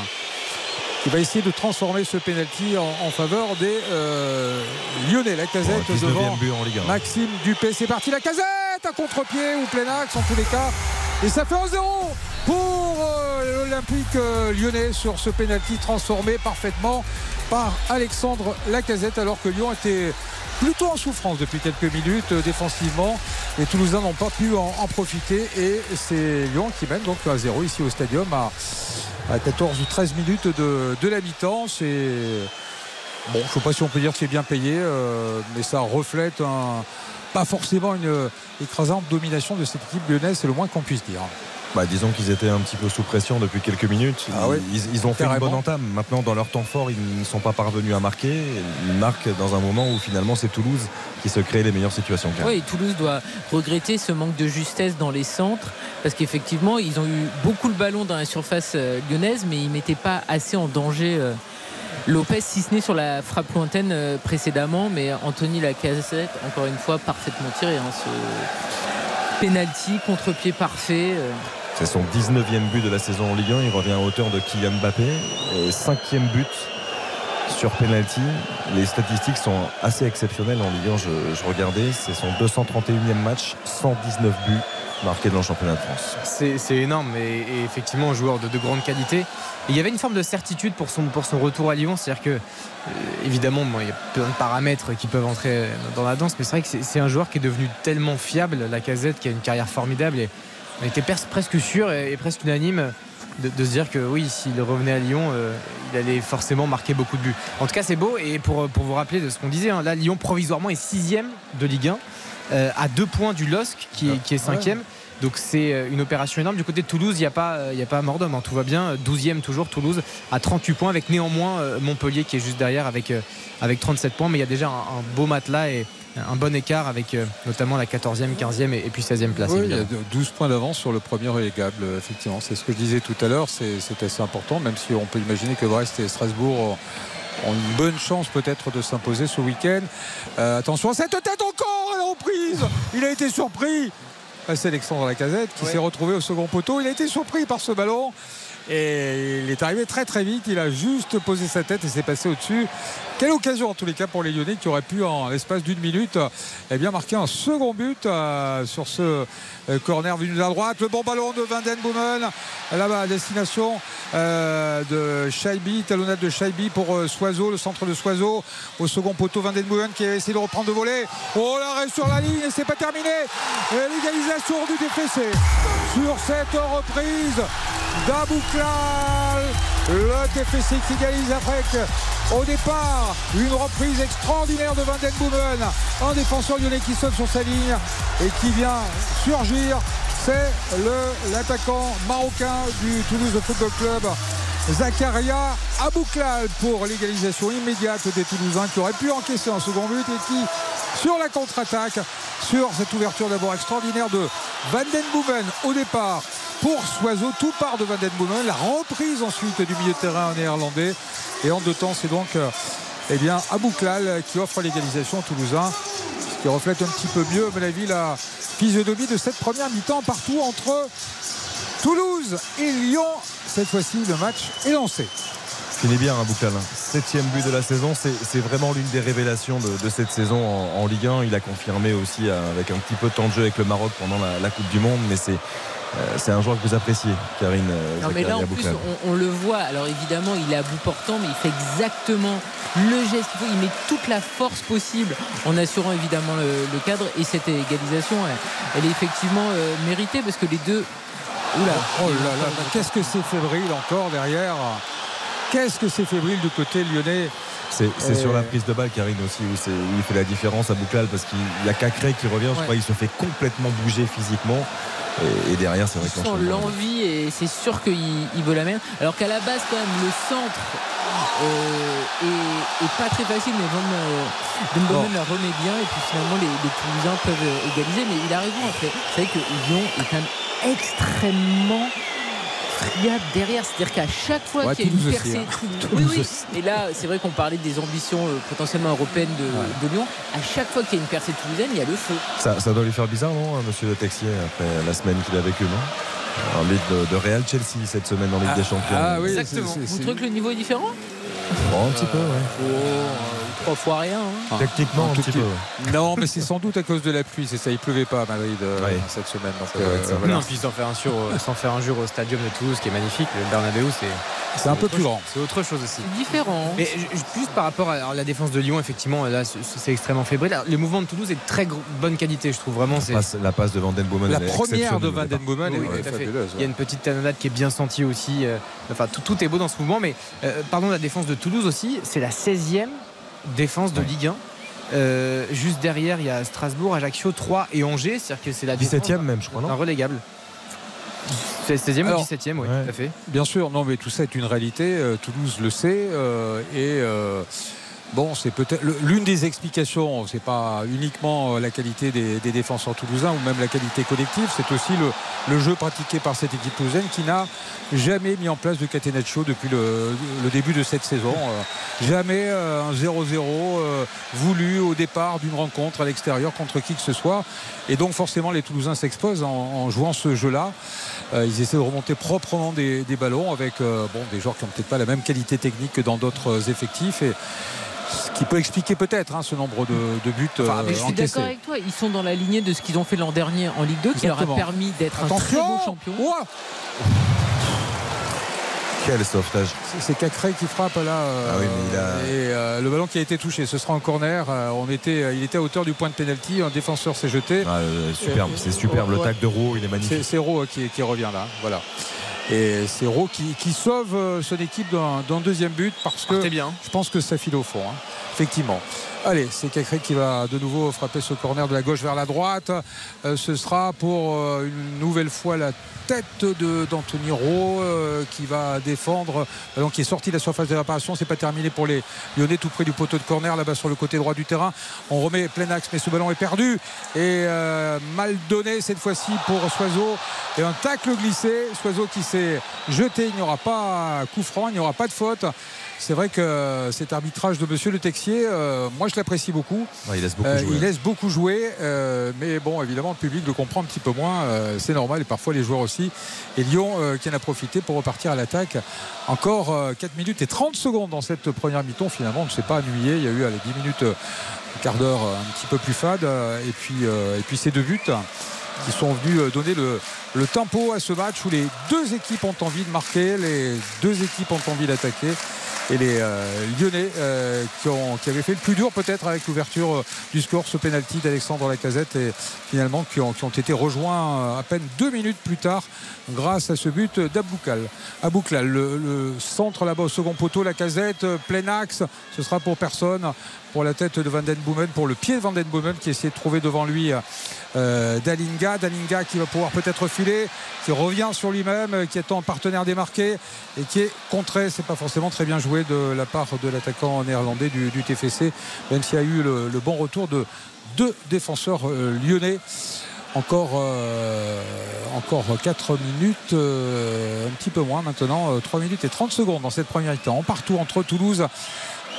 Speaker 4: qui va essayer de transformer ce penalty en, en faveur des euh, Lyonnais. Lacazette
Speaker 3: Bon, 19e
Speaker 4: devant
Speaker 3: but en Ligue 1.
Speaker 4: Maxime Dupé. C'est parti, Lacazette à contre-pied ou plein axe en tous les cas. Et ça fait 1-0 pour euh, l'Olympique euh, lyonnais sur ce penalty transformé parfaitement par Alexandre Lacazette alors que Lyon était plutôt en souffrance depuis quelques minutes euh, défensivement. Les Toulousains n'ont pas pu en, en profiter et c'est Lyon qui mène donc à 0 ici au stadium à, à 14 ou 13 minutes de, de la mi-temps. C'est bon, je ne sais pas si on peut dire que c'est bien payé, euh, mais ça reflète un- pas forcément une écrasante domination de cette équipe lyonnaise, c'est le moins qu'on puisse dire.
Speaker 3: Bah, disons qu'ils étaient un petit peu sous pression depuis quelques minutes.
Speaker 4: Ah ouais.
Speaker 3: ils, ils ont fait une
Speaker 4: Carrément.
Speaker 3: bonne entame. Maintenant, dans leur temps fort, ils ne sont pas parvenus à marquer. Ils marquent dans un moment où finalement c'est Toulouse qui se crée les meilleures situations.
Speaker 5: Oui, Toulouse doit regretter ce manque de justesse dans les centres parce qu'effectivement, ils ont eu beaucoup le ballon dans la surface euh, lyonnaise, mais ils ne mettaient pas assez en danger euh, Lopez, si ce n'est sur la frappe lointaine euh, précédemment. Mais Anthony Lacazette, encore une fois, parfaitement tiré. hein, ce penalty, contre-pied parfait.
Speaker 3: C'est son 19e but de la saison en Ligue 1. Il revient à hauteur de Kylian Mbappé. Et cinquième but sur penalty. Les statistiques sont assez exceptionnelles en Ligue 1. Je, regardais, c'est son 231e match, 119 buts marqués dans le championnat de France.
Speaker 6: C'est énorme et, effectivement un joueur de, de grande qualité. Il y avait une forme de certitude pour son, retour à Lyon, c'est-à-dire que euh, évidemment il y a plein de paramètres qui peuvent entrer dans la danse, mais c'est vrai que c'est un joueur qui est devenu tellement fiable, la casette, qui a une carrière formidable et on était presque sûr et presque unanime de, de se dire que oui, s'il revenait à Lyon, euh, il allait forcément marquer beaucoup de buts. En tout cas, c'est beau et pour, pour vous rappeler de ce qu'on disait, hein, là Lyon provisoirement est sixième de Ligue 1 euh, à deux points du LOSC qui, est- qui est cinquième. Donc c'est euh, une opération énorme. Du côté de Toulouse, il n'y a pas, il y a pas mort d'homme. hein. Tout va bien. 12e toujours Toulouse à 38 points avec néanmoins Montpellier qui est juste derrière avec, avec 37 points. Mais il y a déjà un, un beau matelas et un bon écart avec euh, notamment la 14e, 15e et, puis 16e place.
Speaker 4: Oui, il y a
Speaker 6: évidemment.
Speaker 4: 12 points d'avance sur le premier relégable, effectivement. C'est ce que je disais tout à l'heure, c'est assez important, même si on peut imaginer que Brest et Strasbourg ont- ont une bonne chance peut-être de s'imposer ce week-end. Euh, attention à cette tête encore à la reprise Il a été surpris Ah, C'est Alexandre Lacazette qui s'est retrouvé au second poteau. Il a été surpris par ce ballon. Et il est arrivé très très vite, il a juste posé sa tête et s'est passé au-dessus. Quelle occasion en tous les cas pour les Lyonnais qui auraient pu en l'espace d'une minute eh bien, marquer un second but euh, sur ce euh, corner venu de la droite. Le bon ballon de Van Den Boomen là-bas à destination euh, de Shaibi, talonnade de Shaibi pour Soiseau, le centre de Soiseau au second poteau. Van Den Boomen qui a essayé de reprendre de voler. Oh l'arrêt sur la ligne et c'est pas terminé. L'égalisation du DFC sur cette reprise d'Abouklal. Le TFC qui égalise avec au départ une reprise extraordinaire de Van Den Boomen. Un défenseur lyonnais qui saute sur sa ligne et qui vient surgir. C'est l'attaquant marocain du Toulouse Football Club. Zakaria Abouklal pour l'égalisation immédiate des Toulousains qui auraient pu encaisser un second but et qui, sur la contre-attaque, sur cette ouverture d'abord extraordinaire de Van Den Boomen au départ pour Soiseau, tout part de Van Den Boomen, la reprise ensuite du milieu de terrain néerlandais et en deux temps c'est donc euh, eh bien Abouklal qui offre l'égalisation aux Toulousains ce qui reflète un petit peu mieux à mon avis la physionomie de cette première mi-temps partout entre Toulouse et Lyon cette fois-ci le match est lancé
Speaker 3: Finit bien, hein, Boucal. Septième but de la saison, c'est vraiment l'une des révélations de, cette saison en, Ligue 1. Il a confirmé aussi euh, avec un petit peu de temps de jeu avec le Maroc pendant la, la Coupe du Monde, mais c'est c'est un joueur que vous appréciez, Karine. euh,
Speaker 5: Non mais là en plus on, on le voit, alors évidemment il est à bout portant mais il fait exactement le geste qu'il faut, il met toute la force possible en assurant évidemment le, le cadre et cette égalisation elle, elle est effectivement euh, méritée parce que les deux... Oula,
Speaker 4: Oh là là, mais qu'est-ce que c'est fébrile encore derrière Qu'est-ce que c'est fébrile du côté lyonnais
Speaker 3: C'est
Speaker 4: Euh,
Speaker 3: sur la prise de balle, Karine aussi, où, il fait la différence à Boucal parce qu'il y a Cacré qui revient. Je
Speaker 5: Ouais.
Speaker 3: crois qu'il se fait complètement bouger physiquement. Et, et derrière, c'est vrai qu'on
Speaker 5: sent l'envie et c'est sûr qu'il il veut la mettre. Alors qu'à la base, quand même, le centre euh, est, est pas très facile, mais Van euh, Bomen la remet bien. Et puis finalement, les, les Toulousains peuvent euh, égaliser. Mais il a raison après. Vous savez que Lyon est quand même extrêmement friable derrière. C'est-à-dire qu'à chaque fois
Speaker 4: Ouais,
Speaker 5: qu'il y a une percée.
Speaker 4: hein.
Speaker 5: Oui,
Speaker 4: Toulouse
Speaker 5: oui.
Speaker 4: aussi.
Speaker 5: Et là, c'est vrai qu'on parlait des ambitions euh, potentiellement européennes de, de Lyon. À chaque fois qu'il y a une percée toulousaine, il y a le feu.
Speaker 3: Ça, ça doit lui faire bizarre, non, monsieur Le Texier, après la semaine qu'il a vécue, non? En Ligue de, de Real Chelsea cette semaine en Ligue des Champions.
Speaker 4: ah oui,
Speaker 5: Exactement.
Speaker 4: c'est- c'est-
Speaker 5: Vous trouvez que le niveau est différent?
Speaker 3: Bon, un petit peu, ouais.
Speaker 5: Oh, euh, trois fois rien. hein.
Speaker 3: Techniquement, un
Speaker 4: tout
Speaker 3: petit peu.
Speaker 4: Non, mais c'est sans doute à cause de la pluie. C'est ça, il pleuvait pas à Madrid euh, cette semaine. Donc,
Speaker 3: ça.
Speaker 4: voilà.
Speaker 6: Non, puis sans faire, un sur, sans faire injure au stadium de Toulouse qui est magnifique, le Bernabeu, c'est.
Speaker 4: C'est un peu plus grand.
Speaker 6: C'est autre chose aussi.
Speaker 5: C'est différent.
Speaker 6: Mais ju- juste par rapport à la défense de Lyon, effectivement, là, c'est extrêmement fébrile. Alors, Le mouvement de Toulouse est de très bonne qualité, je trouve vraiment. C'est
Speaker 3: La passe, la passe de.
Speaker 4: La première de
Speaker 3: exceptionnelle
Speaker 4: Van
Speaker 3: au départ.
Speaker 4: Den Boomen
Speaker 6: Oui,
Speaker 4: est fabuleuse.
Speaker 6: Il y a une petite canonnade qui est bien sentie aussi. euh, enfin, tout, tout est beau dans ce mouvement. Mais euh, pardon, la défense de Toulouse aussi, c'est la 16e défense de Ligue 1. Euh, juste derrière, il y a Strasbourg, Ajaccio, 3 et Angers. C'est-à-dire que c'est la
Speaker 3: 17e même, je crois, non
Speaker 6: un relégable. C'est 16e
Speaker 4: Alors,
Speaker 6: ou 17e, oui,
Speaker 3: ouais.
Speaker 6: tout à fait.
Speaker 4: Bien sûr, non, mais tout ça est une réalité. euh, Toulouse le sait. euh, et euh, bon, c'est peut-être l'une des explications. C'est pas uniquement euh, la qualité des, défenseurs toulousains ou même la qualité collective. C'est aussi le, jeu pratiqué par cette équipe toulousaine qui n'a jamais mis en place de catenaccio depuis le, début de cette saison. Euh, jamais euh, un 0-0 euh, voulu au départ d'une rencontre à l'extérieur contre qui que ce soit. Et donc forcément, les Toulousains s'exposent en, jouant ce jeu-là. Ils essaient de remonter proprement des, ballons avec bon, des joueurs qui n'ont peut-être pas la même qualité technique que dans d'autres effectifs. Ce qui peut expliquer peut-être hein, ce nombre de, de buts
Speaker 5: Enfin,
Speaker 4: euh,
Speaker 5: mais je suis
Speaker 4: encaissés.
Speaker 5: d'accord avec toi. Ils sont dans la lignée de ce qu'ils ont fait l'an dernier en Ligue 2, qui leur a permis d'être un très beau champion.
Speaker 4: Ouah
Speaker 3: Quel sauvetage.
Speaker 4: C'est- C'est Cacré qui frappe là. euh,
Speaker 3: Ah oui, mais il a-
Speaker 4: Et euh, le ballon qui a été touché, ce sera en corner. Euh, on était, il était à hauteur du point de pénalty. Un défenseur s'est jeté.
Speaker 3: Ah, euh, superbe, c'est superbe. Le
Speaker 4: Ouais.
Speaker 3: tac de Roux, il est
Speaker 4: C'est
Speaker 3: magnifique.
Speaker 4: c'est Rowe qui, qui revient là. Voilà. Et c'est Rowe qui, qui sauve euh, son équipe d'un deuxième but parce que
Speaker 6: Partez bien.
Speaker 4: je pense que ça file au fond. hein. Effectivement. Allez, c'est Cacré qui va de nouveau frapper ce corner de la gauche vers la droite. Euh, ce sera pour euh, une nouvelle fois la tête d'Anthony Rowe euh, qui va défendre. Ballon qui est sorti de la surface de réparation. C'est pas terminé pour les Lyonnais tout près du poteau de corner là-bas sur le côté droit du terrain. On remet plein axe, mais ce ballon est perdu et mal donné cette fois-ci pour Soiseau. Et un tacle glissé. Soiseau qui s'est jeté. Il n'y aura pas coup franc, il n'y aura pas de faute. C'est vrai que cet arbitrage de Monsieur Le Texier, euh, moi je l'apprécie beaucoup.
Speaker 3: Ouais, il laisse beaucoup
Speaker 4: Euh,
Speaker 3: jouer.
Speaker 4: il laisse beaucoup jouer, euh, mais bon, évidemment, le public le comprend un petit peu moins. c'est normal, et parfois les joueurs aussi. Et Lyon qui en a profité pour repartir à l'attaque. Encore euh, 4 minutes et 30 secondes dans cette première mi-temps. Finalement, on ne s'est pas ennuyé. Il y a eu allez, 10 minutes, un quart d'heure un petit peu plus fade. Et puis, et puis ces deux buts qui sont venus donner le, le tempo à ce match où les deux équipes ont envie de marquer, les deux équipes ont envie d'attaquer. Et les euh, Lyonnais euh, qui, avaient fait le plus dur peut-être avec l'ouverture euh, du score, ce penalty d'Alexandre Lacazette et finalement qui ont, été rejoints à peine deux minutes plus tard grâce à ce but d'Aboukal. Abouklal, le, centre là-bas au second poteau, Lacazette, plein axe, ce sera pour personne, pour la tête de Van Den Boomen, pour le pied de Van Den Boomen qui essaie de trouver devant lui Dalinga. Dalinga qui va pouvoir peut-être qui revient sur lui-même, qui est en partenaire démarqué et qui est contré. C'est pas forcément très bien joué de la part de l'attaquant néerlandais du, TFC, même s'il y a eu le, bon retour de deux défenseurs euh, lyonnais. Encore, euh, encore 4 minutes, euh, un petit peu moins maintenant, euh, 3 minutes et 30 secondes dans cette première mi-temps. Partout entre Toulouse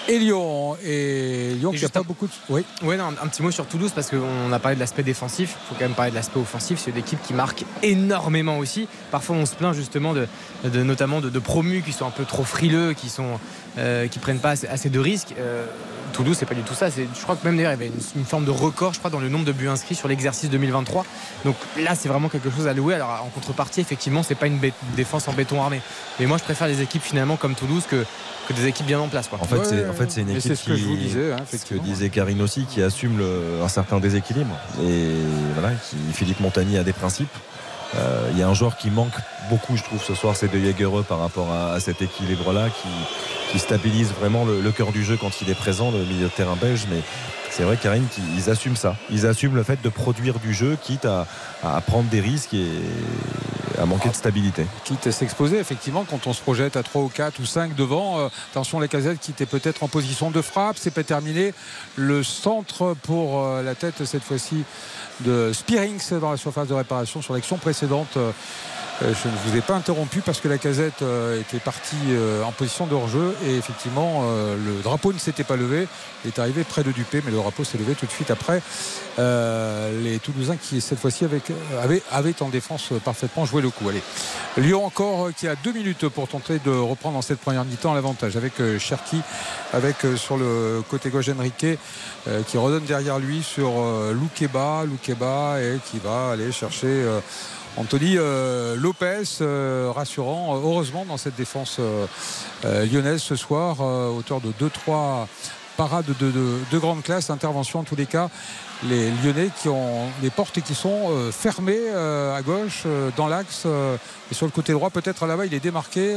Speaker 4: et Lyon. Et Lyon
Speaker 6: Et
Speaker 4: qui a
Speaker 6: juste
Speaker 4: pas
Speaker 6: un-
Speaker 4: beaucoup de. Oui.
Speaker 6: Ouais, non, un petit mot sur Toulouse parce qu'on a parlé de l'aspect défensif. Il faut quand même parler de l'aspect offensif. C'est une équipe qui marque énormément aussi. Parfois, on se plaint justement de, de- notamment de, de promus qui sont un peu trop frileux, qui sont euh, qui prennent pas assez, assez de risques. Euh, Toulouse, c'est pas du tout ça. C'est- Je crois que même d'ailleurs, il y avait une, une forme de record, je crois, dans le nombre de buts inscrits sur l'exercice 2023. Donc là, c'est vraiment quelque chose à louer. Alors en contrepartie, effectivement, c'est pas une bé- défense en béton armé. Mais moi, je préfère les équipes finalement comme Toulouse que, que des équipes bien en place. Quoi.
Speaker 3: En fait, c'est en fait, c'est une équipe
Speaker 4: c'est ce que
Speaker 3: qui,
Speaker 4: je vous disais, hein,
Speaker 3: ce que disait Karine aussi, qui assume le- un certain déséquilibre. Et voilà, qui, Philippe Montagny a des principes. Euh, Il y a un joueur qui manque beaucoup, je trouve, ce soir, c'est de Jaegereux par rapport à, à cet équilibre-là, qui, qui stabilise vraiment le, le cœur du jeu quand il est présent, le milieu de terrain belge. Mais c'est vrai, Karine, qu'ils assument ça. Ils assument le fait de produire du jeu, quitte à, à prendre des risques et à manquer de stabilité.
Speaker 4: quitte à s'exposer effectivement quand on se projette à 3 ou 4 ou 5 devant euh, attention les casettes qui étaient peut-être en position de frappe c'est pas terminé le centre pour euh, la tête cette fois-ci de Spearings dans la surface de réparation sur l'action précédente euh, je ne vous ai pas interrompu parce que la casette euh, était partie euh, en position de hors-jeu et effectivement euh, le drapeau ne s'était pas levé. Il est arrivé près de Dupé, mais le drapeau s'est levé tout de suite après. Euh, les Toulousains qui cette fois-ci avaient, avaient en défense euh, parfaitement joué le coup. Allez. Lyon encore euh, qui a deux minutes pour tenter de reprendre dans cette première mi-temps l'avantage avec euh, Cherki, avec euh, sur le côté gauche Enrique euh, qui redonne derrière lui sur euh, Loukeba, Loukeba et qui va aller chercher euh, Anthony euh, Lopez, euh, rassurant, euh, heureusement, dans cette défense lyonnaise ce soir, euh, auteur de 2-3 parades de, de- de grande classe, intervention en tous les cas. Les Lyonnais qui ont des portes qui sont fermées à gauche, dans l'axe, et sur le côté droit, peut-être là-bas, il est démarqué.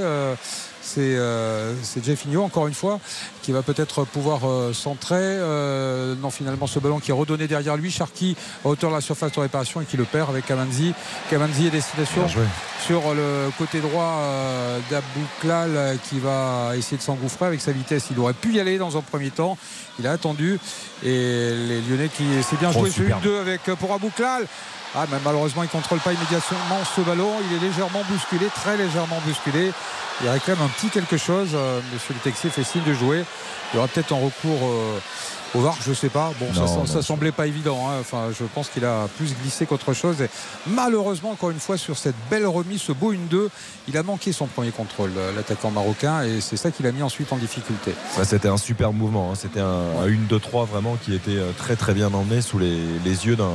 Speaker 4: C'est euh, Jeffinho, encore une fois, qui va peut-être pouvoir euh, centrer. Euh, non, finalement, ce ballon qui est redonné derrière lui. Sharky à hauteur de la surface de réparation et qui le perd avec Kamanzi. Kamanzi est destination sur le côté droit euh, d'Abouklal euh, qui va essayer de s'engouffrer avec sa vitesse. Il aurait pu y aller dans un premier temps. Il a attendu. Et les Lyonnais qui c'est bien
Speaker 3: Oh,
Speaker 4: joué ce
Speaker 3: superbe.
Speaker 4: 1-2 avec pour Abouklal. Ah, mais malheureusement, il ne contrôle pas immédiatement ce ballon. Il est légèrement bousculé, très légèrement bousculé. Il réclame un petit quelque chose. Euh, Monsieur le Texier fait signe de jouer. Il y aura peut-être un recours euh, au VAR, je ne sais pas. Bon, ça,
Speaker 3: Non,
Speaker 4: ça, ça semblait pas évident. hein. Enfin, je pense qu'il a plus glissé qu'autre chose. Et malheureusement, encore une fois, sur cette belle remise, ce beau 1-2, il a manqué son premier contrôle, euh, l'attaquant marocain, et c'est ça qui l'a mis ensuite en difficulté.
Speaker 3: Ouais, C'était un super mouvement. hein. C'était un, un 1-2-3 vraiment qui était très très bien emmené sous les, les yeux d'un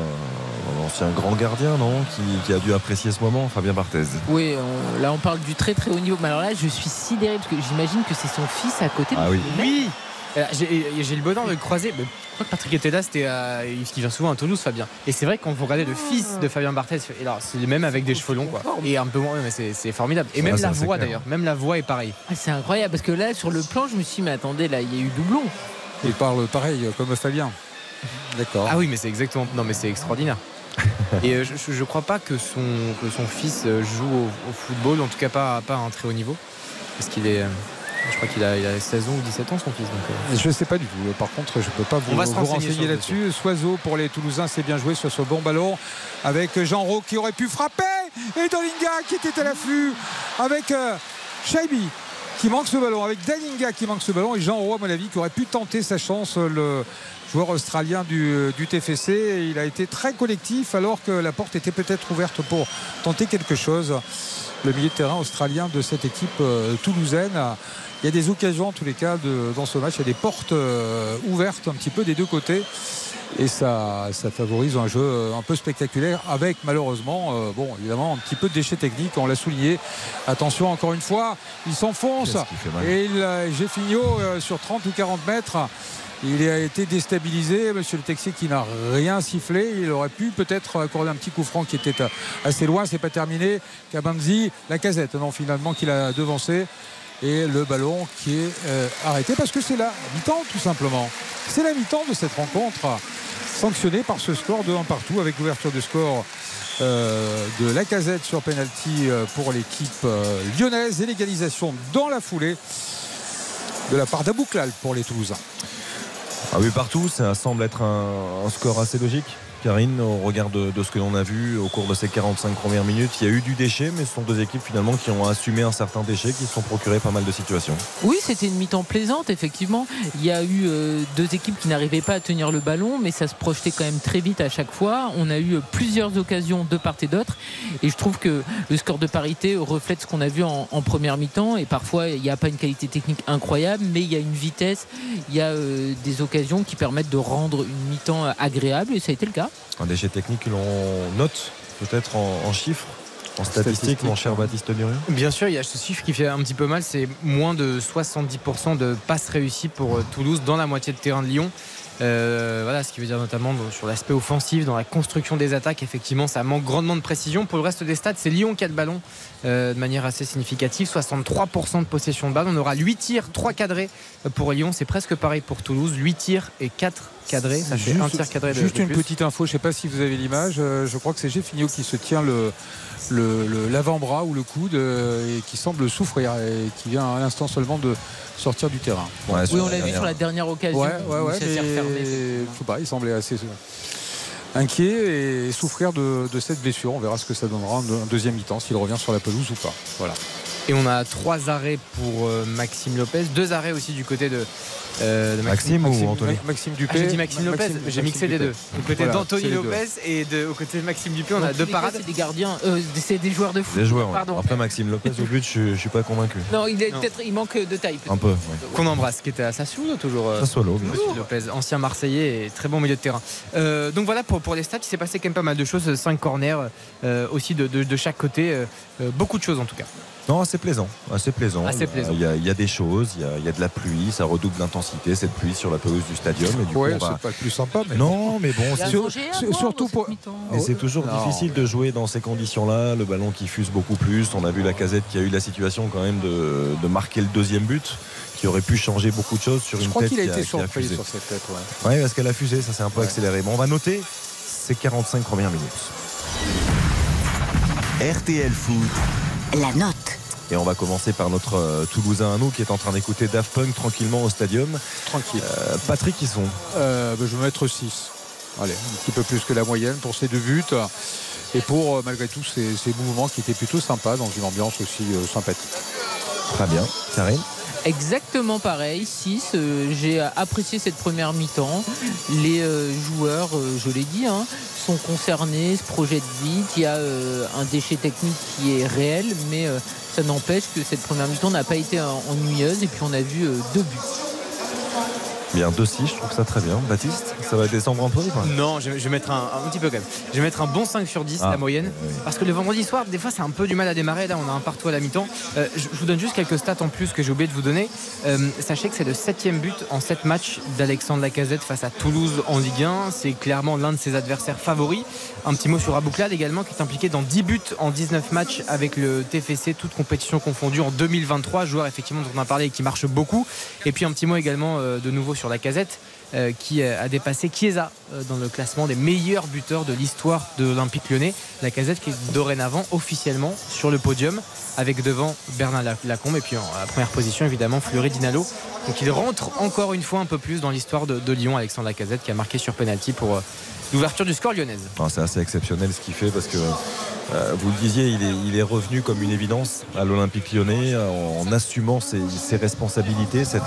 Speaker 3: d'un ancien grand gardien, non qui, qui a dû apprécier ce moment, Fabien Barthez.
Speaker 5: Oui, on- là on parle du très très haut niveau. Mais alors là, je suis sidéré parce que j'imagine que c'est son fils à côté.
Speaker 3: Ah oui.
Speaker 6: Oui Euh, J'ai le bonheur de le croiser. mais Je crois que Patrick était là, c'était à- il vient souvent à Toulouse, Fabien. Et c'est vrai qu'on vous regardez le fils de Fabien Barthez, et alors c'est même avec des cheveux longs, quoi. Et un peu moins, mais c'est formidable. Et même la voix d'ailleurs, même la voix est pareille.
Speaker 5: Ah, c'est incroyable parce que là sur le plan, je me suis dit, mais attendez, là il y a eu doublon.
Speaker 4: Il parle pareil, euh, comme Fabien. D'accord.
Speaker 6: Ah oui, mais c'est exactement. Non, mais c'est extraordinaire. Et euh, je, je- je crois pas que son, que son fils euh, joue au, au football, en tout cas pas, pas à un très haut niveau. Parce qu'il est. euh, Je crois qu'il a, il a 16 ans ou 17 ans, son fils. Donc, euh,
Speaker 4: Je ne sais pas du tout. Par contre, je ne peux pas vous, vous
Speaker 6: renseigner
Speaker 4: là-dessus. Soiseau pour les Toulousains, c'est bien joué sur ce bon ballon avec Jean Rau qui aurait pu frapper et Dolinga qui était à l'afflux avec euh, Shaibi qui manque ce ballon, avec Dalinga qui manque ce ballon et Jean Roux, à mon avis, qui aurait pu tenter sa chance, le joueur australien du, du TFC. Et il a été très collectif alors que la porte était peut-être ouverte pour tenter quelque chose. Le milieu de terrain australien de cette équipe euh, toulousaine. Il y a des occasions en tous les cas de- dans ce match. Il y a des portes euh, ouvertes un petit peu des deux côtés. Et ça, ça favorise un jeu euh, un peu spectaculaire avec malheureusement, euh, bon évidemment, un petit peu de déchets techniques, on l'a souligné. Attention encore une fois, il s'enfonce. Et il, euh, sur 30 ou 40 mètres, il a été déstabilisé. Monsieur le Texier qui n'a rien sifflé. Il aurait pu peut-être accorder un petit coup franc qui était assez loin. C'est pas terminé. Kabanzi, la casette, non, finalement, qu'il a devancé. Et le ballon qui est euh, arrêté parce que c'est la mi-temps, tout simplement. C'est la mi-temps de cette rencontre, sanctionnée par ce score de 1 partout avec l'ouverture du score euh, de la casette sur penalty euh, pour l'équipe lyonnaise et l'égalisation dans la foulée de la part d'Abouklal pour les Toulousains.
Speaker 3: Ah oui, partout, ça semble être un, score assez logique. Karine, au regard de, ce que l'on a vu au cours de ces 45 premières minutes, il y a eu du déchet, mais ce sont deux équipes finalement qui ont assumé un certain déchet, qui se sont procurés pas mal de situations.
Speaker 5: Oui, c'était une mi-temps plaisante, effectivement. Il y a eu euh, deux équipes qui n'arrivaient pas à tenir le ballon, mais ça se projetait quand même très vite à chaque fois. On a eu euh, plusieurs occasions de part et d'autre. Et je trouve que le score de parité reflète ce qu'on a vu en, en première mi-temps. Et parfois, il n'y a pas une qualité technique incroyable, mais il y a une vitesse, il y a euh, des occasions qui permettent de rendre une mi-temps agréable. Et ça a été le cas.
Speaker 3: Un déchet technique que l'on note peut-être en, en chiffres. En statistique, mon cher Baptiste Murieux
Speaker 6: Bien sûr, il y a ce chiffre qui fait un petit peu mal, c'est moins de 70% de passes réussies pour euh, Toulouse dans la moitié de terrain de Lyon. Euh, voilà, ce qui veut dire notamment sur l'aspect offensif, dans la construction des attaques, effectivement, ça manque grandement de précision. Pour le reste des stats, c'est Lyon qui a le ballon de manière assez significative, 63% de possession de balle. On aura 8 tirs, 3 cadrés pour Lyon, c'est presque pareil pour Toulouse, 8 tirs et 4 cadrés, ça fait un tir cadré de,
Speaker 4: Juste
Speaker 6: de
Speaker 4: une
Speaker 6: plus.
Speaker 4: petite info, je ne sais pas si vous avez l'image. euh, Je crois que c'est Geffinio qui se tient le le- le- l'avant-bras ou le coude euh, et qui semble souffrir et qui vient à l'instant seulement de sortir du terrain.
Speaker 3: Ouais,
Speaker 5: Oui, on
Speaker 3: la
Speaker 5: vu sur la dernière occasion.
Speaker 4: Ouais, ouais,
Speaker 5: où
Speaker 4: ouais.
Speaker 5: ça
Speaker 4: mais
Speaker 5: s'est refermé.
Speaker 4: je sais pas, il semblait assez inquiet et souffrir de, cette blessure. On verra ce que ça donnera en deuxième mi-temps, s'il revient sur la pelouse ou pas. Voilà.
Speaker 6: Et on a trois arrêts pour euh, Maxime Lopez, deux arrêts aussi du côté de, euh, de
Speaker 3: Maxime ou Anthony
Speaker 4: Maxime
Speaker 6: Ah,
Speaker 4: Dupé.
Speaker 6: j'ai dit Maxime Lopez, j'ai mixé les deux. Du côté
Speaker 4: Voilà,
Speaker 6: d'Anthony. Lopez et de, au côté de Maxime Dupé, on a deux parades.
Speaker 5: C'est des gardiens, euh, c'est des joueurs de foot.
Speaker 3: Des joueurs. ouais.
Speaker 5: Pardon.
Speaker 3: Après Maxime Lopez au but, je, je suis pas convaincu.
Speaker 5: Non, il est
Speaker 6: Non.
Speaker 5: peut-être, il manque de taille. peut-être.
Speaker 3: Un peu. ouais.
Speaker 6: Qu'on embrasse, qui était à Sassuolo toujours. euh,
Speaker 3: Sassuolo, bien
Speaker 6: Monsieur Lopez, ancien Marseillais et très bon milieu de terrain. Euh, donc voilà pour, pour les stats, il s'est passé quand même pas mal de choses. 5 corners euh, aussi de, de- de chaque côté. euh, beaucoup de choses en tout cas.
Speaker 3: Non, assez plaisant. Assez plaisant.
Speaker 6: Assez plaisant.
Speaker 3: Il y a, il y a des choses, il y a, il y a de la pluie, ça redouble d'intensité, cette pluie sur la pelouse du stadium. Et du
Speaker 4: Ouais,
Speaker 3: coup, on va-
Speaker 4: c'est pas le plus sympa, mais
Speaker 3: Non, mais bon, c'est-
Speaker 4: sur- surtout pour-.
Speaker 3: Mais c'est toujours
Speaker 4: Non.
Speaker 3: difficile de jouer dans ces conditions-là. Le ballon qui fuse beaucoup plus. On a vu la casette qui a eu la situation quand même de, de marquer le deuxième but, qui aurait pu changer beaucoup de choses sur
Speaker 4: Je
Speaker 3: une
Speaker 4: crois
Speaker 3: tête
Speaker 4: qu'il a été
Speaker 3: qui
Speaker 4: surpris
Speaker 3: fusé.
Speaker 4: sur cette tête. ouais.
Speaker 3: Ouais, parce qu'elle a fusé, ça s'est un peu
Speaker 4: Ouais.
Speaker 3: accéléré. Bon, on va noter ces 45 premières minutes.
Speaker 1: RTL Foot,
Speaker 2: La note.
Speaker 3: Et on va commencer par notre euh, Toulousain à nous qui est en train d'écouter Daft Punk tranquillement au stadium.
Speaker 4: Tranquille.
Speaker 3: Euh, Patrick, ils sont.
Speaker 4: Euh, ben, je vais mettre 6. Allez, un petit peu plus que la moyenne pour ces deux buts. Et pour, euh, malgré tout, ces, ces mouvements qui étaient plutôt sympas dans une ambiance aussi euh, sympathique.
Speaker 3: Très bien. Karine
Speaker 5: Exactement pareil, 6. J'ai apprécié cette première mi-temps. Les euh, joueurs, euh, je l'ai dit, hein, sont concernés, se projettent vite. Il y a euh, un déchet technique qui est réel, mais ça n'empêche que cette première mi-temps n'a pas été ennuyeuse. Et puis on a vu deux buts.
Speaker 3: Bien, 2-6, je trouve ça très bien. Baptiste, ça va descendre un peu ou pas?
Speaker 6: Non, je, je vais mettre un, un petit peu quand même. Je vais mettre un bon 5 sur 10,
Speaker 3: Ah,
Speaker 6: la moyenne.
Speaker 3: oui.
Speaker 6: Parce que le vendredi soir, des fois, c'est un peu du mal à démarrer. Là, on a un partout à la mi-temps. Euh, je, je vous donne juste quelques stats en plus que j'ai oublié de vous donner. Euh, sachez que c'est le septième but en 7 matchs d'Alexandre Lacazette face à Toulouse en Ligue 1. C'est clairement l'un de ses adversaires favoris. Un petit mot sur Abouklal également, qui est impliqué dans 10 buts en 19 matchs avec le TFC, toutes compétitions confondues en 2023. Joueur effectivement dont on a parlé et qui marche beaucoup. Et puis un petit mot également euh, de nouveau sur Lacazette. euh, qui euh, a dépassé Chiesa euh, dans le classement des meilleurs buteurs de l'histoire de l'Olympique lyonnais. La casette qui est dorénavant officiellement sur le podium avec devant Bernard Lac- Lacombe et puis en la première position évidemment Fleury Dinalo. Donc il rentre encore une fois un peu plus dans l'histoire de, de Lyon, Alexandre Lacazette qui a marqué sur penalty pour l'ouverture du score lyonnaise.
Speaker 3: Ah, C'est assez exceptionnel ce qu'il fait parce que euh, vous le disiez, il est, revenu comme une évidence à l'Olympique lyonnais euh, en, assumant ses, responsabilités, cette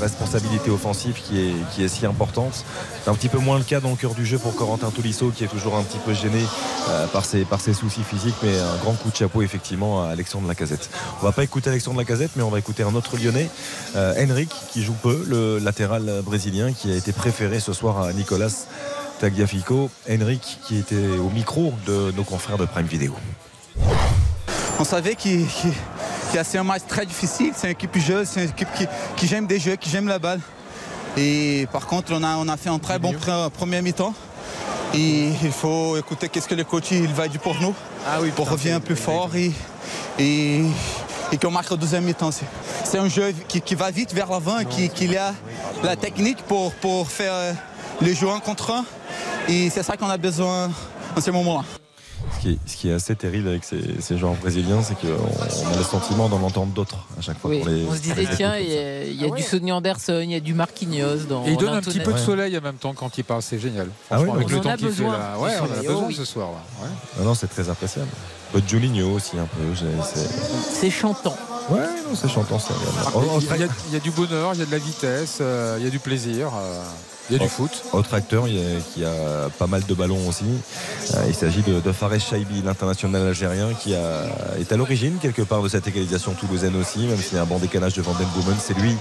Speaker 3: responsabilité offensive qui est, qui est si importante. C'est un petit peu moins le cas dans le cœur du jeu pour Corentin Tolisso qui est toujours un petit peu gêné euh, par, ses, par ses soucis physiques, mais un grand coup de chapeau effectivement à Alexandre Lacazette. On va pas écouter Alexandre Lacazette, mais on va écouter un autre lyonnais, euh, Henrik, qui joue peu, le latéral brésilien qui a été préféré ce soir à Nicolas Tagliafico. Henrik qui était au micro de nos confrères de Prime Video.
Speaker 14: On savait qu'il qu'il- qu'il allait ser un match très difficile. C'est une équipe jeune, c'est une équipe qui, qui j'aime des jeux, qui j'aime la balle. Et par contre, on a, on a fait un très bon pre- premier mi-temps. Et il faut écouter qu'est-ce que le coach il va dire pour nous.
Speaker 6: Ah oui,
Speaker 14: pour revenir plus fort et, et, et qu'on marque au deuxième mi-temps. C'est- C'est un jeu qui, qui va vite vers l'avant, qui, qu'il a la technique pour, pour faire euh, le jeu un contre un. Et c'est ça qu'on a besoin en ce moment-là.
Speaker 3: Ce qui est, ce qui est assez terrible avec ces, ces joueurs brésiliens, c'est qu'on on a le sentiment d'en entendre d'autres à chaque fois.
Speaker 5: Oui,
Speaker 3: qu'on les-
Speaker 5: on se disait, tiens, il y a, il y a du Sonny Anderson, il y a du Marquinhos dans
Speaker 4: Et il donne un petit peu de soleil en même temps quand il parle, c'est génial.
Speaker 3: Ah oui,
Speaker 4: avec
Speaker 3: on
Speaker 4: le
Speaker 3: en
Speaker 4: temps
Speaker 5: a
Speaker 4: qu'il fait
Speaker 5: besoin
Speaker 4: là.
Speaker 5: du
Speaker 4: Ouais, on en a besoin
Speaker 5: oh oui.
Speaker 4: ce soir. Là. Ouais.
Speaker 3: Non, non, c'est très appréciable. Un peu de Julinho aussi un peu. c'est-
Speaker 5: chantant.
Speaker 3: Ouais, non, c'est chantant ça.
Speaker 4: Ah,
Speaker 3: Oh,
Speaker 4: il, y a, il y a du bonheur, il y a de la vitesse, euh, il y a du plaisir, euh, il y a du
Speaker 3: Oh.
Speaker 4: foot.
Speaker 3: autre acteur il y a- qui a pas mal de ballons aussi. Euh, il s'agit de, de Fares Chaibi, l'international algérien, qui a, est à l'origine quelque part de cette égalisation toulousaine aussi, même s'il y a un bon décalage de Van Den Boomen. C'est lui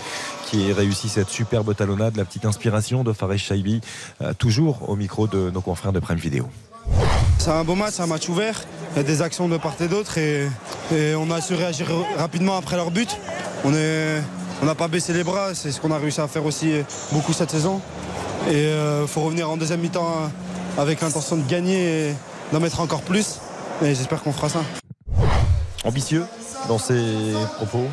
Speaker 3: qui a réussi cette superbe talonnade, la petite inspiration de Fares Chaibi, euh, toujours au micro de nos confrères de Prime Video.
Speaker 15: C'est un beau match, c'est un match ouvert. Il y a des actions de part et d'autre et, et on a su réagir rapidement après leur but. On est, on n'a pas baissé les bras, c'est ce qu'on a réussi à faire aussi beaucoup cette saison. Et il euh, faut revenir en deuxième mi-temps avec l'intention de gagner et d'en mettre encore plus. Et j'espère qu'on fera ça.
Speaker 3: Ambitieux dans ses propos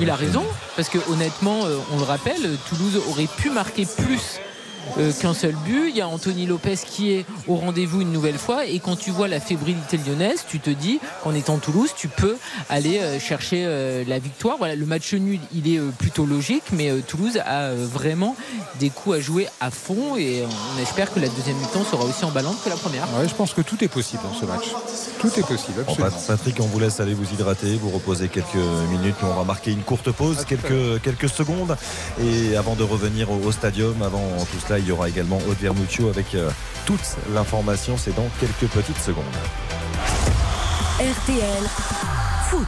Speaker 5: il a raison, parce que honnêtement, euh, on le rappelle, Toulouse aurait pu marquer plus euh, qu'un seul but. Il y a Anthony Lopez qui est au rendez-vous une nouvelle fois. Et quand tu vois la fébrilité lyonnaise, tu te dis qu'en étant Toulouse, tu peux aller euh, chercher euh, la victoire. Voilà, le match nul, il est plutôt logique, mais Toulouse a vraiment des coups à jouer à fond. Et on espère que la deuxième mi-temps sera aussi emballante que la première.
Speaker 4: Ouais, je pense que tout est possible dans ce match. Tout est possible.
Speaker 3: Patrick, on vous laisse aller vous hydrater, vous reposer quelques minutes. on va marquer une courte pause, quelques, quelques secondes. Et avant de revenir au, au stadium, avant tout cela, il y aura également Aude Vernuccio avec euh, toute l'information. C'est dans quelques petites secondes.
Speaker 2: RTL Foot.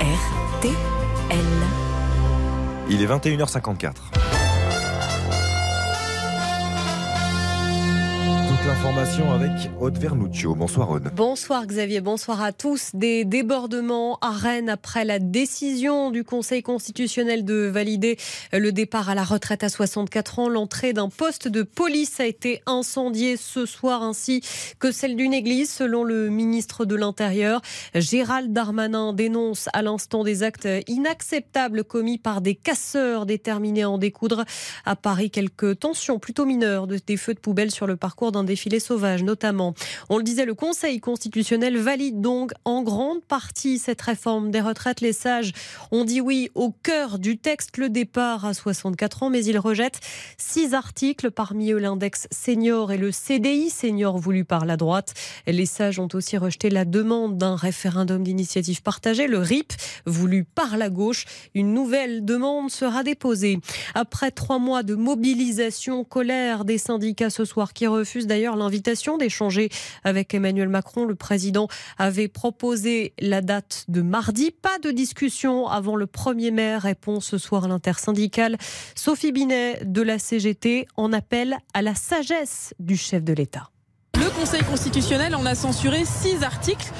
Speaker 2: RTL.
Speaker 3: Il est 21h54. L'information avec Aude Vernuccio. Bonsoir Aude.
Speaker 12: Bonsoir Xavier, bonsoir à tous. Des débordements à Rennes après la décision du Conseil constitutionnel de valider le départ à la retraite à 64 ans. L'entrée d'un poste de police a été incendiée ce soir ainsi que celle d'une église selon le ministre de l'Intérieur. Gérald Darmanin dénonce à l'instant des actes inacceptables commis par des casseurs déterminés à en découdre. À Paris, quelques tensions plutôt mineures des feux de poubelle sur le parcours d'un défilé sauvage notamment. On le disait, le Conseil constitutionnel valide donc en grande partie cette réforme des retraites. Les sages ont dit oui au cœur du texte, le départ à 64 ans, mais ils rejettent six articles, parmi eux l'index senior et le CDI senior voulu par la droite. Les sages ont aussi rejeté la demande d'un référendum d'initiative partagée, le RIP, voulu par la gauche. Une nouvelle demande sera déposée. Après trois mois de mobilisation, colère des syndicats ce soir qui refusent d'ailleurs l'invitation d'échanger avec Emmanuel Macron. Le président avait proposé la date de mardi. Pas de discussion avant le 1er mai, répond ce soir l'intersyndicale. Sophie Binet de la CGT en appelle à la sagesse du chef de l'État.
Speaker 16: Conseil constitutionnel en a censuré six articles.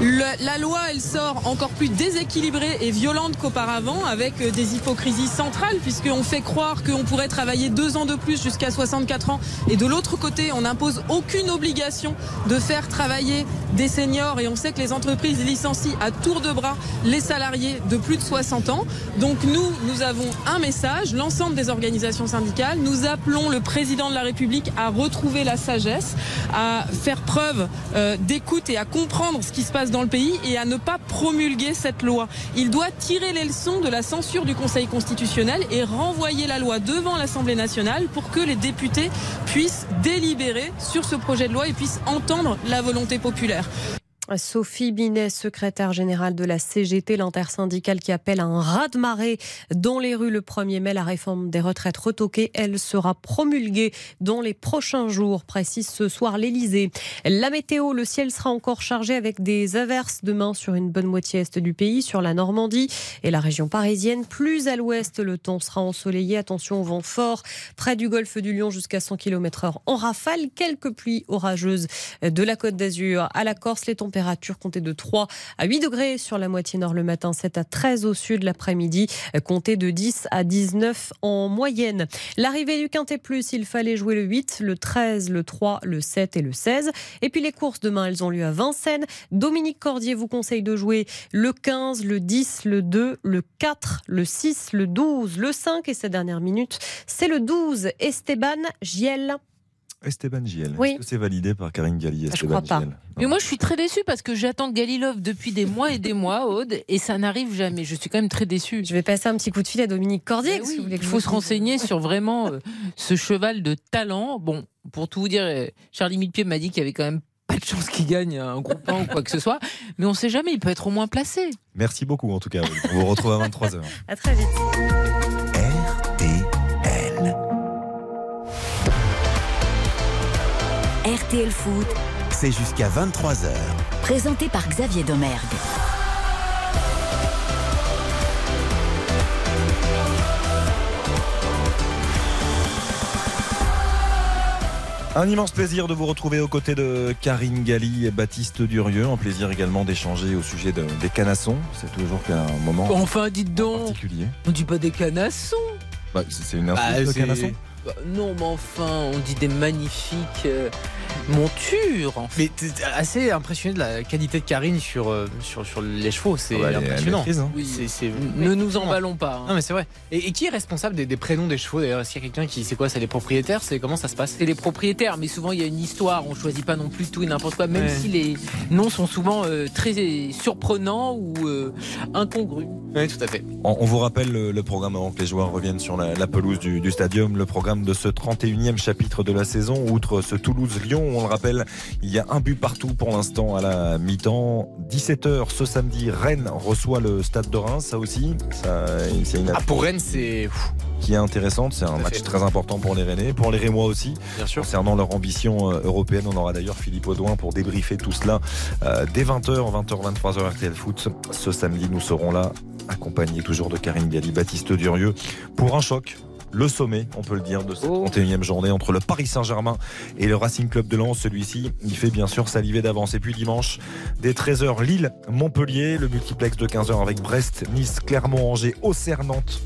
Speaker 16: la loi, elle sort encore plus déséquilibrée et violente qu'auparavant, avec euh, des hypocrisies centrales, puisqu'on fait croire qu'on pourrait travailler deux ans de plus jusqu'à 64 ans, et de l'autre côté, on n'impose aucune obligation de faire travailler des seniors, et on sait que les entreprises licencient à tour de bras les salariés de plus de 60 ans. Donc nous, nous avons un message, l'ensemble des organisations syndicales, nous appelons le président de la République à retrouver la sagesse, à faire preuve euh, d'écoute et à comprendre ce qui se passe dans le pays et à ne pas promulguer cette loi. Il doit tirer les leçons de la censure du Conseil constitutionnel et renvoyer la loi devant l'Assemblée nationale pour que les députés puissent délibérer sur ce projet de loi et puissent entendre la volonté populaire.
Speaker 12: Sophie Binet, secrétaire générale de la CGT, l'intersyndicale qui appelle à un raz-de-marée dans les rues le 1er mai. La réforme des retraites retoquée, elle sera promulguée dans les prochains jours, précise ce soir l'Elysée. La météo, le ciel sera encore chargé avec des averses demain sur une bonne moitié est du pays, sur la Normandie et la région parisienne. Plus à l'ouest, le temps sera ensoleillé. Attention au vent fort près du golfe du Lion jusqu'à 100 km h en rafale. Quelques pluies orageuses de la côte d'Azur à la Corse. Les température comptée de 3 à 8 degrés sur la moitié nord le matin, 7 à 13 au sud l'après-midi, comptée de 10 à 19 en moyenne. L'arrivée du Quintet Plus, il fallait jouer le 8, le 13, le 3, le 7 et le 16. Et puis les courses demain, elles ont lieu à Vincennes. Dominique Cordier vous conseille de jouer le 15, le 10, le 2, le 4, le 6, le 12, le 5 et sa dernière minute, c'est le 12, Esteban Giel.
Speaker 3: Esteban Giel. Est-ce que c'est validé par Karine Galli
Speaker 5: Je crois pas. Mais moi, je suis très déçue parce que j'attends Galilov depuis des mois et des mois, Aude, et ça n'arrive jamais. Je suis quand même très déçue.
Speaker 12: Je vais passer un petit coup de fil à Dominique Cordier.
Speaker 5: il faut se renseigner sur vraiment euh, ce cheval de talent. Bon, pour tout vous dire, euh, Charlie Millepied m'a dit qu'il y avait quand même pas de chance qu'il gagne un groupe 1 ou quoi que ce soit, mais on ne sait jamais, il peut être au moins placé.
Speaker 3: Merci beaucoup en tout cas. On vous retrouve à 23h.
Speaker 12: À très vite.
Speaker 2: RTL Foot,
Speaker 1: c'est jusqu'à 23h.
Speaker 2: Présenté par Xavier Domergue.
Speaker 3: Un immense plaisir de vous retrouver aux côtés de Karine Galli et Baptiste Durieux. Un plaisir également d'échanger au sujet de- des canassons. C'est toujours qu'un moment
Speaker 5: Enfin, dites donc,
Speaker 3: particulier.
Speaker 5: on dit pas des canassons.
Speaker 3: Bah, c'est une
Speaker 6: Bah,
Speaker 3: insulte, le
Speaker 6: c'est-
Speaker 3: canasson
Speaker 5: Bah, non, mais enfin, on dit des magnifiques euh, montures. enfin.
Speaker 6: Mais t'es assez impressionné de la qualité de Karine sur, euh, sur, sur les chevaux, c'est impressionnant.
Speaker 3: maîtrise, hein.
Speaker 5: Oui.
Speaker 6: C'est- c'est-
Speaker 5: Ne nous emballons pas. hein.
Speaker 6: Non mais c'est vrai. Et, et qui est responsable des, des prénoms des chevaux d'ailleurs? Est-ce qu'il y a quelqu'un qui c'est quoi C'est les propriétaires? C'est comment ça se passe?
Speaker 5: C'est les propriétaires, mais souvent il y a une histoire. On choisit pas non plus tout et n'importe quoi, même
Speaker 6: Ouais.
Speaker 5: si les noms sont souvent euh, très surprenants ou euh, incongrus.
Speaker 6: Oui, tout à fait.
Speaker 3: On, on vous rappelle le, le programme avant que les joueurs reviennent sur la, la pelouse du, du stadium. Le programme de ce 31e chapitre de la saison. Outre ce Toulouse-Lyon, on le rappelle, il y a un but partout pour l'instant à la mi-temps. 17h ce samedi, Rennes reçoit le stade de Reims. Ça aussi, ça, c'est une
Speaker 6: Ah pour Rennes c'est
Speaker 3: qui est intéressante. C'est un match
Speaker 6: fait.
Speaker 3: très important pour les Rennais, pour les Rémois aussi.
Speaker 6: bien sûr.
Speaker 3: Concernant leur ambition euh, européenne, on aura d'ailleurs Philippe Audouin pour débriefer tout cela euh, dès 20h, 20h, 23h RTL Foot. Ce samedi, nous serons là, accompagnés toujours de Karine Galli, Baptiste Durieux, pour un choc. Le sommet, on peut le dire, de cette
Speaker 5: Oh.
Speaker 3: 31e journée entre le Paris Saint-Germain et le Racing Club de Lens. Celui-ci, il fait bien sûr saliver d'avance. Et puis dimanche, dès 13h, Lille, Montpellier, le multiplex de 15h avec Brest, Nice, Clermont, Angers, Auxerre, Nantes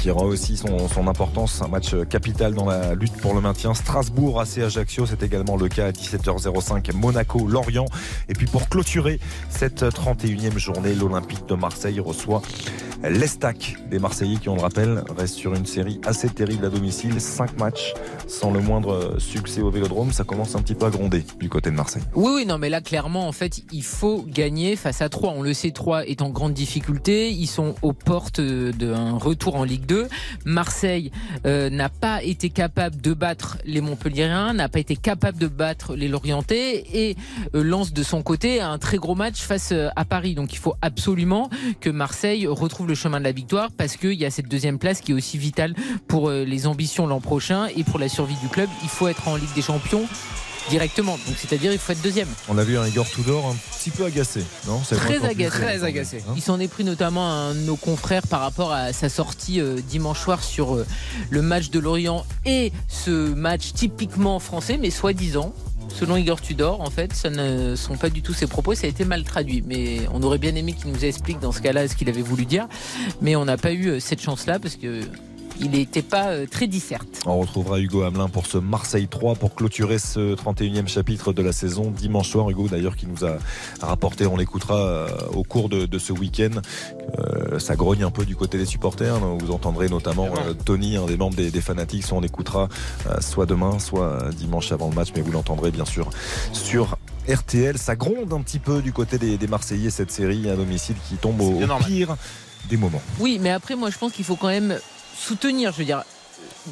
Speaker 3: qui aura aussi son, importance, un match capital dans la lutte pour le maintien. Strasbourg, AC Ajaccio, c'est également le cas à 17h05, Monaco, Lorient. Et puis pour clôturer cette 31e journée, l'Olympique de Marseille reçoit l'Estac. Des Marseillais qui, on le rappelle, restent sur une série assez terrible à domicile. 5 matchs sans le moindre succès au Vélodrome. Ça commence un petit peu à gronder du côté de Marseille.
Speaker 5: Oui, oui, non, mais là, clairement, en fait, il faut gagner face à 3. On le sait, 3 est en grande difficulté. Ils sont aux portes d'un retour en Ligue 2. Marseille euh, n'a pas été capable de battre les Montpelliérains, n'a pas été capable de battre les Lorientais et euh, lance de son côté un très gros match face euh, à Paris. Donc il faut absolument que Marseille retrouve le chemin de la victoire parce qu'il y a cette deuxième place qui est aussi vitale pour les ambitions l'an prochain et pour la survie du club. Il faut être en Ligue des Champions directement. Donc c'est-à-dire il faut être deuxième.
Speaker 3: On a vu un Igor Tudor un petit peu agacé, non C'est
Speaker 5: Très agacé.
Speaker 6: Très
Speaker 3: même,
Speaker 6: agacé.
Speaker 3: hein
Speaker 5: Il s'en est pris notamment à un de nos confrères par rapport à sa sortie euh, dimanche soir sur euh, le match de Lorient et ce match typiquement français, mais soi-disant. Selon Igor Tudor, en fait, ça ne sont pas du tout ses propos, ça a été mal traduit. Mais on aurait bien aimé qu'il nous explique dans ce cas-là ce qu'il avait voulu dire. Mais on n'a pas eu euh, cette chance-là parce que il n'était pas euh, très disserte.
Speaker 3: On retrouvera Hugo Hamelin pour ce Marseille 3 pour clôturer ce 31e chapitre de la saison dimanche soir. Hugo d'ailleurs qui nous a rapporté, on l'écoutera euh, au cours de, de ce week-end. Euh, ça grogne un peu du côté des supporters. Vous entendrez notamment euh, Tony, un des membres des, des fanatiques. On l'écoutera euh, soit demain, soit dimanche avant le match, mais vous l'entendrez bien sûr sur RTL. Ça gronde un petit peu du côté des, des Marseillais cette série à domicile qui tombe au, pire des moments.
Speaker 5: Oui, mais après, moi, je pense qu'il faut quand même soutenir. Je veux dire,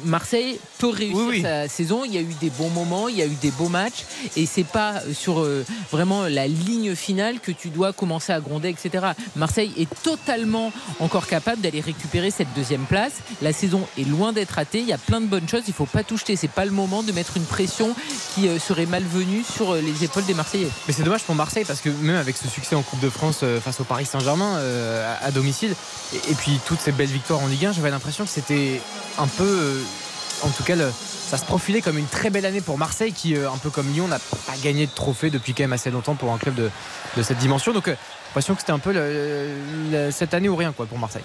Speaker 5: Marseille peut réussir
Speaker 6: Oui, oui.
Speaker 5: sa saison. Il y a eu des bons moments, il y a eu des beaux matchs, et c'est pas sur euh, vraiment la ligne finale que tu dois commencer à gronder, etc. Marseille est totalement encore capable d'aller récupérer cette deuxième place. La saison est loin d'être ratée. Il y a plein de bonnes choses. Il faut pas tout jeter. C'est pas le moment de mettre une pression qui euh, serait malvenue sur euh, les épaules des Marseillais.
Speaker 6: Mais c'est dommage pour Marseille parce que même avec ce succès en Coupe de France euh, face au Paris Saint-Germain euh, à, à domicile et, et puis toutes ces belles victoires en Ligue 1, j'avais l'impression que c'était un peu, euh, en tout cas, le- ça se profilait comme une très belle année pour Marseille qui, euh, un peu comme Lyon, n'a pas gagné de trophée depuis quand même assez longtemps pour un club de, de cette dimension. Donc, euh, j'ai l'impression que c'était un peu le- le- cette année ou rien quoi pour Marseille.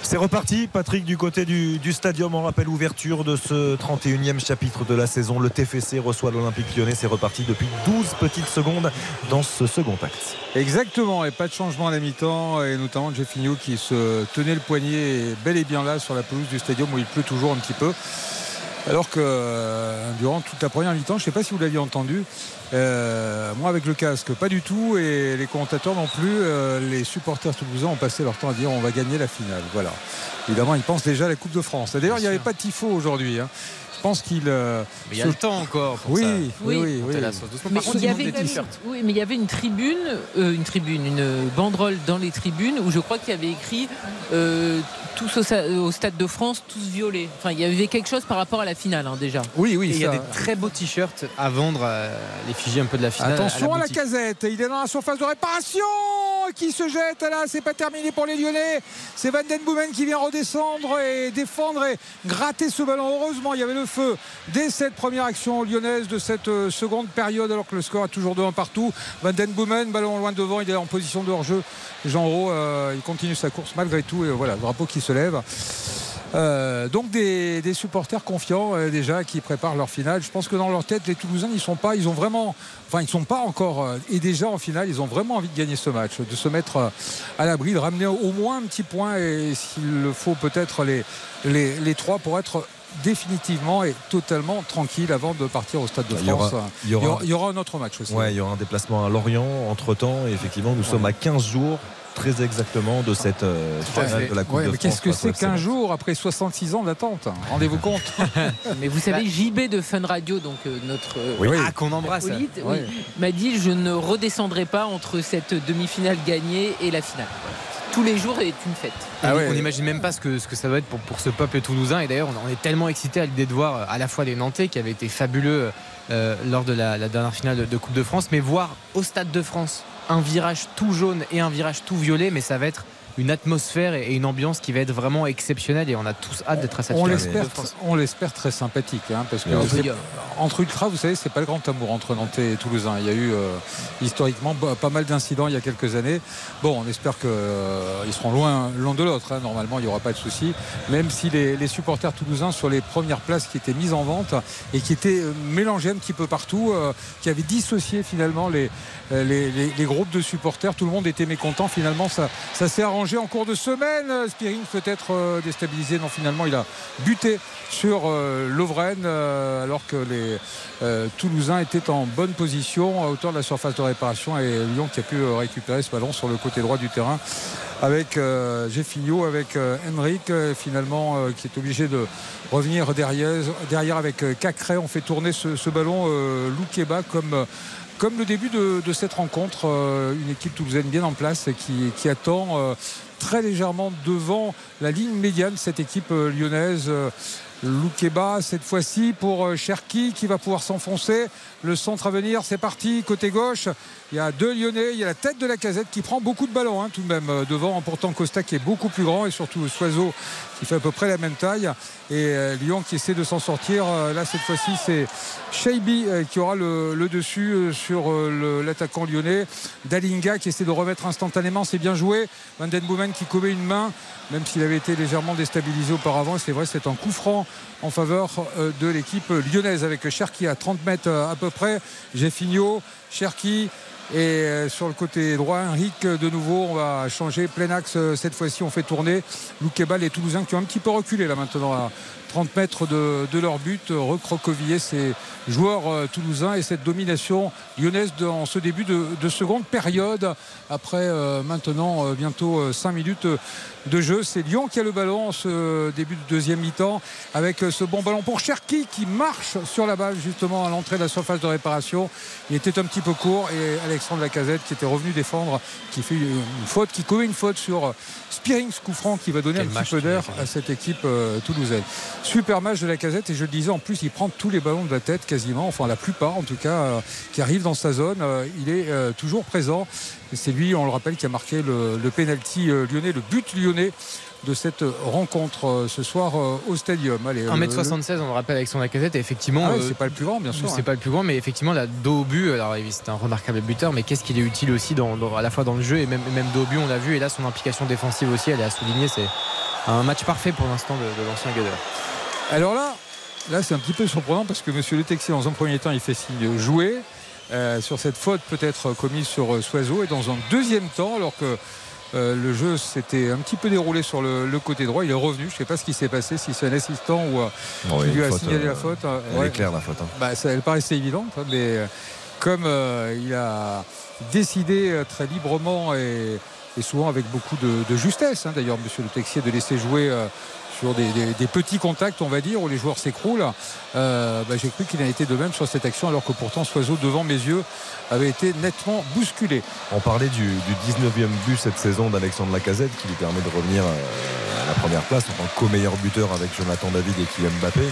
Speaker 3: C'est reparti, Patrick, du côté du, du stadium. On rappelle ouverture de ce 31e chapitre de la saison. Le TFC reçoit l'Olympique lyonnais. C'est reparti depuis 12 petites secondes dans ce second acte.
Speaker 4: Exactement, et pas de changement à la mi-temps, et notamment Jeffinho qui se tenait le poignet bel et bien là sur la pelouse du stadium où il pleut toujours un petit peu. Alors que euh, durant toute la première mi-temps, je ne sais pas si vous l'aviez entendu, euh, moi avec le casque, pas du tout, et les commentateurs non plus, euh, les supporters toulousains ont passé leur temps à dire on va gagner la finale. Voilà. Évidemment, ils pensent déjà à la Coupe de France. Et D'ailleurs, il n'y avait pas de tifo aujourd'hui. hein. Je pense qu'il. euh,
Speaker 6: Mais il y a le temps encore pour
Speaker 4: oui,
Speaker 6: ça.
Speaker 4: oui, oui, oui,
Speaker 6: la sauce.
Speaker 5: Mais
Speaker 6: Par contre,
Speaker 5: il y avait
Speaker 6: des t-shirts.
Speaker 5: oui, mais il y avait une tribune, euh, une tribune, une banderole dans les tribunes où je crois qu'il y avait écrit euh, tous au, stade de France, tous violets. Enfin, il y avait quelque chose par rapport à la finale hein, déjà.
Speaker 4: Oui, oui,
Speaker 6: Et il y a des très beaux t-shirts à vendre à l'effigie un peu de la finale.
Speaker 4: Attention à la,
Speaker 6: boutique.
Speaker 4: casette, il est dans la surface de réparation qui se jette. Là, c'est pas terminé pour les Lyonnais. C'est Van Den Boomen qui vient redescendre et défendre et gratter ce ballon. Heureusement, il y avait le feu dès cette première action lyonnaise de cette euh, seconde période, alors que le score est toujours de 1 partout. Van Den Boomen, ballon loin devant, il est en position de hors-jeu. Jean Rowe, euh, il continue sa course malgré tout. Et voilà, drapeau qui se lève. Euh, donc des, supporters confiants déjà qui préparent leur finale. Je pense que dans leur tête, les Toulousains, ils sont pas, ils ont vraiment, enfin ils sont pas encore et déjà en finale, ils ont vraiment envie de gagner ce match, de se mettre à l'abri, de ramener au moins un petit point et s'il le faut peut-être les, les trois pour être définitivement et totalement tranquille avant de partir au Stade de
Speaker 3: Il y aura-
Speaker 4: France.
Speaker 3: il y aura-
Speaker 4: il y aura un autre match aussi.
Speaker 3: Ouais, il y aura un déplacement à Lorient entre temps. Et effectivement, nous sommes à 15 jours très exactement de cette euh, finale de la Coupe
Speaker 4: Ouais,
Speaker 3: de
Speaker 4: mais
Speaker 3: France.
Speaker 4: qu'est-ce que c'est qu'un jour après 66 ans d'attente Rendez-vous compte
Speaker 5: Mais vous savez, JB de Fun Radio, donc euh, notre euh,
Speaker 6: Oui. Ah, qu'on embrasse.
Speaker 5: oui, m'a dit je ne redescendrai pas entre cette demi-finale gagnée et la finale. Tous les jours est une fête.
Speaker 6: on on n'imagine même pas ce que, ce que ça doit être pour, pour ce peuple toulousain. Et d'ailleurs, on, on est tellement excité à l'idée de voir à la fois les Nantais qui avaient été fabuleux euh, lors de la, la dernière finale de, de Coupe de France, mais voir au Stade de France un virage tout jaune et un virage tout violet, mais ça va être une atmosphère et une ambiance qui va être vraiment exceptionnelle et on a tous hâte d'être à cette
Speaker 4: On
Speaker 6: finale
Speaker 4: l'espère, on l'espère très sympathique, hein, parce que entre ultras, vous savez, c'est pas le grand amour entre Nantais et Toulousain. Il y a eu euh, historiquement pas mal d'incidents il y a quelques années. Bon, on espère qu'ils seront loin l'un de l'autre. hein. Normalement, il n'y aura pas de souci. Même si les, les supporters toulousains sur les premières places qui étaient mises en vente et qui étaient euh, mélangés un petit peu partout, euh, qui avaient dissocié finalement les, euh, les, les- les groupes de supporters, tout le monde était mécontent. Finalement, ça, ça s'est arrangé en cours de semaine. Spearing peut-être euh, déstabilisé. Non, finalement, il a buté sur euh, Lovren euh, alors que les Toulousains étaient en bonne position à hauteur de la surface de réparation et Lyon qui a pu récupérer ce ballon sur le côté droit du terrain avec Jeffinho, avec Henrik finalement qui est obligé de revenir derrière, derrière avec Cacré. On fait tourner ce, ce ballon Loukeba comme comme le début de, cette rencontre, euh, une équipe toulousaine bien en place qui, qui attend euh, très légèrement devant la ligne médiane cette équipe euh, lyonnaise. Loukeba cette fois-ci pour Cherki qui va pouvoir s'enfoncer. Le centre à venir, c'est parti côté gauche. Il y a deux Lyonnais, il y a la tête de la casette qui prend beaucoup de ballons hein, tout de même devant. Pourtant Costa qui est beaucoup plus grand et surtout Soiseau qui fait à peu près la même taille. Et euh, Lyon qui essaie de s'en sortir. Euh, Là cette fois-ci c'est Shaibi euh, qui aura le, dessus sur l'attaquant lyonnais. Dalinga qui essaie de remettre instantanément, c'est bien joué. Van Den Boomen qui commet une main, même s'il avait été légèrement déstabilisé auparavant. C'est vrai, c'est un coup franc en faveur de l'équipe lyonnaise avec Cherki à 30 mètres à peu près. Jeffinho, Cherki. Et euh, sur le côté droit, euh, de nouveau, on va changer plein axe euh, cette fois-ci. On fait tourner Loukeba, les Toulousains qui ont un petit peu reculé là maintenant à 30 mètres de, de leur but, recroqueviller ces joueurs euh, toulousains et cette domination lyonnaise dans ce début de, de seconde période. Après euh, maintenant euh, bientôt 5 minutes de jeu, c'est Lyon qui a le ballon en ce début de deuxième mi-temps avec ce bon ballon pour Cherki qui marche sur la balle justement à l'entrée de la surface de réparation. Il était un petit peu court et Alexandre Lacazette qui était revenu défendre, qui fait une faute, qui commet une faute sur Spearing, ce coup franc qui va donner
Speaker 6: Quel
Speaker 4: un petit peu d'air à cette équipe euh, toulousaine. Super match de la casette et je le disais en plus il prend tous les ballons de la tête quasiment, enfin la plupart en tout cas euh, qui arrivent dans sa zone. Euh, il est toujours présent. C'est lui, on le rappelle, qui a marqué le, le penalty lyonnais, le but lyonnais de cette rencontre euh, ce soir euh, au stadium. Allez, euh, le-
Speaker 6: 1m76, on le rappelle avec son Lacazette, et effectivement.
Speaker 4: Ah
Speaker 6: euh,
Speaker 4: c'est pas le plus grand, bien sûr.
Speaker 6: C'est
Speaker 4: hein.
Speaker 6: pas le plus grand, mais effectivement, la dos au but, alors c'est un remarquable buteur, mais qu'est-ce qu'il est utile aussi dans, dans- à la fois dans le jeu et même, même dos au but, on l'a vu, et là, son implication défensive aussi, elle est à souligner. C'est un match parfait pour l'instant de, de l'ancien Gueudeur.
Speaker 4: Alors là, là c'est un petit peu surprenant parce que Monsieur Le Texier, dans un premier temps, il fait signe de jouer euh, sur cette faute peut-être commise sur euh, Soiseau, et dans un deuxième temps, alors que euh, le jeu s'était un petit peu déroulé sur le, le côté droit, il est revenu. Je ne sais pas ce qui s'est passé, si c'est un assistant ou euh,
Speaker 3: Oh,
Speaker 4: qui lui a
Speaker 3: faute,
Speaker 4: signalé
Speaker 3: euh,
Speaker 4: la faute. euh,
Speaker 3: Elle
Speaker 4: ouais.
Speaker 3: est claire la faute. hein.
Speaker 4: Bah, ça, elle paraissait évidente, hein, mais euh, comme euh, il a décidé euh, très librement et, et souvent avec beaucoup de, de justesse, hein, d'ailleurs, Monsieur Le Texier, de laisser jouer euh, sur des, petits contacts, on va dire, où les joueurs s'écroulent, euh, bah, j'ai cru qu'il a été de même sur cette action, alors que pourtant Soiseau, devant mes yeux, avait été nettement bousculé.
Speaker 3: On parlait du, du 19e but cette saison d'Alexandre Lacazette qui lui permet de revenir euh, la première place en tant que meilleur buteur avec Jonathan David et Kylian Mbappé.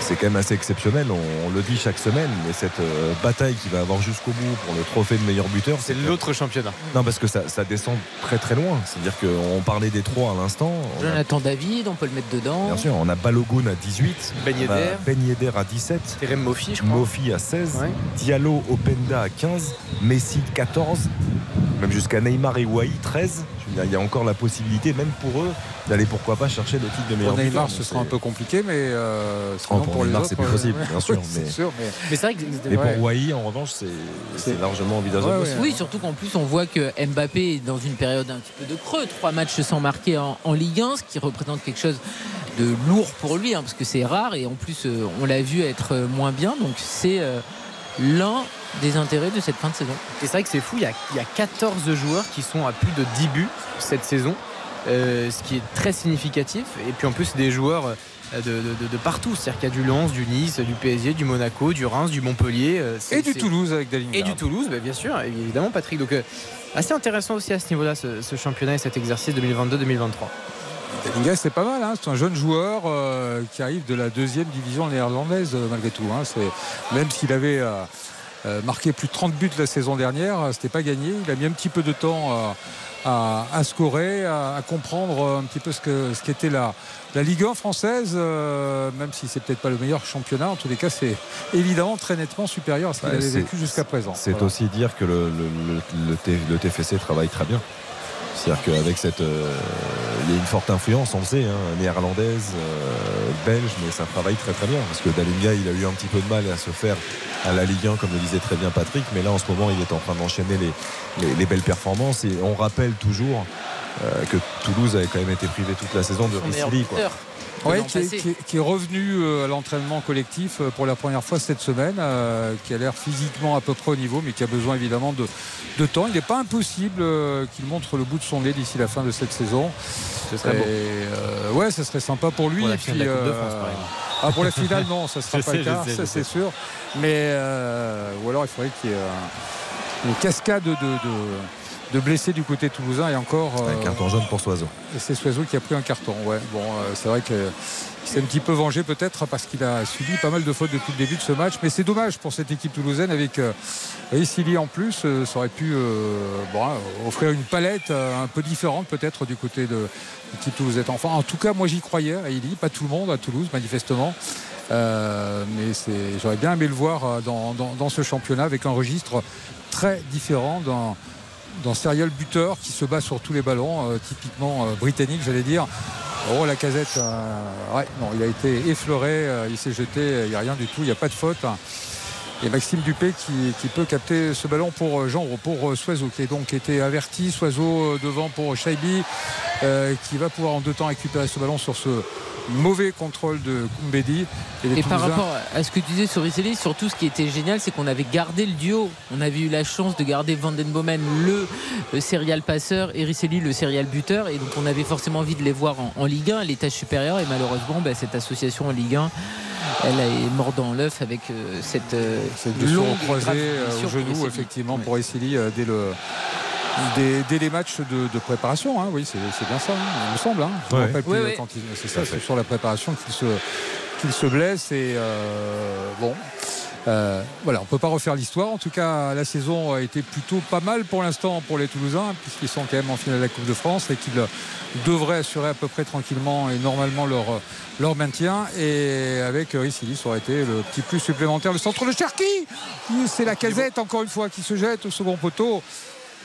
Speaker 3: C'est quand même assez exceptionnel, on, on le dit chaque semaine, mais cette euh, bataille qui va avoir jusqu'au bout pour le trophée de meilleur buteur,
Speaker 6: C'est l'autre championnat.
Speaker 3: Non, parce que ça, ça descend très très loin. C'est-à-dire qu'on parlait des trois à l'instant. On a-
Speaker 5: Jonathan David, on peut le mettre dedans.
Speaker 3: Bien sûr, on a Balogun à 18,
Speaker 6: Ben Yedder.
Speaker 3: Ben Yedder à 17,
Speaker 6: Terem Mofi, je crois.
Speaker 3: Mofi à 16,
Speaker 6: Ouais.
Speaker 3: Diallo, Openda à 15, Messi 14, même jusqu'à Neymar et Wai 13. Il y a encore la possibilité, même pour eux, d'aller pourquoi pas chercher le titre de meilleur
Speaker 4: Pour Neymar, ce sera un peu compliqué, mais euh,
Speaker 3: Oh, pour
Speaker 4: pour les
Speaker 3: Neymar,
Speaker 4: autres,
Speaker 3: c'est plus
Speaker 4: euh,
Speaker 3: possible, bien
Speaker 4: ouais,
Speaker 3: sûr, mais-
Speaker 4: sûr, mais-
Speaker 5: Mais c'est vrai que.
Speaker 3: Mais
Speaker 5: ouais.
Speaker 3: pour Wai, en revanche, c'est largement envisageable. aussi.
Speaker 5: Oui, surtout qu'en plus, on voit que Mbappé est dans une période un petit peu de creux. Trois matchs sans marquer en, en Ligue 1, ce qui représente quelque chose de lourd pour lui, hein, parce que c'est rare. Et en plus, euh, on l'a vu être moins bien. Donc, c'est euh, l'un des intérêts de cette fin de saison.
Speaker 6: Et c'est vrai que c'est fou, il y, a, il y a 14 joueurs qui sont à plus de 10 buts cette saison, euh, ce qui est très significatif. Et puis en plus, des joueurs euh, de, de- de- de partout. C'est-à-dire qu'il y a du Lens, du Nice, du PSG, du Monaco, du Reims, du Montpellier. euh,
Speaker 4: Et du Toulouse avec Dalinga.
Speaker 6: Et du Toulouse, bah, bien sûr, évidemment, Patrick. Donc, euh, assez intéressant aussi à ce niveau-là, ce, ce championnat et cet exercice 2022-2023.
Speaker 4: Dalinga, c'est pas mal. hein. C'est un jeune joueur euh, qui arrive de la deuxième division néerlandaise, malgré tout. hein. C'est- Même s'il avait euh, euh, marqué plus de 30 buts la saison dernière, euh, c'était pas gagné. Il a mis un petit peu de temps euh, à, à scorer, à, à comprendre un petit peu ce que ce qu'était la, la Ligue 1 française, euh, même si c'est peut-être pas le meilleur championnat. En tous les cas, c'est évidemment très nettement supérieur à ce qu'il
Speaker 3: Ouais,
Speaker 4: avait vécu jusqu'à présent.
Speaker 3: C'est
Speaker 4: Voilà.
Speaker 3: aussi dire que le, le- le- le T- le TFC travaille très bien. C'est-à-dire qu'avec cette. euh, il y a une forte influence, on le sait, hein, néerlandaise, euh, belge, mais ça travaille très très bien. Parce que Dalinga, il a eu un petit peu de mal à se faire à la Ligue 1, comme le disait très bien Patrick, mais là en ce moment, il est en train d'enchaîner les, les- les belles performances. Et on rappelle toujours euh, que Toulouse avait quand même été privé toute la saison de
Speaker 5: Son l'an
Speaker 4: qui, est,
Speaker 5: passé.
Speaker 4: qui est- qui est revenu euh, à l'entraînement collectif euh, pour la première fois cette semaine, euh, qui a l'air physiquement à peu près au niveau, mais qui a besoin évidemment de, de temps. Il n'est pas impossible euh, qu'il montre le bout de son nez d'ici la fin de cette saison.
Speaker 6: Ce serait beau.
Speaker 4: Euh, ouais, ce serait sympa pour lui.
Speaker 6: Pour la
Speaker 4: Et
Speaker 6: finale
Speaker 4: puis,
Speaker 6: de la Coupe de France, par exemple.
Speaker 4: ah, pour la finale, non, ça ne sera
Speaker 6: Je
Speaker 4: pas
Speaker 6: sais,
Speaker 4: le cas,
Speaker 6: sais,
Speaker 4: ça c'est sûr. Mais euh, ou alors il faudrait qu'il y ait une cascade de, de- de blessés du côté toulousain et encore.
Speaker 3: Un
Speaker 4: euh,
Speaker 3: carton jaune pour Soiseau.
Speaker 4: et c'est Soiseau qui a pris un carton. Ouais. Bon, euh, c'est vrai que s'est un petit peu vengé peut-être parce qu'il a subi pas mal de fautes depuis le début de ce match. Mais c'est dommage pour cette équipe toulousaine avec euh, Ricili en plus. euh, ça aurait pu euh, bon, euh, offrir une palette euh, un peu différente peut-être du côté de l'équipe toulousaine. Enfin, en tout cas, moi j'y croyais à Ili. Pas tout le monde à Toulouse, manifestement. Euh, mais j'aurais bien aimé le voir euh, dans, dans- dans ce championnat avec un registre très différent dans, dans Serial Buteur qui se bat sur tous les ballons, euh, typiquement euh, britannique, j'allais dire. Oh, la casette, euh, ouais, non, il a été effleuré, il s'est jeté, il n'y a rien du tout, il n'y a pas de faute. Et Maxime Dupé qui, peut capter ce ballon pour Jean pour Soiseau, qui est donc été averti. Soiseau devant pour Shaibi, qui va pouvoir en deux temps récupérer ce ballon sur ce mauvais contrôle de Koumbedi. les
Speaker 5: Et par rapport à ce que tu disais sur Ricelli, surtout ce qui était génial, c'est qu'on avait gardé le duo. On avait eu la chance de garder Van Den Bomen, le, euh, serial passeur, et Ricelli, le serial buteur. Et donc on avait forcément envie de les voir en, en Ligue 1, à l'étage supérieur. Et malheureusement, bah, cette association en Ligue 1, elle est morte dans l'œuf avec euh, cette euh,
Speaker 4: cette
Speaker 5: longue
Speaker 4: au croisé
Speaker 5: grave
Speaker 4: euh, au genou effectivement pour Essili dès le dès, dès les matchs de, de préparation hein. oui c'est c'est bien ça hein, il me semble hein. Je me
Speaker 3: Ouais.
Speaker 4: rappelle plus,
Speaker 5: Ouais,
Speaker 4: euh, il- c'est ça c'est sur la préparation qu'il se qu'il se blesse et euh, bon euh, voilà, on peut pas refaire l'histoire. En tout cas, la saison a été plutôt pas mal pour l'instant pour les Toulousains, puisqu'ils sont quand même en finale de la Coupe de France et qu'ils devraient assurer à peu près tranquillement et normalement leur, leur maintien. Et avec Ricili, ça aurait été le petit plus supplémentaire. Le centre de Cherki, c'est la casette encore une fois qui se jette au second poteau.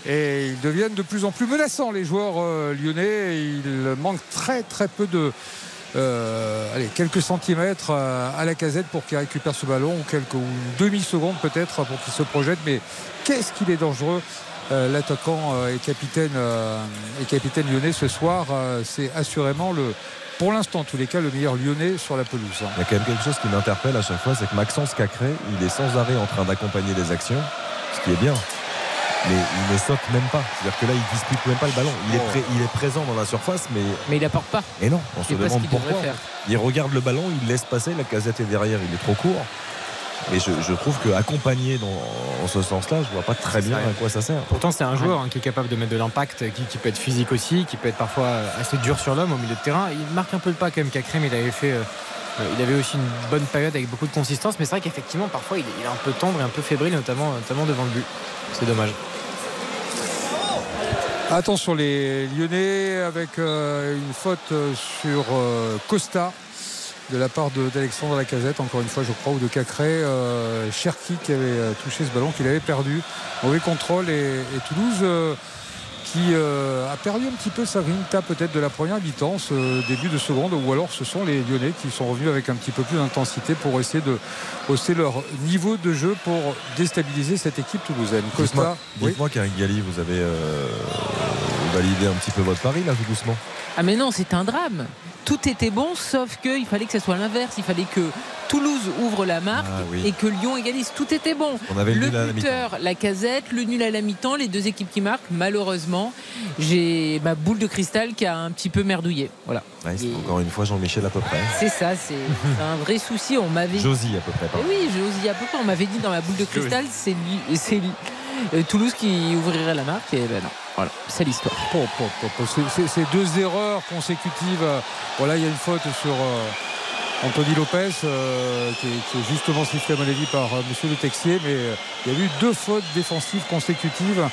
Speaker 4: Et ils deviennent de plus en plus menaçants, les joueurs euh, lyonnais. Il manque très très peu de, euh, allez, quelques centimètres euh, à la casette pour qu'il récupère ce ballon, ou quelques ou une demi-seconde peut-être pour qu'il se projette. Mais qu'est-ce qu'il est dangereux euh, L'attaquant et, capitaine, et capitaine lyonnais ce soir, c'est assurément le, pour l'instant en tous les cas, le meilleur lyonnais sur la pelouse.
Speaker 3: Il y a quand même quelque chose qui m'interpelle à chaque fois, c'est que Maxence Cacré, il est sans arrêt en train d'accompagner les actions, ce qui est bien. Mais il ne saute même pas. C'est-à-dire que là, il dispute même pas le ballon. Il, est, pré- il est présent dans la surface, mais.
Speaker 5: Mais il apporte pas.
Speaker 3: Et non, on se demande
Speaker 5: qu'il
Speaker 3: pourquoi. Il regarde le ballon, il laisse passer, la casette est derrière, il est trop court. Mais je, je trouve qu'accompagné en ce sens-là, je vois pas très bien à quoi ça sert.
Speaker 6: Pourtant, c'est un joueur hein, qui est capable de mettre de l'impact, qui, qui peut être physique aussi, qui peut être parfois assez dur sur l'homme au milieu de terrain. Il marque un peu le pas quand même, Kakrem. Il avait fait. euh, euh, il avait aussi une bonne période avec beaucoup de consistance, mais c'est vrai qu'effectivement, parfois, il est, il est un peu tendre et un peu fébrile, notamment, notamment devant le but. C'est dommage.
Speaker 4: Attention les Lyonnais avec euh, une faute euh, sur euh, Costa de la part d'Alexandre Lacazette, encore une fois je crois, ou de Cacré. Euh, Cherki qui avait touché ce ballon qu'il avait perdu. Mauvais contrôle et, Toulouse qui euh, a perdu un petit peu sa grinta peut-être de la première mi-temps, ce début de seconde, ou alors ce sont les Lyonnais qui sont revenus avec un petit peu plus d'intensité pour essayer de hausser leur niveau de jeu pour déstabiliser cette équipe toulousaine.
Speaker 3: Dites-moi,
Speaker 4: Costa, oui.
Speaker 3: dites-moi qu'avec Gali, vous avez euh, validé un petit peu votre pari là, tout doucement?
Speaker 5: Ah mais non, c'est un drame. Tout était bon, sauf qu'il fallait que ce soit l'inverse. Il fallait que Toulouse ouvre la marque
Speaker 3: Ah oui.
Speaker 5: et que Lyon égalise. Tout était bon.
Speaker 3: On avait le
Speaker 5: buteur, la casette, le nul à la mi-temps, les deux équipes qui marquent. Malheureusement, j'ai ma boule de cristal qui a un petit peu merdouillé. Voilà.
Speaker 3: Ouais, c'est
Speaker 5: Et-
Speaker 3: encore une fois Jean-Michel à peu près.
Speaker 5: C'est ça, c'est un vrai souci. On m'avait
Speaker 3: Josie à peu près. Pardon.
Speaker 5: oui, Josie à peu près. On m'avait dit dans ma boule de cristal, c'est lui- c'est lui- euh, Toulouse qui ouvrirait la marque. Et ben non. Voilà, c'est l'histoire.
Speaker 4: C'est- deux erreurs consécutives. Voilà, il y a une faute sur euh, Anthony Lopez euh, qui, est, qui est justement sifflé à mon avis par euh, Monsieur Le Texier, mais euh, il y a eu deux fautes défensives consécutives.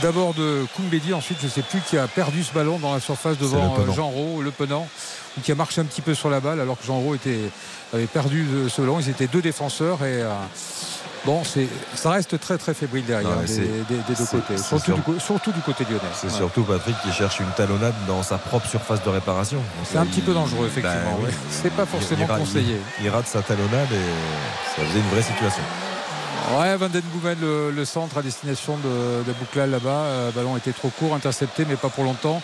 Speaker 4: D'abord de Koumbedi, ensuite je ne sais plus qui a perdu ce ballon dans la surface devant euh, Jean Rau, le Penant, ou qui a marché un petit peu sur la balle alors que Jean Rau était, avait perdu ce ballon. Ils étaient deux défenseurs et euh, Bon, c'est, ça reste très très fébrile derrière
Speaker 3: Non,
Speaker 4: des,
Speaker 3: c'est-
Speaker 4: des- des deux côtés, surtout, du, co- surtout du côté lyonnais.
Speaker 3: C'est
Speaker 4: Ouais.
Speaker 3: surtout Patrick qui cherche une talonnade dans sa propre surface de réparation.
Speaker 4: C'est un petit peu dangereux, effectivement, ouais. C'est pas forcément
Speaker 3: rate-
Speaker 4: conseillé.
Speaker 3: Il, rate sa talonnade et ça faisait une vraie situation.
Speaker 4: Ouais, Van Den le, le centre à destination de, de Bouclal là-bas. Euh, ballon était trop court, intercepté, mais pas pour longtemps.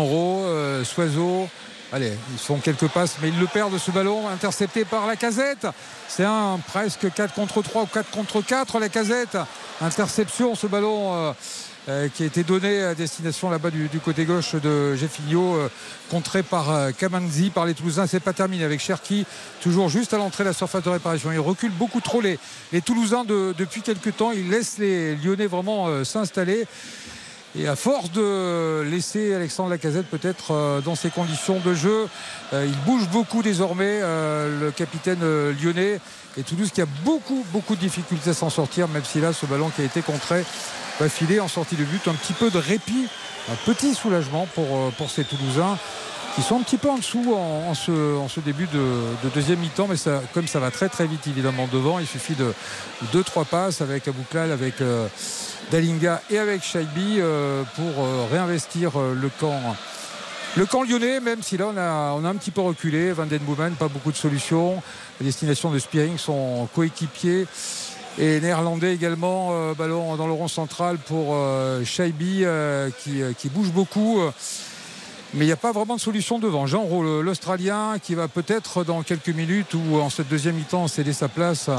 Speaker 4: Rau, euh, Soiseau. Allez, ils font quelques passes, mais ils le perdent ce ballon, intercepté par la casette. C'est un presque 4 contre 3 ou 4 contre 4, la casette. Interception, ce ballon. euh, euh, qui a été donné à destination là-bas du, côté gauche de Jeffinho, euh, contré par euh, Kamanzi, par les Toulousains. C'est pas terminé avec Cherki, toujours juste à l'entrée de la surface de réparation. Ils reculent beaucoup trop les, les Toulousains de- depuis quelques temps. Ils laissent les Lyonnais vraiment s'installer. Et à force de laisser Alexandre Lacazette peut-être euh, dans ces conditions de jeu, euh, il bouge beaucoup désormais, euh, le capitaine lyonnais. Et Toulouse qui a beaucoup, beaucoup de difficultés à s'en sortir, même si là, ce ballon qui a été contré va filer en sortie de but. Un petit peu de répit, un petit soulagement pour, pour ces Toulousains qui sont un petit peu en dessous en, ce, en ce début de, de deuxième mi-temps, mais ça, comme ça va très très vite évidemment devant, il suffit de deux trois passes avec Abouklal, avec euh, Dalinga et avec Shaibi euh, pour euh, réinvestir euh, le camp. Le camp lyonnais, même si là on a, un petit peu reculé, Van Den Boomen, pas beaucoup de solutions. La destination de Spearing, son coéquipier. Et néerlandais également, ballon dans le rond central pour euh, Shaibi qui bouge beaucoup. Mais il n'y a pas vraiment de solution devant. Jean Rau, le- l'Australien, qui va peut-être dans quelques minutes ou en cette deuxième mi-temps céder sa place,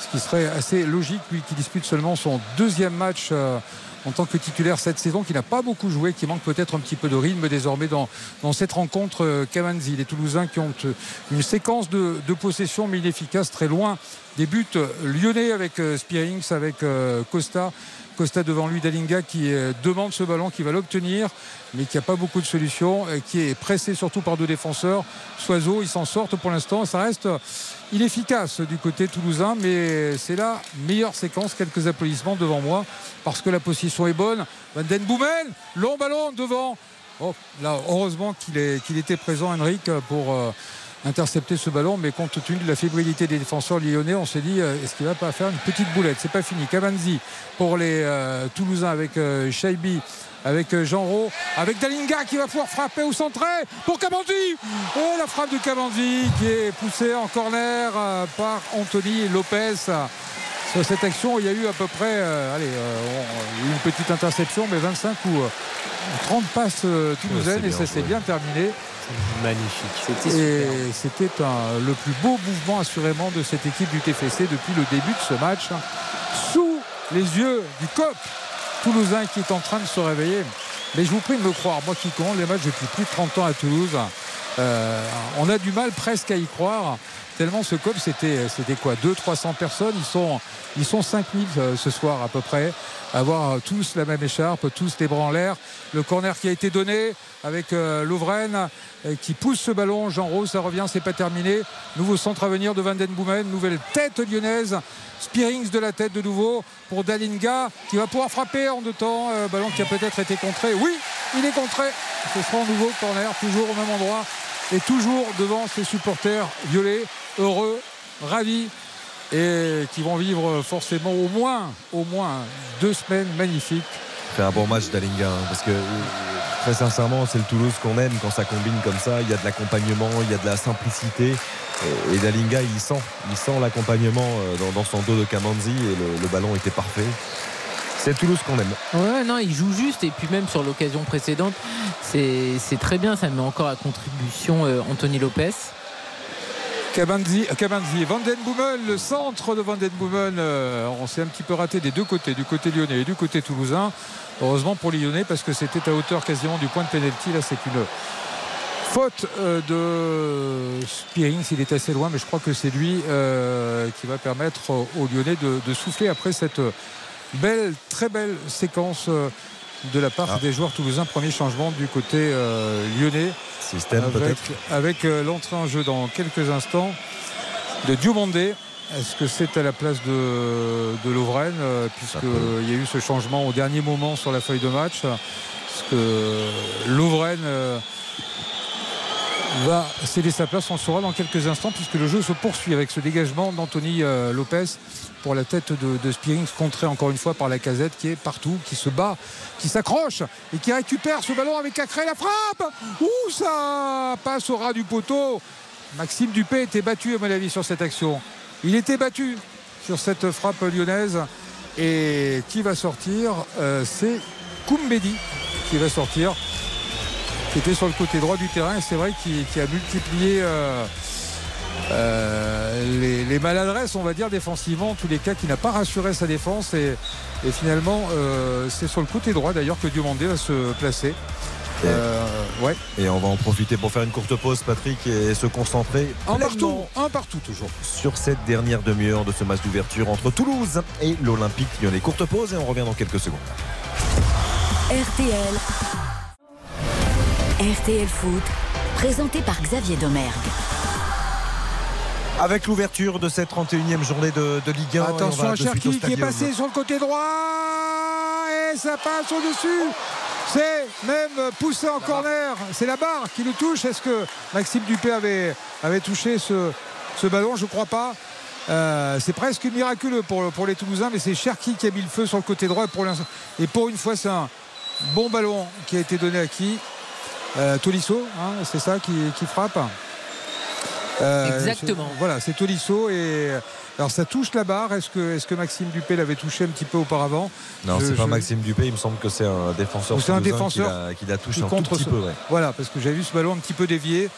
Speaker 4: ce qui serait assez logique, lui qui dispute seulement son deuxième match euh, en tant que titulaire cette saison, qui n'a pas beaucoup joué, qui manque peut-être un petit peu de rythme désormais dans, cette rencontre. euh, Kamanzi, les Toulousains qui ont euh, une séquence de, de possession mais inefficace, très loin des buts lyonnais avec euh, Spearings, avec euh, Costa. Costa devant lui, Dalinga qui euh, demande ce ballon, qui va l'obtenir, mais qui n'a pas beaucoup de solutions, et qui est pressé surtout par deux défenseurs. Soiseau, ils s'en sortent pour l'instant. Ça reste inefficace du côté toulousain, mais c'est la meilleure séquence. Quelques applaudissements devant moi, parce que la position est bonne. Van Den Boomen, long ballon devant. Oh, là, heureusement qu'il était présent, Henrik, pour euh, intercepter ce ballon, mais compte tenu de la fébrilité des défenseurs lyonnais, on s'est dit, euh, est-ce qu'il va pas faire une petite boulette? C'est pas fini. Kavanzi pour les euh, Toulousains avec euh, Shaibi, avec euh, Jean Rau, avec Dalinga qui va pouvoir frapper ou centrer pour Kamanzi. Oh, la frappe de Kamanzi qui est poussée en corner euh, par Anthony Lopez. Sur cette action, il y a eu à peu près allez, une petite interception, mais 25 ou euh, 30 passes toulousaines et ça s'est bien terminé.
Speaker 6: Magnifique.
Speaker 4: C'était le plus beau mouvement assurément de cette équipe du TFC depuis le début de ce match. Sous les yeux du COP toulousain qui est en train de se réveiller. Mais je vous prie de me croire, moi qui commande les matchs depuis plus de 30 ans à Toulouse, Euh, on a du mal presque à y croire. Tellement ce COP, c'était, c'était quoi 200-300 personnes. Ils sont, ils sont 5000 euh, ce soir à peu près. Avoir tous la même écharpe, tous les bras en l'air. Le corner qui a été donné avec euh, Louvren euh, qui pousse ce ballon. Jean Rose, ça revient, c'est pas terminé. Nouveau centre à venir de Van Boomen. Nouvelle tête lyonnaise. Spearings de la tête de nouveau pour Dalinga qui va pouvoir frapper en deux temps. Euh, ballon qui a peut-être été contré. Oui, il est contré. Ce sera un nouveau corner, toujours au même endroit et toujours devant ses supporters violets, heureux, ravis et qui vont vivre forcément au moins, au moins deux semaines magnifiques.
Speaker 3: C'est un bon match d'Alinga hein, parce que très sincèrement c'est le Toulouse qu'on aime quand ça combine comme ça. Il y a de l'accompagnement, il y a de la simplicité. Et, Dalinga il sent, il sent l'accompagnement euh, dans, son dos de Kamanzi et le, le ballon était parfait. C'est Toulouse qu'on aime.
Speaker 5: Ouais, non, il joue juste. Et puis même sur l'occasion précédente, c'est c'est très bien. Ça met encore à contribution euh, Anthony Lopez.
Speaker 4: Den Boomel, le centre de Van euh, on s'est un petit peu raté des deux côtés, du côté lyonnais et du côté toulousain. Heureusement pour les lyonnais parce que c'était à hauteur quasiment du point de pénalty. Là, c'est une faute euh, de Spearings. Il est assez loin, mais je crois que c'est lui euh, qui va permettre aux lyonnais de, souffler après cette belle, très belle séquence de la part
Speaker 3: Ah.
Speaker 4: des joueurs toulousains. Premier changement du côté euh, lyonnais.
Speaker 3: Système
Speaker 4: avec,
Speaker 3: peut-être.
Speaker 4: avec euh, l'entrée en jeu dans quelques instants de Diomandé. Est-ce que c'est à la place de, de Lovren euh, Puisqu'il y a eu ce changement au dernier moment sur la feuille de match? Parce que Lovren va céder sa place? On le saura dans quelques instants puisque le jeu se poursuit avec ce dégagement d'Anthony Lopez pour la tête de, de Spearings contré encore une fois par la casette qui est partout, qui se bat, qui s'accroche et qui récupère ce ballon avec Cacré. La frappe Ouh ça passe au ras du poteau. Maxime Dupé était battu à mon avis sur cette action. Il était battu sur cette frappe lyonnaise. Et qui va sortir Euh, C'est Koumbedi qui va sortir qui était sur le côté droit du terrain c'est vrai qu'il qu'il a multiplié euh, euh, les, les maladresses on va dire défensivement en tous les cas qui n'a pas rassuré sa défense et, et finalement euh, c'est sur le côté droit d'ailleurs que Diomandé va se placer Euh, ouais.
Speaker 3: Et on va en profiter pour faire une courte pause, Patrick, et se concentrer
Speaker 4: un partout un partout toujours
Speaker 3: sur cette dernière demi-heure de ce match d'ouverture entre Toulouse et l'Olympique Lyonnais. Courte pause et on revient dans quelques secondes.
Speaker 2: RTL. RTL Foot, présenté par Xavier Domergue.
Speaker 3: Avec l'ouverture de cette 31e journée de, de Ligue 1.
Speaker 4: Attention à Cherki qui est passé sur le côté droit et ça passe au-dessus. C'est même poussé en corner. C'est la barre qui le touche. Est-ce que Maxime Dupé avait, avait touché ce, ce ballon? Je ne crois pas. Euh, c'est presque miraculeux pour, pour les Toulousains, mais c'est Cherki qui a mis le feu sur le côté droit. Et pour, l'instant- et pour une fois, c'est un bon ballon qui a été donné à qui? Euh, Tolisso, hein, c'est ça qui, qui frappe?
Speaker 5: Exactement.
Speaker 4: c'est- Voilà, c'est Tolisso et alors ça touche la barre. Est-ce que, est-ce que Maxime Dupé l'avait touché un petit peu auparavant?
Speaker 3: Non, c'est pas
Speaker 4: je-
Speaker 3: Maxime Dupé, il me semble que c'est un défenseur.
Speaker 4: C'est un défenseur
Speaker 3: qui la, touche
Speaker 4: qui
Speaker 3: un tout petit
Speaker 4: ce-
Speaker 3: peu. ouais.
Speaker 4: Voilà, parce que j'ai vu ce ballon un petit peu dévié.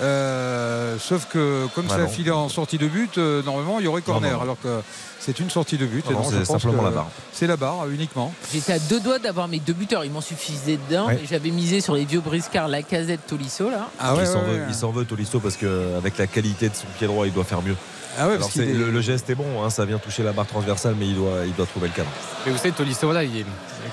Speaker 4: Euh, sauf que comme
Speaker 3: Ah
Speaker 4: ça a filé en sortie de but, euh, normalement il y aurait corner,
Speaker 3: Non, non.
Speaker 4: alors que c'est une sortie de but.
Speaker 3: Non,
Speaker 4: et
Speaker 3: non,
Speaker 4: non,
Speaker 3: c'est
Speaker 4: je pense
Speaker 3: simplement la barre.
Speaker 4: C'est la barre euh, uniquement.
Speaker 5: J'étais à deux doigts d'avoir mes deux buteurs. Il m'en suffisait d'un.
Speaker 3: Ouais.
Speaker 5: Et J'avais misé sur les vieux briscards, la casette Tolisso là.
Speaker 4: Ah ouais,
Speaker 3: il s'en
Speaker 4: ouais,
Speaker 3: veut,
Speaker 4: ouais.
Speaker 3: il s'en veut, Tolisso parce qu'avec la qualité de son pied droit, il doit faire mieux.
Speaker 4: Ah ouais,
Speaker 3: Alors,
Speaker 4: est-
Speaker 3: le, le geste est bon, hein, ça vient toucher la barre transversale, mais il doit, il doit trouver le cadre.
Speaker 6: Mais vous savez, Tolisso, voilà, il est-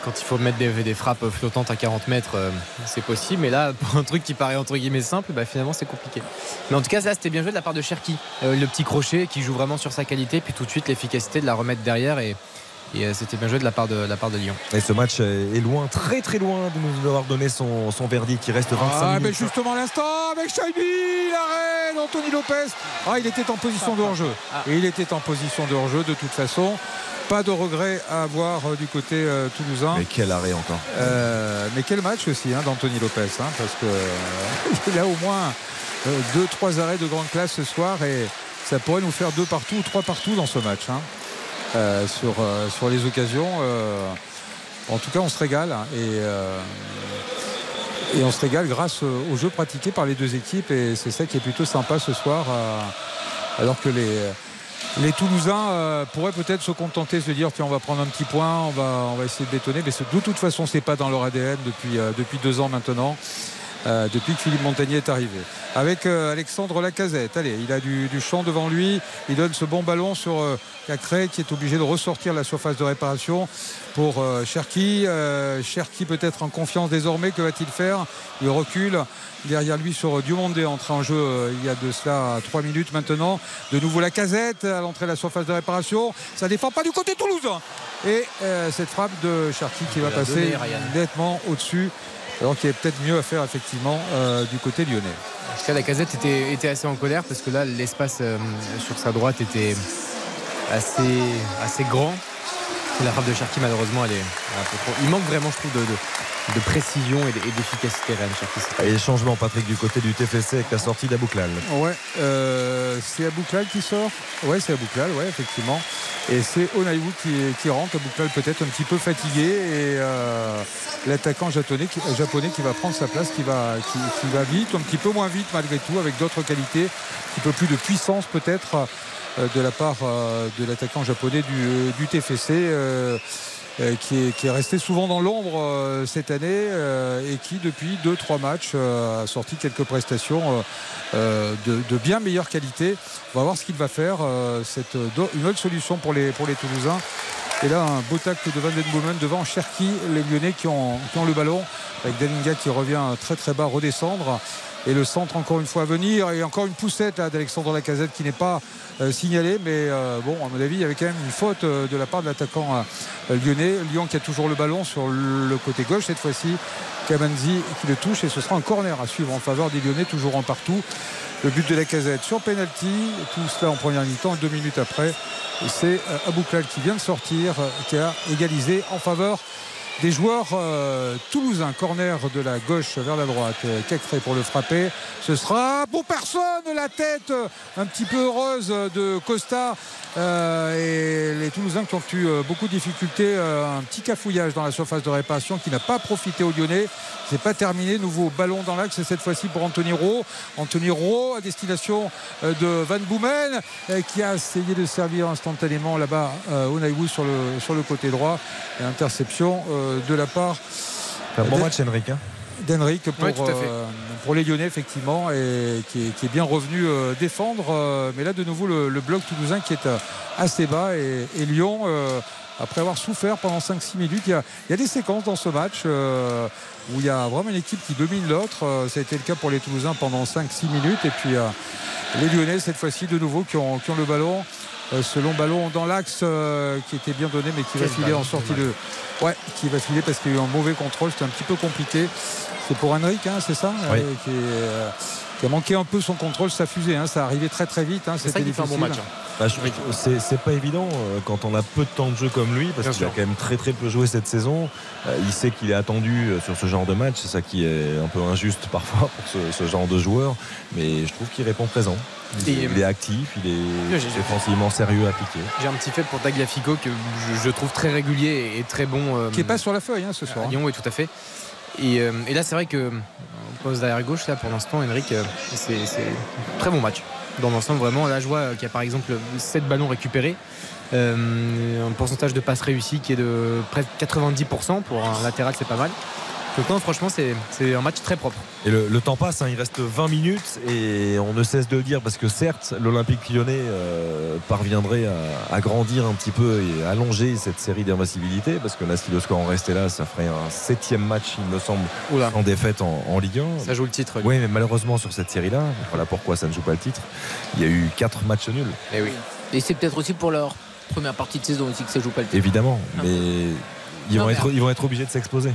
Speaker 6: quand il faut mettre des, des frappes flottantes à 40 mètres, euh, c'est possible. Mais là, pour un truc qui paraît entre guillemets simple, bah, finalement, c'est compliqué. Mais en tout cas, là, c'était bien joué de la part de Cherki. Euh, le petit crochet qui joue vraiment sur sa qualité, puis tout de suite l'efficacité de la remettre derrière. Et, et, euh, c'était bien joué de la part de, la part de Lyon.
Speaker 3: Et ce match est est loin, très très loin de nous avoir donné son, son verdict. Il reste 25
Speaker 4: Ah, mais justement à l'instant, avec Shaibi, l'arrêt d'Anthony Lopez. Ah, il était en position de hors-jeu. Et il était en position de hors-jeu de toute façon. Pas de regret à avoir euh, du côté euh, toulousain.
Speaker 3: Mais quel arrêt encore.
Speaker 4: Euh, mais quel match aussi hein, d'Anthony Lopez, hein, parce que euh, il a au moins euh, deux, trois arrêts de grande classe ce soir et ça pourrait nous faire deux partout ou trois partout dans ce match. hein, euh, sur, euh, sur les occasions. euh, en tout cas, on se régale hein, et, on se régale grâce au jeu pratiqué par les deux équipes et c'est ça qui est plutôt sympa ce soir. alors que les, Toulousains pourraient peut-être se contenter de se dire tiens on va prendre un petit point, on va, essayer de bétonner, mais de toute façon c'est pas dans leur ADN depuis deux ans maintenant. Euh, depuis que Philippe Montagnier est arrivé. Avec euh, Alexandre Lacazette. Allez, il a du, du, champ devant lui. Il donne ce bon ballon sur euh, Cacré qui est obligé de ressortir la surface de réparation pour Cherki. Cherki peut-être en confiance désormais. Que va-t-il faire? Il recule derrière lui sur Diomondé entré en jeu il y a de cela 3 minutes maintenant. De nouveau la casette à l'entrée de la surface de réparation. Ça défend pas du côté toulousain. Et euh, cette frappe de Cherki qui va passer nettement au-dessus. Alors qu'il y a peut-être mieux à faire effectivement euh, du côté lyonnais.
Speaker 6: En tout cas, la casette était, était assez en colère parce que là, l'espace euh, sur sa droite était assez, assez grand. La frappe de Cherki, malheureusement, elle est un peu trop. Il manque vraiment, je trouve, de, de précision et d'efficacité, Cherki.
Speaker 3: Et changement, Patrick, du côté du TFC avec la sortie d'Abouklal.
Speaker 4: Ouais, euh, c'est Abouklal qui sort? Ouais, c'est Abouklal, ouais, effectivement. Et c'est Onaïwu qui, qui rentre. Abouklal peut-être un petit peu fatigué et euh, l'attaquant japonais qui, japonais qui va prendre sa place, qui va, qui, qui va vite, un petit peu moins vite malgré tout, avec d'autres qualités, un petit peu plus de puissance peut-être euh, de la part euh, de l'attaquant japonais du, du TFC. euh, euh, qui, est, qui est resté souvent dans l'ombre euh, cette année euh, et qui depuis 2-3 matchs euh, a sorti quelques prestations euh, euh, de, bien meilleure qualité. On va voir ce qu'il va faire. euh, c'est euh, une autre solution pour les, pour Toulousains. Et là, un beau tacle de Van Den Boomen devant Cherki, les Lyonnais qui ont, qui ont le ballon, avec Dalinga qui revient très très bas redescendre. Et le centre encore une fois à venir. Et encore une poussette là, d'Alexandre Lacazette qui n'est pas euh, signalée. Mais euh, bon, à mon avis, il y avait quand même une faute euh, de la part de l'attaquant lyonnais. Lyon qui a toujours le ballon sur le côté gauche cette fois-ci. Kamanzi qui le touche et ce sera un corner à suivre en faveur des Lyonnais, toujours en partout. Le but de la casette sur penalty, tout cela en première mi-temps, deux minutes après. C'est Abouklal qui vient de sortir, qui a égalisé en faveur des joueurs euh, toulousains. Corner de la gauche vers la droite. Cacré pour le frapper. Ce sera pour personne la tête euh, un petit peu heureuse de Costa. Euh, et les Toulousains qui ont eu euh, beaucoup de difficultés. un petit cafouillage dans la surface de réparation qui n'a pas profité aux Lyonnais. C'est pas terminé. Nouveau ballon dans l'axe. Et cette fois-ci pour Anthony Rowe. Anthony Rowe à destination de Van Boomen qui a essayé de servir instantanément là-bas Onaïwu sur le, sur le côté droit. Et interception de la part
Speaker 3: Un bon
Speaker 4: d'En-
Speaker 3: match, Henrik. hein.
Speaker 4: d'Henrik pour, euh, pour les Lyonnais effectivement et qui est, qui est bien revenu euh, défendre euh, mais là de nouveau le, le bloc toulousain qui est assez bas et, et Lyon euh, après avoir souffert pendant 5-6 minutes il y, a, il y a des séquences dans ce match euh, où il y a vraiment une équipe qui domine l'autre Euh, ça a été le cas pour les Toulousains pendant 5-6 minutes et puis euh, les Lyonnais cette fois-ci de nouveau qui ont, qui ont le ballon Euh, ce long ballon dans l'axe euh, qui était bien donné mais qui va filer en sortie de ouais qui va filer parce qu'il y a eu un mauvais contrôle. C'était un petit peu compliqué. C'est pour Henrik, hein, c'est ça
Speaker 3: Oui.
Speaker 4: Euh, qui, est, euh, qui a manqué un peu son contrôle, sa fusée. Hein, ça arrivait très très vite. Hein, c'était
Speaker 6: fait un bon
Speaker 4: difficile.
Speaker 6: match. hein.
Speaker 3: Bah, je- c'est pas évident euh, quand on a peu de temps de jeu comme lui, parce
Speaker 6: Bien
Speaker 3: qu'il a quand même très très peu joué cette saison. Euh, il sait qu'il est attendu euh, sur ce genre de match, c'est ça qui est un peu injuste parfois pour ce, ce genre de joueur, mais je trouve qu'il répond présent. Il, est actif, il est défensivement sérieux, appliqué.
Speaker 6: J'ai un petit fait pour Tagliafico que je, je trouve très régulier et très bon. euh,
Speaker 4: Qui est pas sur la feuille hein, ce
Speaker 6: à
Speaker 4: soir. hein.
Speaker 6: Lyon, oui, tout à fait. Et, euh, et là, c'est vrai que derrière gauche, là, pour l'instant, Henrik, euh, c'est très bon match. Dans l'ensemble, vraiment, là, je vois qu'il y a par exemple 7 ballons récupérés. Euh, un pourcentage de passes réussies qui est de près de 90% pour un latéral, c'est pas mal. Donc, non, franchement, c'est un match très propre.
Speaker 3: Et le, le temps passe, hein, il reste 20 minutes et on ne cesse de le dire parce que certes, l'Olympique lyonnais euh, parviendrait à, à grandir un petit peu et à allonger cette série d'invincibilité parce que là, si le score en restait là, ça ferait un septième match, il me semble,
Speaker 6: Oula.
Speaker 3: en défaite en, en Ligue 1.
Speaker 6: Ça joue le titre.
Speaker 3: Oui, mais malheureusement sur cette série-là, voilà pourquoi ça ne joue pas le titre. Il y a eu quatre matchs nuls,
Speaker 6: Eh oui.
Speaker 5: Et c'est peut-être aussi pour leur première partie de saison aussi que ça joue pas le titre.
Speaker 3: évidemment,
Speaker 5: Ah.
Speaker 3: mais ils
Speaker 5: Non,
Speaker 3: vont,
Speaker 5: mais-
Speaker 3: être, ils vont être obligés de s'exposer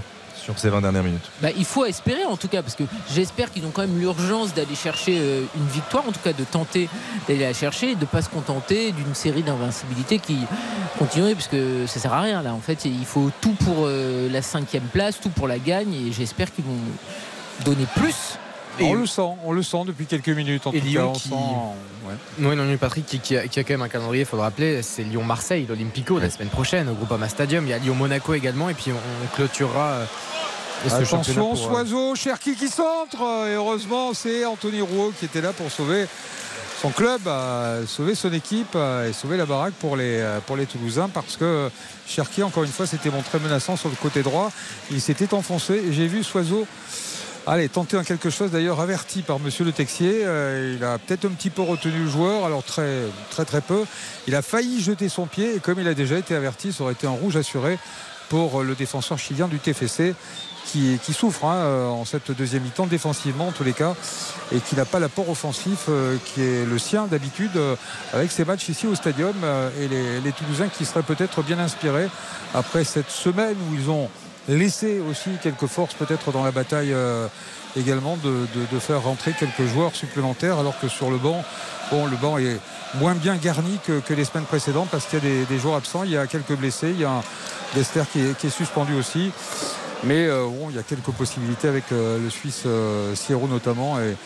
Speaker 3: sur ces 20 dernières minutes.
Speaker 5: Bah, il faut espérer en tout cas, parce que j'espère qu'ils ont quand même l'urgence d'aller chercher euh, une victoire, en tout cas de tenter d'aller la chercher, de ne pas se contenter d'une série d'invincibilité qui continuerait, parce que ça sert à rien là. En fait, il faut tout pour euh, la cinquième place, tout pour la gagne, et j'espère qu'ils vont donner plus.
Speaker 4: On le sent, on le sent depuis quelques minutes. En
Speaker 6: Et
Speaker 4: tout
Speaker 6: Lyon
Speaker 4: cas, on
Speaker 6: qui-
Speaker 4: sent, ouais.
Speaker 6: Oui, non, Patrick qui, qui a, qui a quand même un calendrier, il faut le rappeler, c'est Lyon-Marseille, l'Olympico, la semaine prochaine au Groupama Stadium. Il y a Lyon-Monaco également, et puis on, on clôturera euh, ce championnat
Speaker 4: Attention,
Speaker 6: pour, euh,
Speaker 4: Soiseau, Cherki qui centre. Et heureusement, c'est Anthony Rouault qui était là pour sauver son club, euh, sauver son équipe euh, et sauver la baraque pour les, pour les Toulousains parce que Cherki, encore une fois, s'était montré menaçant sur le côté droit. Il s'était enfoncé et j'ai vu Soiseau Allez, tenter quelque chose d'ailleurs averti par Monsieur Le Texier. Euh, il a peut-être un petit peu retenu le joueur, alors très très peu. Il a failli jeter son pied et comme il a déjà été averti, ça aurait été un rouge assuré pour le défenseur chilien du TFC qui, souffre hein, euh, en cette deuxième mi-temps défensivement en tous les cas et qui n'a pas l'apport offensif euh, qui est le sien d'habitude euh, avec ces matchs ici au stadium euh, et les Toulousains qui seraient peut-être bien inspirés après cette semaine où ils ont laissé aussi quelques forces peut-être dans la bataille euh, également de, de- faire rentrer quelques joueurs supplémentaires alors que sur le banc bon le banc est moins bien garni que, les semaines précédentes parce qu'il y a des, des joueurs absents. Il y a quelques blessés il y a un Dester qui est, qui suspendu aussi. Mais euh, bon, il y a quelques possibilités avec euh, le Suisse Sierro notamment et,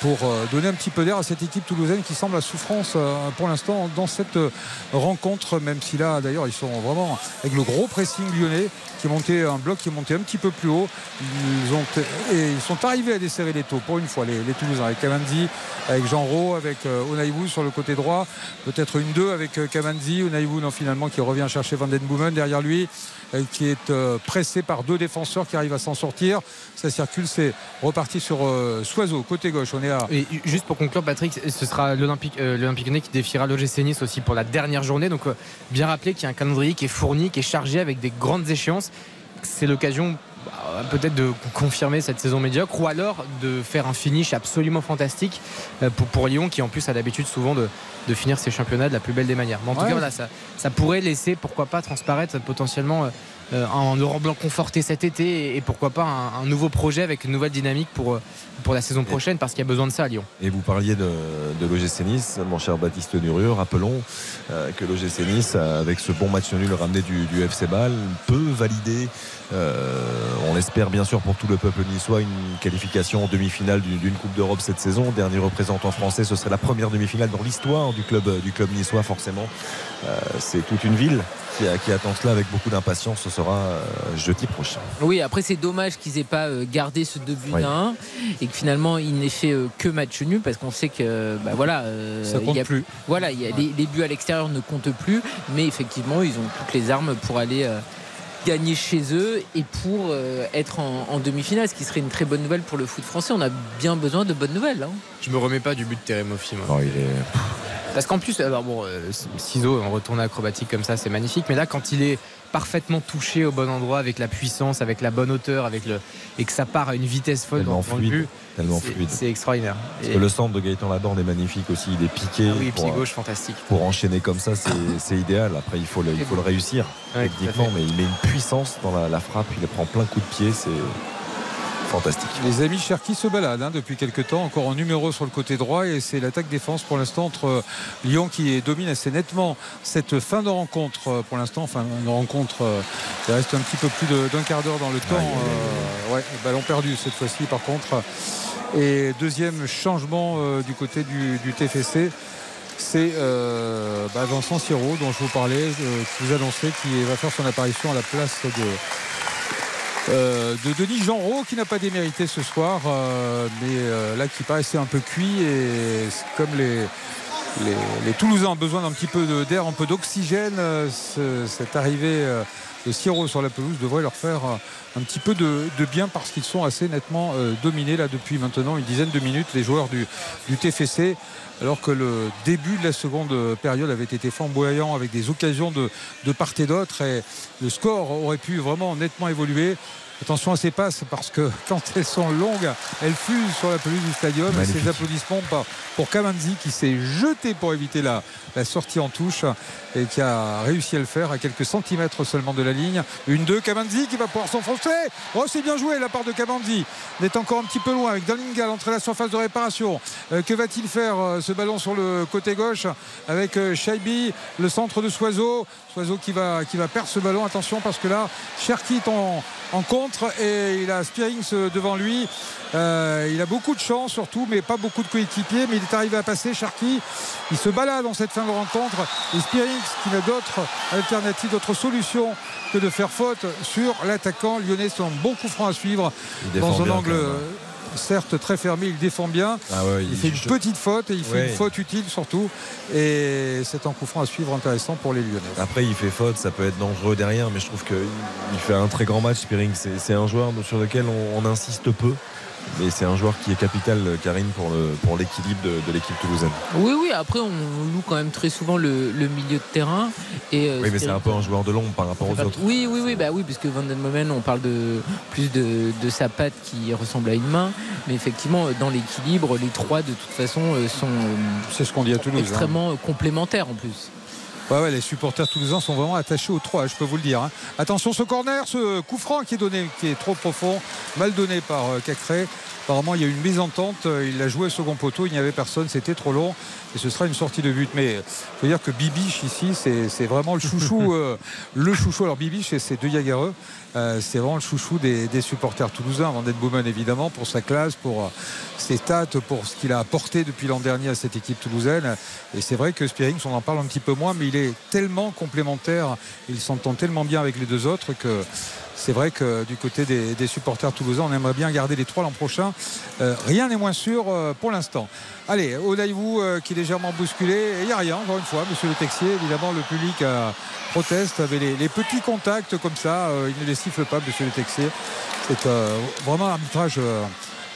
Speaker 4: pour euh, donner un petit peu d'air à cette équipe toulousaine qui semble à souffrance euh, pour l'instant dans cette euh, rencontre, même si là d'ailleurs ils sont vraiment avec le gros pressing lyonnais qui est monté un bloc qui est monté un petit peu plus haut. Ils ont et ils sont arrivés à desserrer les taux pour une fois les, Toulousains avec Kamanzi, avec Jean Rau, avec euh, Onaïbou sur le côté droit, peut-être une deux avec euh, Kamanzi, Onaïbou finalement qui revient chercher Van Den Boomen derrière lui euh, qui est euh, pressé par deux défenseurs qui arrivent à s'en sortir. Ça circule, c'est reparti sur euh, Soiseau, côté gauche. On est à.
Speaker 6: Et juste pour conclure, Patrick, ce sera l'Olympique euh, Lyonnais qui défiera l'OGC Nice aussi pour la dernière journée. Donc, euh, bien rappeler qu'il y a un calendrier qui est fourni, qui est chargé avec des grandes échéances. C'est l'occasion bah, peut-être de confirmer cette saison médiocre ou alors de faire un finish absolument fantastique euh, pour, pour Lyon qui en plus a l'habitude souvent de, de finir ses championnats de la plus belle des manières. Mais en tout
Speaker 4: Ouais.
Speaker 6: cas, voilà, ça, ça pourrait laisser, pourquoi pas, transparaître potentiellement euh, un Laurent Blanc conforté cet été et, et pourquoi pas un, un nouveau projet avec une nouvelle dynamique pour, pour la saison prochaine parce qu'il y a besoin de ça à Lyon.
Speaker 3: Et vous parliez de, de l'OGC Nice, mon cher Baptiste Nurure. Rappelons euh, que l'OGC Nice, euh, avec ce bon match nul ramené du, du FC Bâle, peut valider, euh, on l'espère bien sûr pour tout le peuple niçois, une qualification en demi-finale d'une Coupe d'Europe cette saison. Dernier représentant français, ce serait la première demi-finale dans l'histoire du club, du club niçois, forcément. Euh, C'est toute une ville qui, attend cela avec beaucoup d'impatience. Ce sera euh, jeudi prochain.
Speaker 5: Oui, après c'est dommage qu'ils aient pas gardé ce deux buts
Speaker 3: Oui.
Speaker 5: et que finalement ils n'aient fait euh, que match nul parce qu'on sait que bah voilà euh,
Speaker 4: Ça compte
Speaker 5: il y a-
Speaker 4: plus.
Speaker 5: Voilà, il y a les, les buts à l'extérieur ne comptent plus, mais effectivement ils ont toutes les armes pour aller euh, gagner chez eux et pour euh, être en, en demi-finale, ce qui serait une très bonne nouvelle pour le foot français. On a bien besoin de bonnes nouvelles. hein.
Speaker 6: Je me remets pas du but de Teremofi. moi.
Speaker 3: Non, il est.
Speaker 6: Parce qu'en plus, alors bon, euh, ciseaux en retourné acrobatique comme ça, c'est magnifique. Mais là, quand il est parfaitement touché au bon endroit, avec la puissance, avec la bonne hauteur, avec le et que ça part à une vitesse folle
Speaker 3: Tellement
Speaker 6: dans, le
Speaker 3: fluide.
Speaker 6: but,
Speaker 3: Tellement
Speaker 6: c'est-
Speaker 3: fluide.
Speaker 6: c'est extraordinaire.
Speaker 3: Parce
Speaker 6: Et-
Speaker 3: que le centre de Gaëtan Laborde est magnifique aussi. Il est piqué.
Speaker 6: Ah oui, pied
Speaker 3: pour,
Speaker 6: gauche, fantastique.
Speaker 3: pour enchaîner comme ça, c'est idéal. Après, il faut le, il faut le réussir
Speaker 6: Ouais,
Speaker 3: techniquement, mais il met une puissance dans la, la frappe. Il prend plein coup de pied. C'est fantastique.
Speaker 4: Les amis Cherki se baladent hein, depuis quelques temps, encore en numéro sur le côté droit et c'est l'attaque-défense pour l'instant entre euh, Lyon qui domine assez nettement cette fin de rencontre euh, pour l'instant, fin de rencontre, euh, il reste un petit peu plus d'un quart d'heure dans le temps. Euh, ouais, ballon perdu cette fois-ci par contre. Et deuxième changement euh, du côté du, du TFC. C'est euh, bah, Vincent Siro dont je vous parlais, euh, qui vous annonçait qui va faire son apparition à la place de, euh, de Denis Genreau qui n'a pas démérité ce soir, euh, mais euh, là qui paraissait un peu cuit et comme les, les, Toulousains ont besoin d'un petit peu d'air, un peu d'oxygène, ce- cette arrivée de Siro sur la pelouse devrait leur faire un petit peu de, bien parce qu'ils sont assez nettement dominés là depuis maintenant une dizaine de minutes les joueurs du TFC alors que le début de la seconde période avait été flamboyant avec des occasions de, part et d'autre et le score aurait pu vraiment nettement évoluer. Attention à ces passes parce que quand elles sont longues, elles fusent sur la pelouse du stadium. Et ces applaudissements pour- Kamanzi qui s'est jeté pour éviter la, la sortie en touche et qui a réussi à le faire à quelques centimètres seulement de la ligne. Une deux Kamanzi qui va pouvoir s'enfoncer. Oh, c'est bien joué la part de Kamanzi. Il est encore un petit peu loin avec Dalinga l'entrée à la surface de réparation. Euh, que va-t-il faire euh, ce ballon sur le côté gauche avec euh, Shaibi, le centre de Soiseau. Qui va, qui va perdre ce ballon. Attention parce que là, Cherki est en, en contre et il a Spearings devant lui. Euh, il a beaucoup de chance surtout, mais pas beaucoup de coéquipiers. Mais il est arrivé à passer. Cherki, il se balade dans cette fin de rencontre. Et Spearings qui n'a d'autre alternative, d'autre solution que de faire faute sur l'attaquant lyonnais. C'est un bon coup franc à suivre dans un angle.
Speaker 3: hein.
Speaker 4: Certes très fermé, il défend bien.
Speaker 3: Ah ouais,
Speaker 4: il,
Speaker 3: il-
Speaker 4: fait une
Speaker 3: je-
Speaker 4: petite faute et il fait
Speaker 3: Ouais.
Speaker 4: une faute utile surtout. Et c'est un coup franc à suivre intéressant pour les Lyonnais.
Speaker 3: Après, il fait faute, ça peut être dangereux derrière, mais je trouve qu'il il fait un très grand match. Spearing, c'est c'est un joueur sur lequel on, on insiste peu. Mais c'est un joueur qui est capital, Karine, pour, le, pour l'équilibre de, de l'équipe toulousaine.
Speaker 5: Oui, oui, après, on loue quand même très souvent le, le milieu de terrain. Et, euh,
Speaker 3: Oui, mais c'est un peu un joueur de l'ombre par rapport aux autres.
Speaker 5: Oui, oui, oui, bah oui, parce que Van Den Momen, on parle de plus de, de sa patte qui ressemble à une main, mais effectivement, dans l'équilibre, les trois de toute façon euh, sont
Speaker 4: C'est ce qu'on dit à Toulouse. hein.
Speaker 5: extrêmement complémentaires en plus.
Speaker 4: Ouais, ouais, les supporters sont vraiment attachés aux trois, je peux vous le dire. hein. Attention, ce corner, ce coup franc qui est donné, qui est trop profond, mal donné par euh, Cacré. Apparemment, il y a eu une mésentente. euh, Il l'a joué au second poteau, il n'y avait personne, c'était trop long. Et ce sera une sortie de but. Mais il faut dire que Bibiche ici, c'est vraiment le chouchou. euh, le chouchou. Alors Bibiche, c'est- c'est deux Yagareux. Euh, c'est vraiment le chouchou des, des supporters toulousains. Van Den Boomen, évidemment, pour sa classe, pour euh, ses stats, pour ce qu'il a apporté depuis l'an dernier à cette équipe toulousaine. Et c'est vrai que Spearings, on en parle un petit peu moins, mais il est tellement complémentaire, il s'entend tellement bien avec les deux autres que c'est vrai que du côté des, des supporters toulousains, on aimerait bien garder les trois l'an prochain. Euh, rien n'est moins sûr euh, pour l'instant. Allez, Odaïvou euh, qui est légèrement bousculé. Il n'y a rien, encore une fois, monsieur le Texier. Évidemment, le public euh, proteste avec les, les petits contacts comme ça. euh, il ne les siffle pas, monsieur le Texier. C'est euh, vraiment un arbitrage.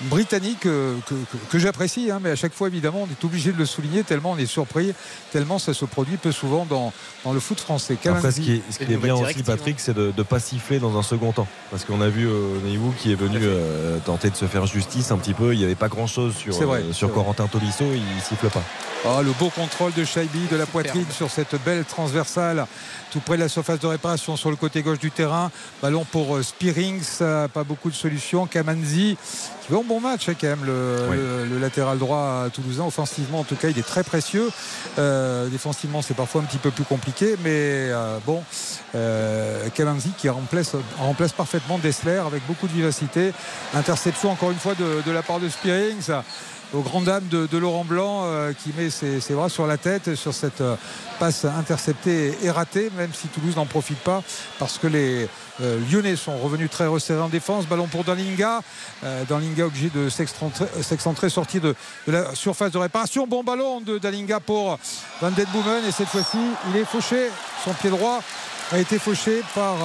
Speaker 4: Britannique que, que- que j'apprécie, hein, mais à chaque fois évidemment on est obligé de le souligner tellement on est surpris, tellement ça se produit peu souvent dans, dans le foot français.
Speaker 3: Après, ce qui est, ce qui est bien aussi, Patrick, c'est de ne pas siffler dans un second temps. Parce qu'on a vu euh, Neivou qui est venu euh, tenter de se faire justice un petit peu. Il n'y avait pas grand-chose sur,
Speaker 4: C'est vrai,
Speaker 3: euh, sur
Speaker 4: vrai.
Speaker 3: Corentin Tolisso. Il ne siffle pas.
Speaker 4: Ah, le beau contrôle de Shaibi de la poitrine sur cette belle transversale tout près de la surface de réparation sur le côté gauche du terrain. Ballon pour euh, Spearings, pas beaucoup de solutions. Kamanzi qui fait un bon match hein, quand même, le,
Speaker 3: Oui.
Speaker 4: le- le latéral droit toulousain. Offensivement, en tout cas, il est très précieux. Euh, défensivement, c'est parfois un petit peu plus compliqué, mais euh, bon, euh, Kamanzi qui remplace, remplace parfaitement Dessler avec beaucoup de vivacité. Interception encore une fois de, de la part de Spearings aux grandes dames de, Laurent Blanc euh, qui met ses, bras sur la tête sur cette euh, passe interceptée et ratée, même si Toulouse n'en profite pas parce que les euh, Lyonnais sont revenus très resserrés en défense. Ballon pour Dalinga. Dalinga obligé de s'excentrer, sortir de, de la surface de réparation. Bon ballon de Dalinga pour Van Den Boomen et cette fois-ci il est fauché. Son pied droit a été fauché par.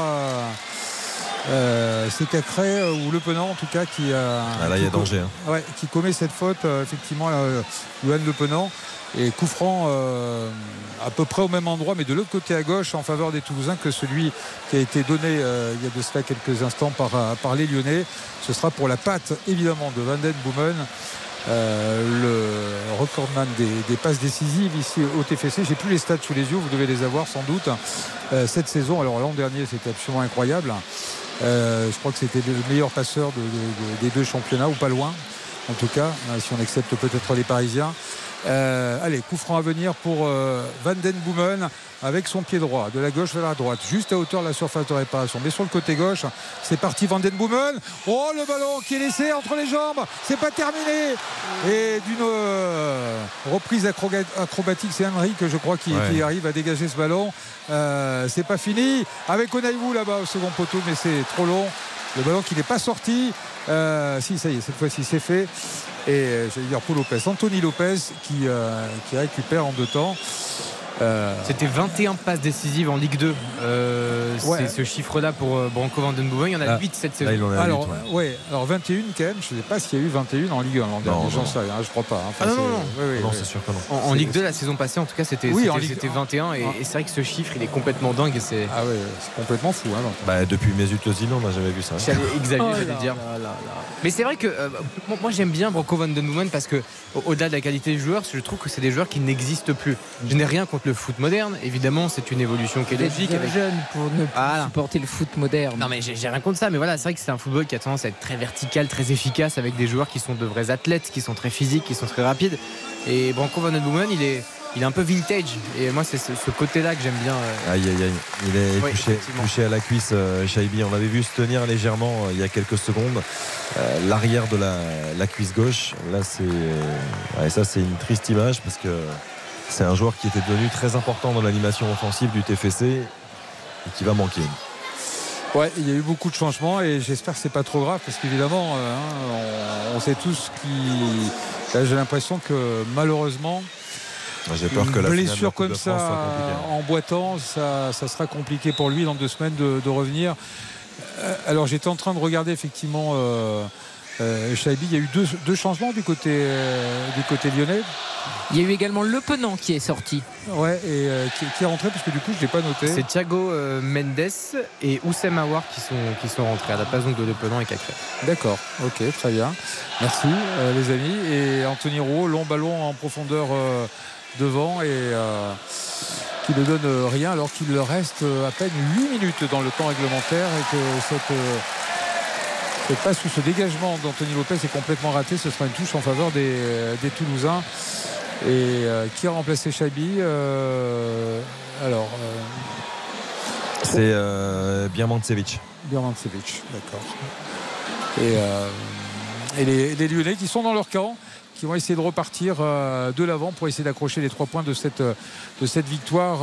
Speaker 4: Euh, c'est Cacré euh, ou Le Penant en tout cas qui a
Speaker 3: Ah, là, il y a danger, hein.
Speaker 4: ouais, qui commet cette faute euh, effectivement Johan Le Penant et coup franc euh, à peu près au même endroit mais de l'autre côté à gauche en faveur des Toulousains que celui qui a été donné euh, il y a de cela quelques instants par, par les Lyonnais ce sera pour la patte évidemment de Van Den Boomen euh, le recordman des, des passes décisives ici au TFC. J'ai plus les stats sous les yeux, vous devez les avoir sans doute. Euh, cette saison, alors l'an dernier, c'était absolument incroyable. Euh, je crois que c'était le meilleur passeur de- de- de- des deux championnats, ou pas loin, en tout cas, euh, si on accepte peut-être les Parisiens. Euh, allez, coup franc à venir pour euh, Van Den Boomen avec son pied droit, de la gauche vers la droite, juste à hauteur de la surface de réparation. Mais sur le côté gauche, c'est parti Van Den Boomen. Oh, le ballon qui est laissé entre les jambes, c'est pas terminé. Et d'une euh, reprise acrobatique, c'est Henry que je crois qui,
Speaker 3: Ouais.
Speaker 4: qui arrive à dégager ce ballon. Euh, c'est pas fini. Avec Onaïvou là-bas au second poteau, mais c'est trop long. Le ballon qui n'est pas sorti. Euh, si, ça y est, cette fois-ci c'est fait. Et euh, j'allais dire pour Lopez, Anthony Lopez qui, qui récupère en deux temps. Euh,
Speaker 6: C'était 21 passes décisives en Ligue 2. Euh,
Speaker 4: Ouais.
Speaker 6: C'est ce chiffre-là pour euh, Branco Van Den Boomen. Il y en a
Speaker 3: Là-
Speaker 6: 8 cette
Speaker 3: là,
Speaker 6: saison.
Speaker 3: il en a
Speaker 4: alors,
Speaker 3: huit,
Speaker 4: euh, ouais, alors 21 quand même. Je ne sais pas s'il y a eu 21 en Ligue 1 l'an dernier.
Speaker 3: Non,
Speaker 4: J'en
Speaker 3: non.
Speaker 4: sais rien, je crois pas. hein. Enfin,
Speaker 6: Ah non,
Speaker 4: c'est-
Speaker 6: non, non.
Speaker 4: oui, oui,
Speaker 3: non,
Speaker 4: oui.
Speaker 3: c'est sûr que non.
Speaker 6: En, Ligue 2 la saison passée, en tout cas, c'était
Speaker 4: Oui, en
Speaker 6: c'était-
Speaker 4: Ligue-
Speaker 6: c'était 21. Et,
Speaker 4: Ah.
Speaker 6: et c'est vrai que ce chiffre, il est complètement dingue. et c'est-
Speaker 4: Ah ouais, c'est complètement fou. hein.
Speaker 3: Bah, depuis Mesut Özil, on n'a jamais vu ça.
Speaker 6: J'allais Xavier,
Speaker 5: Oh
Speaker 6: j'allais dire.
Speaker 5: là là là.
Speaker 6: Mais c'est vrai que euh, moi, j'aime bien Branco Van Den Boomen parce que au- au-delà de la qualité des joueurs, je trouve que c'est des joueurs qui n'existent plus. Je n'ai rien contre le foot moderne. Évidemment, c'est une évolution qui est logique. avec-
Speaker 5: jeune pour ne plus
Speaker 6: Voilà.
Speaker 5: supporter le foot moderne.
Speaker 6: Non mais j'ai rien contre ça, mais voilà, c'est vrai que c'est un football qui a tendance à être très vertical, très efficace, avec des joueurs qui sont de vrais athlètes, qui sont très physiques, qui sont très rapides. Et Branco Van Den Boomen, il est, il est un peu vintage. Et moi, c'est ce, ce côté-là que j'aime bien. euh,
Speaker 3: Aïe aïe aïe, il est
Speaker 6: Oui,
Speaker 3: touché, à la cuisse, euh, Shaibi. On l'avait vu se tenir légèrement euh, il y a quelques secondes. Euh, L'arrière de la, la cuisse gauche, là c'est. euh, ouais, ça c'est une triste image parce que c'est un joueur qui était devenu très important dans l'animation offensive du TFC et qui va manquer.
Speaker 4: Ouais, il y a eu beaucoup de changements et j'espère que c'est pas trop grave parce qu'évidemment, euh, hein, on, on sait tous qui. là, J'ai l'impression que malheureusement,
Speaker 3: J'ai peur
Speaker 4: une
Speaker 3: que la
Speaker 4: blessure comme ça
Speaker 3: compliquée.
Speaker 4: en boitant, ça, ça sera compliqué pour lui dans deux semaines de, de revenir. Euh, Alors j'étais en train de regarder effectivement euh, euh, Shaibi. Il y a eu deux, deux changements du côté, euh, du côté lyonnais.
Speaker 5: Il y a eu également Le Penant qui est sorti.
Speaker 4: Ouais, et euh, qui, qui est rentré parce que du coup, je l'ai pas noté.
Speaker 6: C'est Thiago euh, Mendes et Oussem Aouar qui sont, qui sont rentrés à la place donc de Lepenant et Cacré.
Speaker 4: D'accord, ok, très bien. Merci euh, les amis. Et Anthony Roux, long ballon en profondeur euh, devant et euh, qui ne donne rien alors qu'il leur reste à peine 8 minutes dans le temps réglementaire et que cette, euh, cette passe ou ce dégagement d'Anthony Lopez est complètement raté. Ce sera une touche en faveur des, euh, des Toulousains. Et euh, qui a remplacé Chabi euh, Alors, euh,
Speaker 3: C'est euh, Birmancevic.
Speaker 4: Birmancevic, d'accord. Et, et les, les Lyonnais qui sont dans leur camp, qui vont essayer de repartir de l'avant pour essayer d'accrocher les trois points de cette, de cette victoire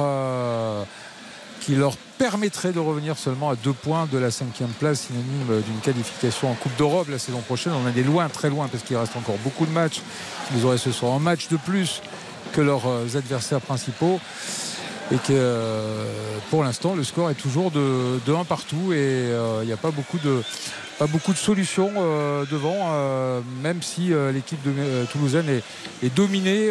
Speaker 4: qui leur permettrait de revenir seulement à deux points de la cinquième place, synonyme d'une qualification en Coupe d'Europe la saison prochaine. On en est loin, très loin, parce qu'il reste encore beaucoup de matchs. Ils auraient ce soir un match de plus que leurs euh, adversaires principaux et que euh, pour l'instant le score est toujours de, de 1 partout et euh, il n'y a pas beaucoup de pas beaucoup de solutions devant même si l'équipe de toulousaine est, est dominée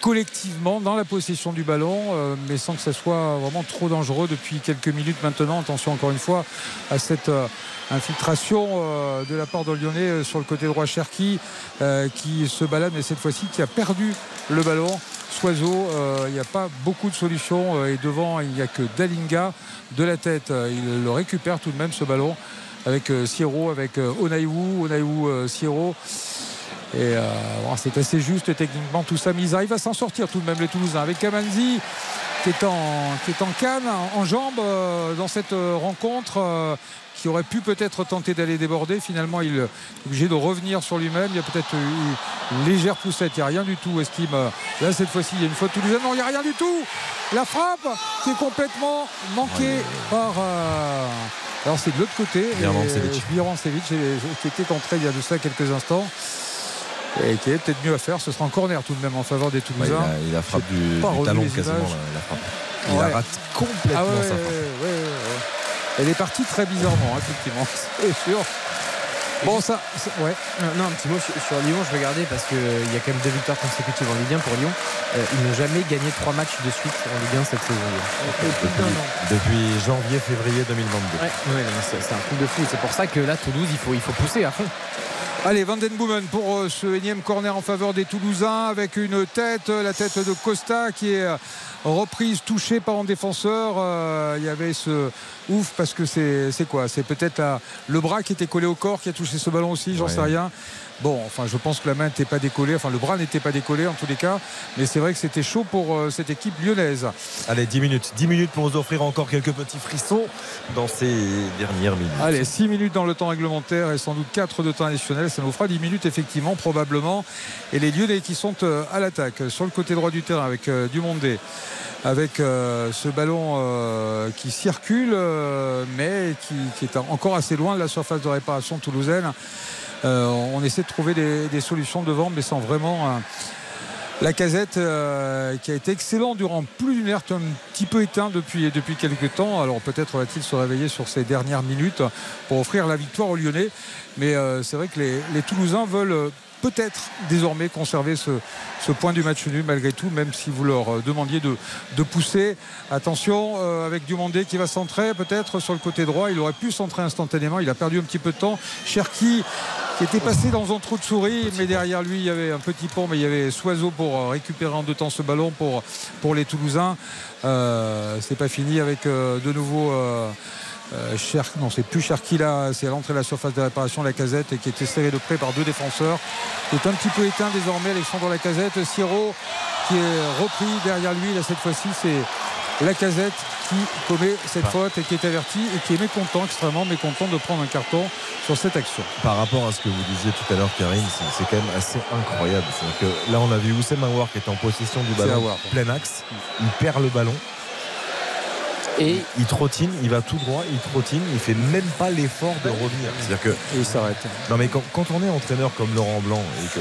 Speaker 4: collectivement dans la possession du ballon euh, mais sans que ça soit vraiment trop dangereux depuis quelques minutes maintenant attention encore une fois à cette euh, infiltration euh, de la part de Lyonnais euh, sur le côté droit Cherki euh, qui se balade mais cette fois-ci qui a perdu le ballon Soiseau, euh, il n'y a pas beaucoup de solutions et devant il n'y a que Dalinga de la tête. Il le récupère tout de même ce ballon avec Sierro, avec Onaïwu euh, Sierro. Et euh, bon, c'est assez juste techniquement tout ça, mais ils arrivent à s'en sortir tout de même les Toulousains avec Kamanzi qui est en, qui est en canne, en, en jambe euh, dans cette euh, rencontre. euh, qui aurait pu peut-être tenter d'aller déborder. Finalement, il est obligé de revenir sur lui-même. Il y a peut-être eu une légère poussette. Il n'y a rien du tout, estime. Là, cette fois-ci, il y a une faute toulousaine. Non, il n'y a rien du tout. La frappe qui est complètement manquée par. euh, Alors, c'est de l'autre côté.
Speaker 3: Birmancevic,
Speaker 4: euh, qui était entré il y a de ça quelques instants. Et qui est peut-être mieux à faire. Ce sera en corner tout de même en faveur des
Speaker 3: Ouais, il,
Speaker 4: Toulousains.
Speaker 3: a, il a frappe du, talon quasiment
Speaker 4: images.
Speaker 3: la, la frappe. Il
Speaker 4: Ouais.
Speaker 3: a rate complètement
Speaker 4: Ah ouais,
Speaker 3: sa frappe.
Speaker 4: ouais, ouais, ouais. Elle est partie très bizarrement, effectivement, c'est sûr. Bon, ça, ça- ouais.
Speaker 6: Euh, Non, un petit mot sur, sur Lyon, je regardais parce qu'il y a quand même deux victoires consécutives en Ligue 1 pour Lyon. Euh, ils n'ont jamais gagné trois matchs de suite en Ligue 1 cette saison.
Speaker 3: Depuis, depuis janvier, février 2022.
Speaker 6: Ouais, c'est c'est un truc de fou. C'est pour ça que là, Toulouse, il faut, il faut pousser à fond.
Speaker 4: Allez, Van Den Boomen pour euh, ce énième corner en faveur des Toulousains avec une tête, euh, la tête de Costa qui est euh, reprise, touchée par un défenseur. Euh, Il y avait ce ouf parce que c'est quoi? C'est peut-être le bras qui était collé au corps qui a touché ce ballon aussi, j'en
Speaker 3: Ouais.
Speaker 4: sais rien. Bon, enfin, je pense que la main n'était pas décollée, enfin, le bras n'était pas décollé en tous les cas, mais c'est vrai que c'était chaud pour euh, cette équipe lyonnaise.
Speaker 3: Allez, 10 minutes. 10 minutes pour nous offrir encore quelques petits frissons dans ces dernières minutes.
Speaker 4: Allez, 6 minutes dans le temps réglementaire et sans doute 4 de temps additionnel. Ça nous fera 10 minutes, effectivement, probablement. Et les Lyonnais qui sont euh, à l'attaque sur le côté droit du terrain avec euh, Dumondé. Avec euh, ce ballon euh, qui circule, euh, mais qui, est encore assez loin de la surface de réparation toulousaine. On essaie de trouver des, solutions devant, mais sans vraiment la casette qui a été excellent durant plus d'une heure, un petit peu éteint depuis, depuis quelques temps. Alors peut-être va-t-il se réveiller sur ces dernières minutes pour offrir la victoire aux Lyonnais. Mais c'est vrai que les, Toulousains veulent peut-être désormais conserver ce, ce point du match nul malgré tout, même si vous leur euh, demandiez de, de pousser. Attention euh, avec Dumondé qui va centrer peut-être sur le côté droit. Il aurait pu centrer instantanément. Il a perdu un petit peu de temps. Cherki qui était passé dans un trou de souris, mais derrière lui il y avait un petit pont, mais il y avait Soiseau pour euh, récupérer en deux temps ce ballon pour, pour les Toulousains. Euh, c'est pas fini avec euh, de nouveau. Euh, Cher- non, c'est plus Cherki là, c'est à l'entrée de la surface de réparation, la casette, et qui était serré de près par deux défenseurs. Il est un petit peu éteint désormais, Alexandre Lacazette. Siro qui est repris derrière lui, là cette fois-ci, c'est la casette qui commet cette faute et qui est averti et qui est mécontent, extrêmement mécontent de prendre un carton sur cette action.
Speaker 3: Par rapport à ce que vous disiez tout à l'heure, Karine, c'est quand même assez incroyable. C'est-à-dire que là, on a vu Oussem Aouar qui était en possession du ballon, plein axe. Il perd le ballon.
Speaker 5: Et
Speaker 3: il trottine, il va tout droit, il trottine, il fait même pas l'effort de revenir. C'est-à-dire que.
Speaker 4: Et il s'arrête.
Speaker 3: Non, mais quand, quand on est entraîneur comme Laurent Blanc et que.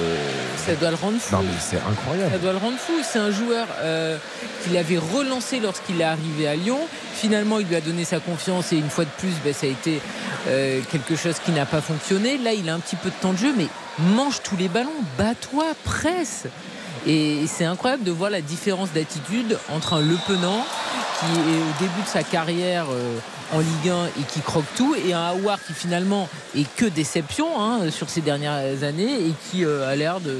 Speaker 5: ça doit le rendre fou.
Speaker 3: Non, mais c'est incroyable.
Speaker 5: Ça doit le rendre fou. C'est un joueur euh, qu'il avait relancé lorsqu'il est arrivé à Lyon. Finalement, il lui a donné sa confiance et une fois de plus, ben, ça a été euh, quelque chose qui n'a pas fonctionné. Là, il a un petit peu de temps de jeu, mais mange tous les ballons, bats-toi, presse. Et c'est incroyable de voir la différence d'attitude entre un Le Penant qui est au début de sa carrière euh, en Ligue 1 et qui croque tout, et un Howard qui finalement est que déception hein, sur ces dernières années et qui euh, a l'air de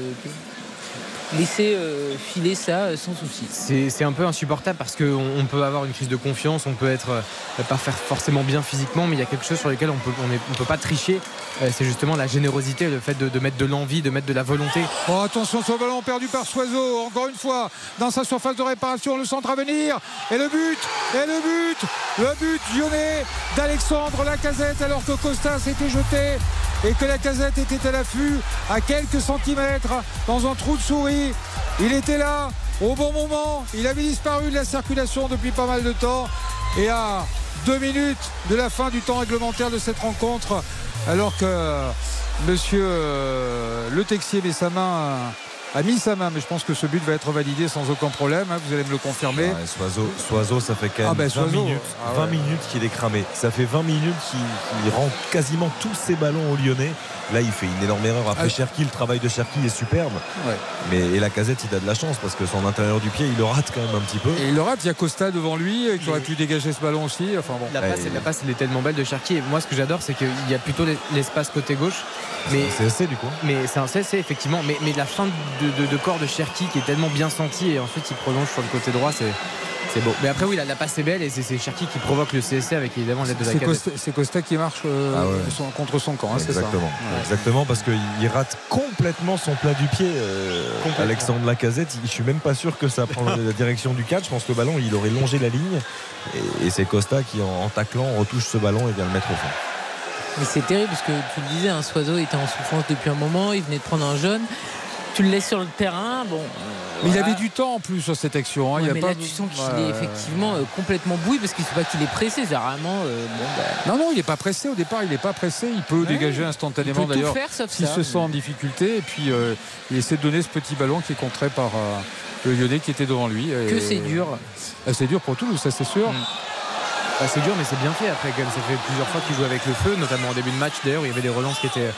Speaker 5: laisser euh, filer ça euh, sans souci.
Speaker 6: C'est c'est un peu insupportable parce qu'on on peut avoir une crise de confiance, on peut être euh, pas faire forcément bien physiquement, mais il y a quelque chose sur lequel on peut, on est- on peut pas tricher. Euh, c'est justement la générosité, le fait de, de mettre de l'envie, de mettre de la volonté.
Speaker 4: Oh, attention sur le ballon perdu par Soiseau. Encore une fois, dans sa surface de réparation, le centre à venir. Et le but Et le but Le but lyonnais d'Alexandre Lacazette alors que Costa s'était jeté et que Lacazette était à l'affût à quelques centimètres dans un trou de souris. Il était là au bon moment. Il avait disparu de la circulation depuis pas mal de temps. Et à deux minutes de la fin du temps réglementaire de cette rencontre, alors que Monsieur euh, Le Texier met sa main, a mis sa main, mais je pense que ce but va être validé sans aucun problème. hein, vous allez me le confirmer.
Speaker 3: Ouais, Soiseau, Soiseau, ça fait quand même
Speaker 4: Ah ben,
Speaker 3: 20
Speaker 4: Soiseau,
Speaker 3: minutes,
Speaker 4: ah ouais.
Speaker 3: 20 minutes qu'il est cramé. Ça fait 20 minutes qu'il rend quasiment tous ses ballons au Lyonnais. Là, il fait une énorme erreur. Après,
Speaker 4: Ah.
Speaker 3: Cherki, le travail de Cherki est superbe.
Speaker 4: Ouais.
Speaker 3: Mais et la casette, il a de la chance parce que son intérieur du pied, il le rate quand même un petit peu.
Speaker 4: Et il le rate, il y a Costa devant lui qui aurait pu dégager ce ballon aussi. Enfin bon.
Speaker 6: La passe, la passe, elle est tellement belle de Cherki. Et moi, ce que j'adore, c'est qu'il y a plutôt l'espace côté gauche. Mais
Speaker 3: C'est CSC du coup.
Speaker 6: Mais c'est un CSC effectivement, mais, mais la fin de, de- de corps de Cherki qui est tellement bien sentie et ensuite il prolonge sur le côté droit, c'est c'est beau. Mais après oui, la, la passe est belle et c'est c'est Cherki qui provoque le CSC avec évidemment l'aide de la
Speaker 4: C'est. Costa, c'est Costa qui marche euh,
Speaker 3: Ah ouais.
Speaker 4: son- contre son camp, hein, c'est ça.
Speaker 3: Exactement.
Speaker 4: Ouais.
Speaker 3: Exactement, parce qu'il rate complètement son plat du pied. euh. Alexandre Lacazette, je suis même pas sûr que ça prend la direction du catch. Je pense que le ballon, il aurait longé la ligne. Et, et c'est Costa qui, en, en taclant, retouche ce ballon et vient le mettre au fond.
Speaker 5: Mais c'est terrible parce que tu le disais, un Soiseau était en souffrance depuis un moment, il venait de prendre un jeune. Tu le laisses sur le terrain, bon. euh,
Speaker 4: Mais il avait du temps en plus sur cette action. hein.
Speaker 5: Ouais,
Speaker 4: il y a
Speaker 5: mais
Speaker 4: pas...
Speaker 5: là, tu sens qu'il
Speaker 4: Ouais.
Speaker 5: est effectivement euh, complètement bouilli parce qu'il ne faut pas qu'il est pressé. C'est vraiment. euh, bon, bah,
Speaker 4: Non, non, il n'est pas pressé au départ, il n'est pas pressé. Il peut dégager instantanément
Speaker 5: il peut tout
Speaker 4: d'ailleurs
Speaker 5: faire, sauf
Speaker 4: s'il
Speaker 5: ça.
Speaker 4: se sent en difficulté. Et puis euh, il essaie de donner ce petit ballon qui est contré par euh, le Lyonnais qui était devant lui.
Speaker 5: Que c'est dur.
Speaker 4: Ah, c'est dur pour Toulouse, ça c'est sûr.
Speaker 6: Bah, c'est dur mais c'est bien fait après quand même. Ça fait plusieurs fois qu'il joue avec le feu, notamment en début de match d'ailleurs, où il y avait des relances qui étaient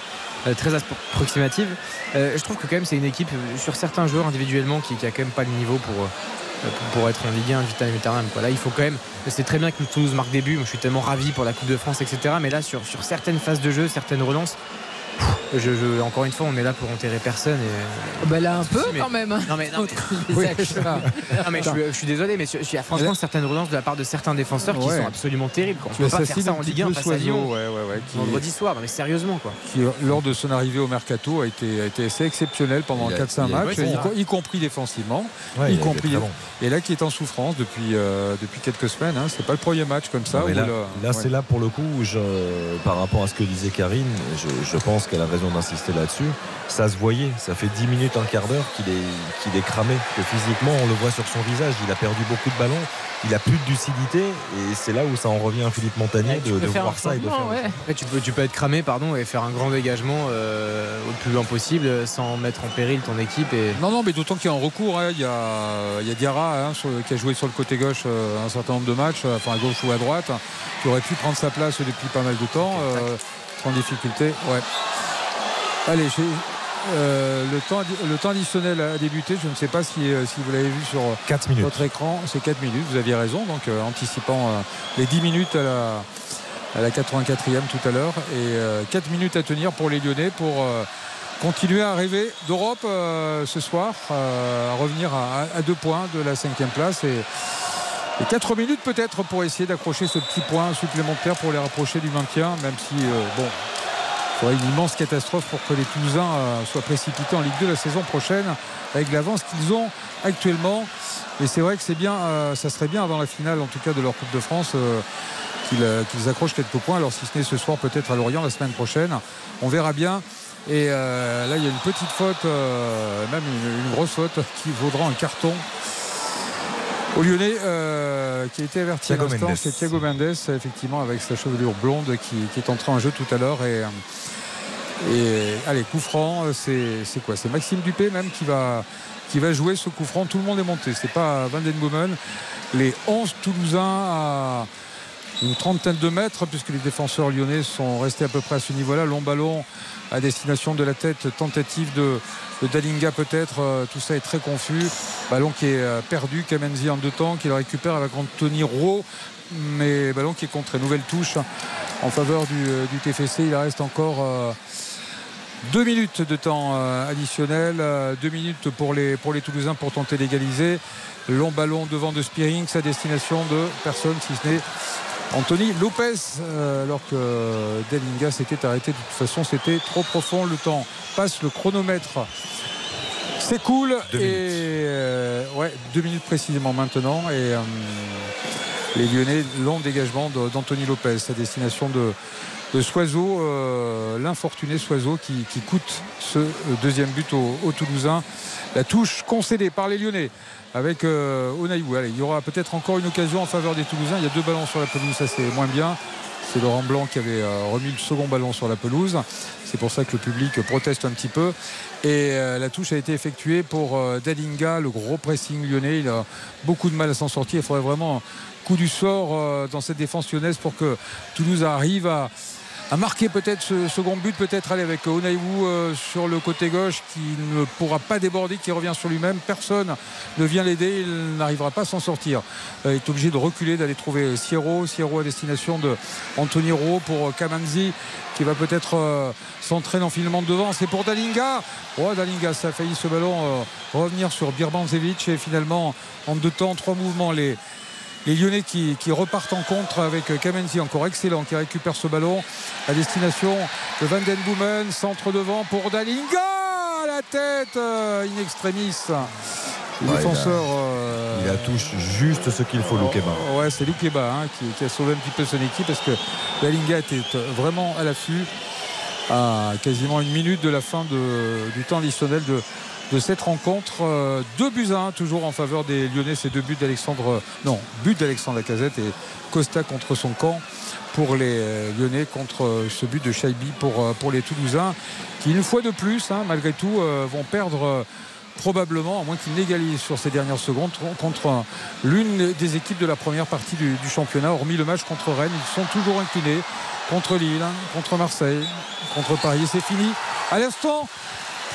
Speaker 6: très approximatives. Euh, je trouve que quand même c'est une équipe euh, sur certains joueurs individuellement qui, qui a quand même pas le niveau pour. euh, pour, être en Ligue 1 vitam aeternam, quoi. Là, il faut quand même. C'est très bien que Toulouse marque des buts. Je suis tellement ravi pour la Coupe de France, etc. Mais là, sur, sur certaines phases de jeu, certaines relances, je, je- encore une fois, on est là pour enterrer personne. Et...
Speaker 5: Bah là, un peu
Speaker 6: mais-
Speaker 5: quand même. hein.
Speaker 6: Non, mais, non, mais-
Speaker 5: Contre les
Speaker 4: Oui,
Speaker 5: actions.
Speaker 4: ça.
Speaker 6: non, mais je, suis, je suis désolé, mais il y a franchement certaines relances de la part de certains défenseurs qui sont absolument terribles. quoi. On
Speaker 4: Tu
Speaker 6: peut pas faire ça en Ligue 1
Speaker 4: peu
Speaker 6: face à Lyon
Speaker 4: ouais, ouais, ouais, qui-
Speaker 6: vendredi soir. Non, mais sérieusement, quoi.
Speaker 4: qui, lors de son arrivée au mercato, a été, a été assez exceptionnel pendant
Speaker 3: Il a-
Speaker 4: 4-5
Speaker 3: il a
Speaker 4: matchs, y,
Speaker 3: bon.
Speaker 4: co- y compris défensivement.
Speaker 3: Ouais,
Speaker 4: y compris,
Speaker 3: bon.
Speaker 4: et là, qui est en souffrance depuis, euh, depuis quelques semaines. Hein. C'est pas le premier match comme ça.
Speaker 3: Là, c'est là pour le coup où je, par rapport à ce que disait Karine, je, je pense qu'elle a raison d'insister là-dessus. Ça se voyait, ça fait 10 minutes, un quart d'heure qu'il est, qu'il est cramé, que physiquement on le voit sur son visage, il a perdu beaucoup de ballons, il a plus de lucidité et c'est là où ça en revient à Philippe Montagnier de, voir ça et de faire.
Speaker 5: ouais.
Speaker 6: Tu, peux, tu peux être cramé pardon, et faire un grand dégagement euh, au plus loin possible sans mettre en péril ton équipe. Et...
Speaker 4: Non, non, mais d'autant qu'il y a un recours. hein. Il, y a, il y a Diarra hein, sur- qui a joué sur le côté gauche euh, un certain nombre de matchs, euh, enfin à gauche ou à droite, hein, qui aurait pu prendre sa place depuis pas mal de temps, euh, sans difficulté. Ouais. Allez, j'ai- euh, le, temps, le temps additionnel a débuté. Je ne sais pas si, euh, si vous l'avez vu sur
Speaker 3: 4 minutes.
Speaker 4: votre écran. C'est 4 minutes, vous aviez raison. Donc euh, anticipant euh, les 10 minutes à la, à la 84e tout à l'heure. Et 4 minutes à tenir pour les Lyonnais pour euh, continuer à rêver d'Europe euh, ce soir, euh, à revenir à, à deux points de la cinquième place. Et, et 4 minutes peut-être pour essayer d'accrocher ce petit point supplémentaire pour les rapprocher du maintien, même si, euh, bon, il faudrait une immense catastrophe pour que les Toulousains euh, soient précipités en Ligue 2 la saison prochaine avec l'avance qu'ils ont actuellement. Et c'est vrai que c'est bien, euh, ça serait bien avant la finale en tout cas de leur Coupe de France qu'ils accrochent quelques points. Alors si ce n'est ce soir peut-être à Lorient la semaine prochaine, on verra bien. Et là il y a une petite faute, même une grosse faute qui vaudra un carton. Au Lyonnais, euh, qui a été averti à l'instant, c'est Thiago Mendes, effectivement, avec sa chevelure blonde qui, qui est entré en jeu tout à l'heure. Et, et allez, coup franc, c'est c'est quoi? C'est Maxime Dupé même qui va, qui va jouer ce coup franc. Tout le monde est monté. C'est pas Van Den Boomen. Les 11 Toulousains à, une trentaine de mètres puisque les défenseurs lyonnais sont restés à peu près à ce niveau-là. Long ballon à destination de la tête, tentative de, Dalinga peut-être. Euh, tout ça est très confus. Ballon qui est euh, perdu. Kamenzi en deux temps qui le récupère avec Anthony Rowe. Mais ballon qui est contré. Nouvelle touche en faveur du, euh, TFC. Il reste encore. deux minutes de temps additionnel, deux minutes pour les, pour les Toulousains pour tenter d'égaliser. Long ballon devant de Spearing, sa destination de personne si ce n'est Anthony Lopez, euh, alors que Delinga s'était arrêté. De toute façon, c'était trop profond. Le temps passe, le chronomètre s'écoule.
Speaker 3: Deux
Speaker 4: Et euh, ouais, deux minutes précisément maintenant. Et euh, les Lyonnais, long dégagement d'Anthony Lopez, sa destination de, de Soiseau, euh, l'infortuné Soiseau qui, qui coûte ce deuxième but aux au Toulousains. La touche concédée par les Lyonnais avec euh, Onaïou. Allez, il y aura peut-être encore une occasion en faveur des Toulousains. Il y a deux ballons sur la pelouse, ça c'est moins bien. C'est Laurent Blanc qui avait euh, remis le second ballon sur la pelouse. C'est pour ça que le public proteste un petit peu. Et euh, la touche a été effectuée pour euh, Dalinga, le gros pressing lyonnais. Il a beaucoup de mal à s'en sortir. Il faudrait vraiment un coup du sort dans cette défense lyonnaise pour que Toulouse arrive à, à marquer peut-être ce second but, peut-être aller avec Onaïwu euh, sur le côté gauche qui ne pourra pas déborder, qui revient sur lui-même. Personne ne vient l'aider, il n'arrivera pas à s'en sortir. Euh, il est obligé de reculer, d'aller trouver Sierro. Sierro à destination de Anthony Rowe pour euh, Kamanzi qui va peut-être centrer l'enfilement de devant. C'est pour Dalinga. Oh, Dalinga, ça a failli ce ballon revenir sur Birbanzevic et finalement en deux temps, trois mouvements. Les, les Lyonnais qui, qui repartent en contre avec Kamenzi encore excellent qui récupère ce ballon à destination de Van Den Boomen centre devant pour Dalinga la tête euh, in extremis le
Speaker 3: Ouais, il a-
Speaker 4: défenseur euh,
Speaker 3: Il a touche juste ce qu'il faut, Loukeba.
Speaker 4: Ouais, c'est Loukeba hein, qui, qui a sauvé un petit peu son équipe parce que Dalinga était vraiment à l'affût à quasiment une minute de la fin de- du temps additionnel de, de cette rencontre. Euh, deux buts à toujours en faveur des Lyonnais. Ces deux buts d'Alexandre. Non, but d'Alexandre Lacazette et Costa contre son camp pour les euh, Lyonnais contre euh, ce but de Chaibi pour, euh, les Toulousains qui, une fois de plus, hein, malgré tout, euh, vont perdre. euh, probablement, à moins qu'ils n'égalisent sur ces dernières secondes, contre un- l'une des équipes de la première partie du, du championnat, hormis le match contre Rennes. Ils sont toujours inclinés contre Lille, hein, contre Marseille, contre Paris. Et c'est fini à l'instant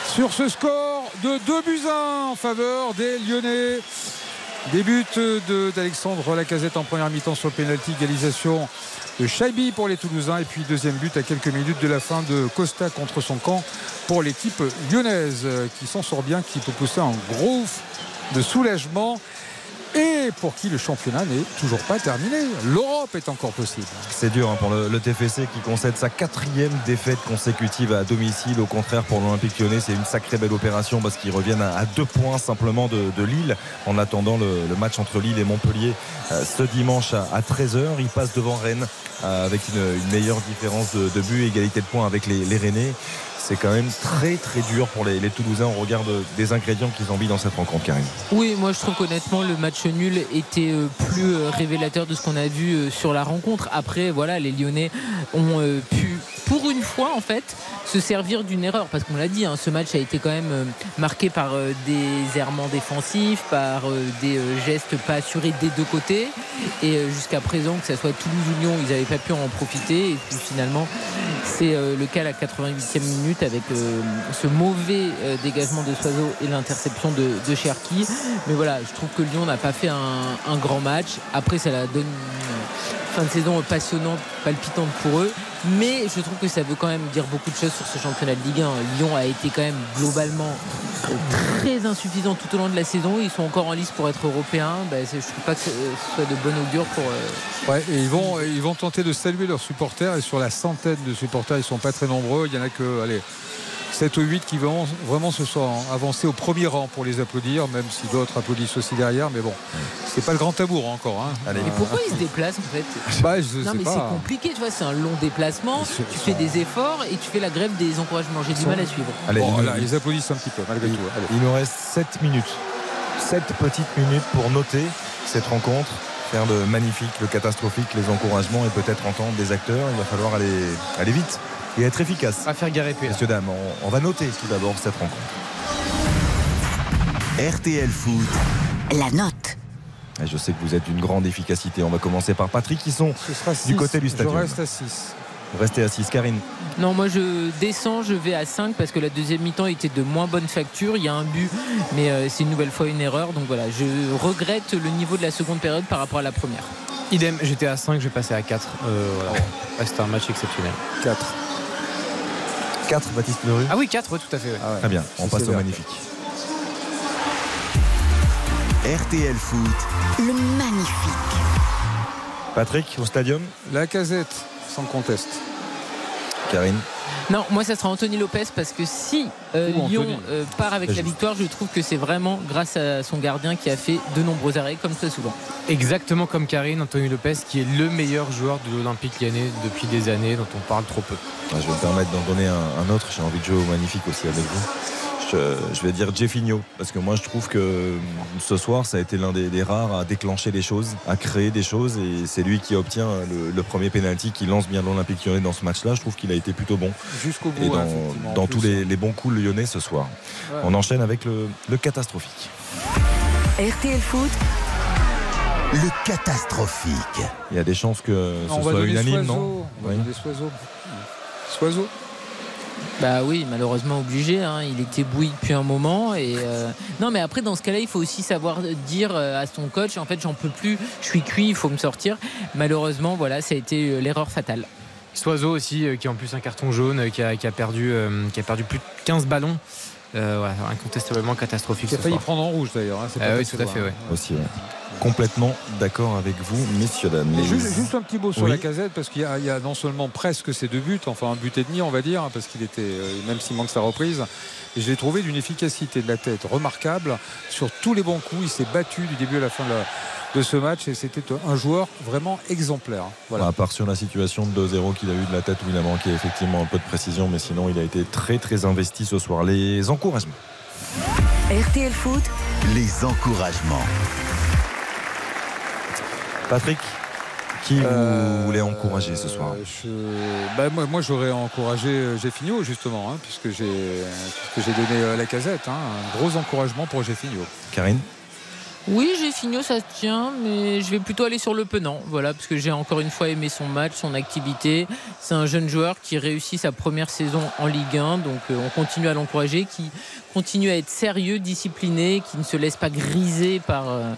Speaker 4: sur ce score de 2 buts à 1 en faveur des Lyonnais. Début de- d'Alexandre Lacazette en première mi-temps sur le pénalty, égalisation de Chaibi pour les Toulousains. Et puis deuxième but à quelques minutes de la fin de Costa contre son camp pour l'équipe lyonnaise euh, qui s'en sort bien, qui peut pousser un gros de soulagement et pour qui le championnat n'est toujours pas terminé. L'Europe est encore possible.
Speaker 3: C'est dur hein, pour le, TFC qui concède sa quatrième défaite consécutive à domicile. Au contraire, pour l'Olympique lyonnais, c'est une sacrée belle opération parce qu'ils reviennent à, deux points simplement de, Lille en attendant le, match entre Lille et Montpellier euh, ce dimanche à, à 13h. Ils passent devant Rennes avec une, meilleure différence de, de but, égalité de points avec les, les Rennais. C'est quand même très très dur pour les, les Toulousains au regard de- des ingrédients qu'ils ont mis dans cette rencontre, Karim.
Speaker 5: Oui, moi je trouve qu'honnêtement le match nul était euh, plus euh, révélateur de ce qu'on a vu euh, sur la rencontre. Après, voilà, les Lyonnais ont euh, pu, pour une fois en fait, se servir d'une erreur parce qu'on l'a dit, hein, ce match a été quand même euh, marqué par euh, des errements défensifs, par euh, des euh, gestes pas assurés des deux côtés. Et euh, jusqu'à présent, que ce soit Toulouse ou Lyon, ils n'avaient pas pu en profiter. Et puis finalement, c'est euh, le cas à la 88e minute avec euh, ce mauvais euh, dégagement de Soiseau et l'interception de, Cherki. Mais voilà, je trouve que Lyon n'a pas fait un, un grand match. Après, ça la donne une fin de saison passionnante, palpitante pour eux. Mais je trouve que ça veut quand même dire beaucoup de choses sur ce championnat de Ligue 1. Lyon a été quand même globalement très insuffisant tout au long de la saison. Ils sont encore en lice pour être européens. Ben, je trouve pas que ce soit de bon augure pour. euh,
Speaker 4: Ouais, et ils vont, ils vont tenter de saluer leurs supporters. Et sur la centaine de supporters, ils sont pas très nombreux. Il y en a que, allez, 7 ou 8 qui vont vraiment se sont avancés au premier rang pour les applaudir, même si d'autres applaudissent aussi derrière. Mais bon, c'est pas le grand amour encore. Hein.
Speaker 5: Et pourquoi ils se déplacent en fait
Speaker 4: Bah, je
Speaker 5: Non
Speaker 4: sais
Speaker 5: mais c'est compliqué, tu vois, c'est un long déplacement, tu fais des efforts et tu fais la grève des encouragements. J'ai du mal à suivre.
Speaker 3: Allez,
Speaker 4: Bon,
Speaker 3: il-
Speaker 4: là, ils applaudissent un petit peu, malgré
Speaker 3: Il,
Speaker 4: tout. Allez.
Speaker 3: il nous reste 7 minutes. 7 petites minutes pour noter cette rencontre, faire le magnifique, le catastrophique, les encouragements et peut-être entendre des acteurs. Il va falloir aller, aller vite et être efficace.
Speaker 6: À faire gare épée. là.
Speaker 3: Messieurs, dames, on, on va noter tout d'abord cette rencontre.
Speaker 1: RTL Foot.
Speaker 2: La note.
Speaker 3: Et je sais que vous êtes d'une grande efficacité. On va commencer par Patrick qui sont du côté du stade.
Speaker 4: Je reste à 6.
Speaker 3: Restez à 6. Karine.
Speaker 5: Non, moi je descends, je vais à 5 parce que la deuxième mi-temps était de moins bonne facture. Il y a un but, mais euh, c'est une nouvelle fois une erreur. Donc voilà, je regrette le niveau de la seconde période par rapport à la première.
Speaker 6: Idem, j'étais à 5, je vais passer à 4. Euh, voilà. Ouais, C'était un match exceptionnel.
Speaker 4: 4.
Speaker 3: 4, Baptiste Leroux
Speaker 6: Ah oui, 4, ouais, tout à fait. ouais.
Speaker 3: Très bien, on passe au magnifique.
Speaker 1: RTL Foot,
Speaker 2: Le magnifique.
Speaker 3: Patrick, au stadium
Speaker 4: La casette, sans conteste.
Speaker 3: Karine
Speaker 5: Non, moi ça sera Anthony Lopez parce que si euh, Lyon euh, part avec la victoire, je trouve que c'est vraiment grâce à son gardien qui a fait de nombreux arrêts, comme très souvent.
Speaker 6: Exactement comme Karine, Anthony Lopez, qui est le meilleur joueur de l'Olympique lyonnais depuis des années, dont on parle trop peu.
Speaker 3: Ah, Je vais me permettre d'en donner un, un autre. J'ai envie de jouer au magnifique aussi avec vous. Je, je vais dire Jeffinho parce que moi je trouve que euh, ce soir ça a été l'un des, des rares à déclencher les choses, à créer des choses et c'est lui qui obtient le, le premier penalty qui lance bien l'Olympique lyonnais dans ce match-là. Je trouve qu'il a été plutôt bon
Speaker 4: Jusqu'au bout.
Speaker 3: et dans, tous les, les bons coups lyonnais ce soir.
Speaker 4: Ouais.
Speaker 3: On enchaîne avec le, le catastrophique.
Speaker 2: RTL Foot,
Speaker 1: le catastrophique.
Speaker 3: Il y a des chances que ce
Speaker 4: Non,
Speaker 3: soit unanime, non
Speaker 4: On va
Speaker 3: Oui.
Speaker 4: Soiseau.
Speaker 5: Bah oui, malheureusement obligé. hein. Il était bouilli depuis un moment. Et euh, non, mais après dans ce cas-là, il faut aussi savoir dire euh, à son coach en fait, j'en peux plus, je suis cuit, il faut me sortir. Malheureusement, voilà, ça a été euh, l'erreur fatale.
Speaker 6: Soiseau aussi, qui a en plus un carton jaune, qui a, qui a perdu, euh, qui a perdu plus de 15 ballons. Euh, incontestablement catastrophique.
Speaker 4: Qui a
Speaker 6: ce
Speaker 4: failli
Speaker 6: soir.
Speaker 4: prendre en rouge d'ailleurs. hein,
Speaker 6: Ah oui, tout à fait, ouais.
Speaker 3: Aussi, ouais. Complètement d'accord avec vous, messieurs, dames.
Speaker 4: Juste, juste un petit mot sur
Speaker 3: Oui.
Speaker 4: la casette, parce qu'il y, a- il y a non seulement presque ces deux buts, enfin un but et demi, on va dire, parce qu'il était, euh, même s'il manque sa reprise, et je l'ai trouvé d'une efficacité de la tête remarquable sur tous les bons coups. Il s'est battu du début à la fin de, la- de ce match, et c'était un joueur vraiment exemplaire. Voilà.
Speaker 3: À part sur la situation de 2-0 qu'il a eu de la tête où il a manqué effectivement un peu de précision, mais sinon il a été très très investi ce soir. Les encouragements.
Speaker 2: RTL Foot,
Speaker 1: Les encouragements.
Speaker 3: Patrick, qui vous
Speaker 4: Euh,
Speaker 3: voulez encourager ce soir?
Speaker 4: je- bah, moi, moi, j'aurais encouragé euh, Jeffinho justement, hein, puisque j'ai puisque j'ai donné euh, la casette. hein. un gros encouragement pour Jeffinho.
Speaker 3: Karine?
Speaker 5: Oui, fini, ça se tient, mais je vais plutôt aller sur le penant. Voilà, parce que j'ai encore une fois aimé son match, son activité. C'est un jeune joueur qui réussit sa première saison en Ligue 1, donc on continue à l'encourager, qui continue à être sérieux, discipliné, qui ne se laisse pas griser par euh,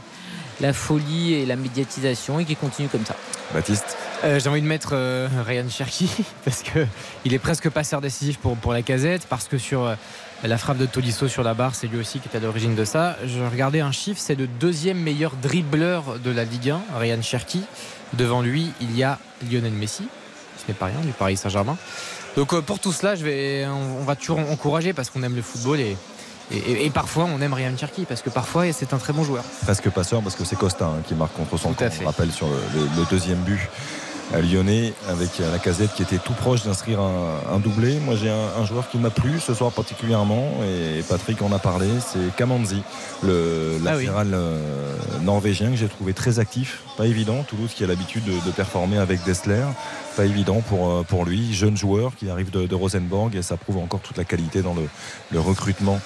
Speaker 5: la folie et la médiatisation et qui continue comme ça.
Speaker 3: Baptiste
Speaker 6: Euh, J'ai envie de mettre euh, Ryan Cherky parce que il est presque passeur décisif pour, pour la casette parce que sur euh, la frappe de Tolisso sur la barre, c'est lui aussi qui est à l'origine de ça. Je regardais un chiffre, c'est le deuxième meilleur dribbleur de la Ligue 1, Ryan Cherky. Devant lui, il y a Lionel Messi, ce n'est pas rien du Paris Saint-Germain. Donc euh, pour tout cela, je vais, on, on va toujours encourager parce qu'on aime le football et, et, et parfois on aime Ryan Cherky parce que parfois c'est un très bon joueur.
Speaker 3: Presque passeur parce que c'est Costa hein, qui marque contre son
Speaker 6: Tout
Speaker 3: camp. On rappelle sur le, deuxième but à Lyonnais avec euh, la casette qui était tout proche d'inscrire un, un doublé. Moi j'ai un, un joueur qui m'a plu ce soir particulièrement et Patrick en a parlé, c'est Kamanzi, le
Speaker 6: Ah oui.
Speaker 3: latéral euh, norvégien que j'ai trouvé très actif. Pas évident, Toulouse qui a l'habitude de, de performer avec Dessler. Pas évident pour, euh, pour lui, jeune joueur qui arrive de, Rosenborg et ça prouve encore toute la qualité dans le, recrutement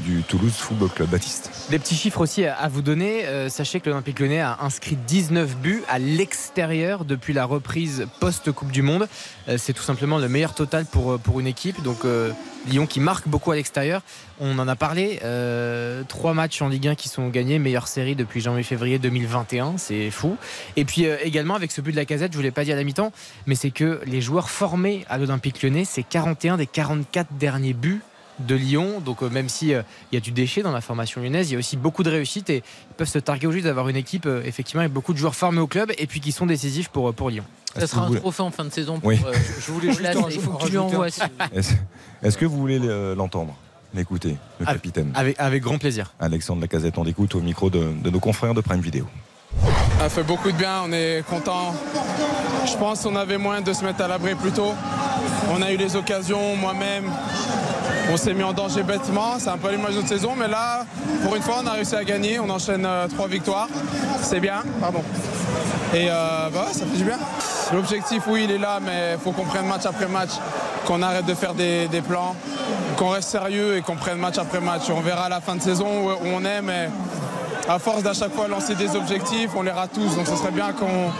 Speaker 3: du Toulouse Football Club. Baptiste.
Speaker 6: Des petits chiffres aussi à vous donner. Euh, sachez que l'Olympique Lyonnais a inscrit 19 buts à l'extérieur depuis la reprise post-Coupe du Monde. Euh, c'est tout simplement le meilleur total pour, une équipe. Donc Lyon qui marque beaucoup à l'extérieur. On en a parlé. euh, trois matchs en Ligue 1 qui sont gagnés. Meilleure série depuis janvier-février 2021. C'est fou. Et puis euh, également avec ce but de la casette, je ne vous l'ai pas dit à la mi-temps, mais c'est que les joueurs formés à l'Olympique Lyonnais, c'est 41 des 44 derniers buts de Lyon. Donc euh, même si euh, il y a du déchet dans la formation lyonnaise, il y a aussi beaucoup de réussite et ils peuvent se targuer aujourd'hui d'avoir une équipe euh, effectivement avec beaucoup de joueurs formés au club et puis qui sont décisifs euh, pour Lyon.
Speaker 5: Ça sera un trophée en fin de saison. Pour,
Speaker 3: Oui.
Speaker 5: euh,
Speaker 4: Je voulais juste
Speaker 5: il faut que tu lui envoies.
Speaker 3: Est-ce que vous voulez l'entendre, l'écouter, le capitaine
Speaker 6: Avec, avec grand plaisir.
Speaker 3: Alexandre Lacazette, on l'écoute au micro de, de nos confrères de Prime Vidéo.
Speaker 17: Ça fait beaucoup de bien, on est content. Je pense qu'on avait moins de se mettre à l'abri plus tôt. On a eu les occasions, moi-même. On s'est mis en danger bêtement, c'est un peu l'image de notre saison, mais là, pour une fois, on a réussi à gagner. On enchaîne euh, trois victoires. C'est bien, pardon. Et euh, bah ouais, ça fait du bien. L'objectif, oui, il est là, mais il faut qu'on prenne match après match, qu'on arrête de faire des, des plans, qu'on reste sérieux et qu'on prenne match après match. On verra à la fin de saison où, où on est, mais à force d'à chaque fois lancer des objectifs, on les rate tous. Donc ce serait bien qu'on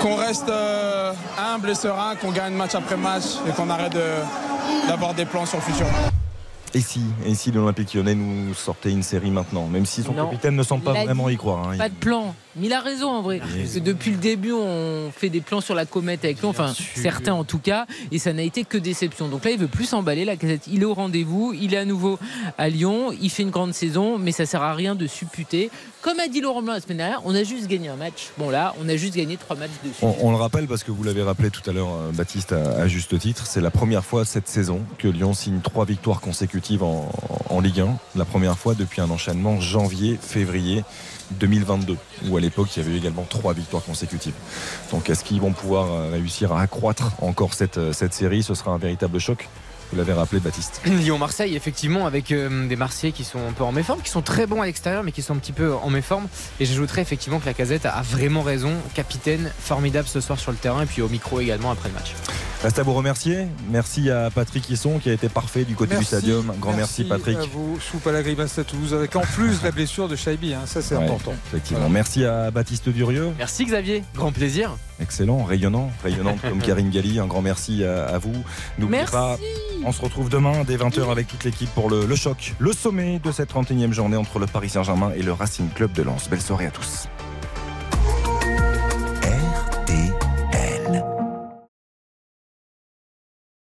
Speaker 17: qu'on reste euh, humble et serein, qu'on gagne match après match et qu'on arrête de- d'avoir des plans sur le futur.
Speaker 3: Et si, et si l'Olympique lyonnais nous sortait une série maintenant, même si son
Speaker 5: Non.
Speaker 3: capitaine ne semble pas vraiment
Speaker 5: dit
Speaker 3: y croire. hein.
Speaker 5: Pas de plan. Mais il a raison en vrai. Parce que depuis le début, on fait des plans sur la comète avec lui, enfin certains en tout cas, et ça n'a été que déception. Donc là, il veut plus s'emballer. La casette, il est au rendez-vous, il est à nouveau à Lyon, il fait une grande saison, mais ça sert à rien de supputer. Comme a dit Laurent Blanc la semaine dernière, on a juste gagné un match. Bon là, on a juste gagné trois matchs dessus.
Speaker 3: On, on le rappelle parce que vous l'avez rappelé tout à l'heure, euh, Baptiste, à, à juste titre. C'est la première fois cette saison que Lyon signe trois victoires consécutives en, en Ligue 1. La première fois depuis un enchaînement janvier-février 2022, où à l'époque il y avait eu également trois victoires consécutives. Donc est-ce qu'ils vont pouvoir euh, réussir à accroître encore cette, euh, cette série? Ce sera un véritable choc. Vous l'avez rappelé, Baptiste.
Speaker 6: Lyon-Marseille, effectivement, avec euh, des Marseillais qui sont un peu en méforme, qui sont très bons à l'extérieur, mais qui sont un petit peu en méforme. Et j'ajouterais effectivement que la casette a vraiment raison. Capitaine, formidable ce soir sur le terrain, et puis au micro également après le match.
Speaker 3: Reste à vous remercier. Merci à Patrick Hisson qui a été parfait du côté du stadium. Grand merci, Patrick.
Speaker 4: À vous, soupe à la grimace à Toulouse, avec en plus la blessure de Shaibi, hein, ça c'est
Speaker 3: Ouais,
Speaker 4: important.
Speaker 3: Effectivement. Merci à Baptiste Durieux.
Speaker 6: Merci Xavier, grand plaisir.
Speaker 3: Excellent, rayonnant, rayonnante comme Karine Galli. Un grand merci à, à vous. N'oubliez
Speaker 6: Merci.
Speaker 3: pas, on se retrouve demain dès 20h avec toute l'équipe pour le, le choc, le sommet de cette 31e journée entre le Paris Saint-Germain et le Racing Club de Lens. Belle soirée à tous.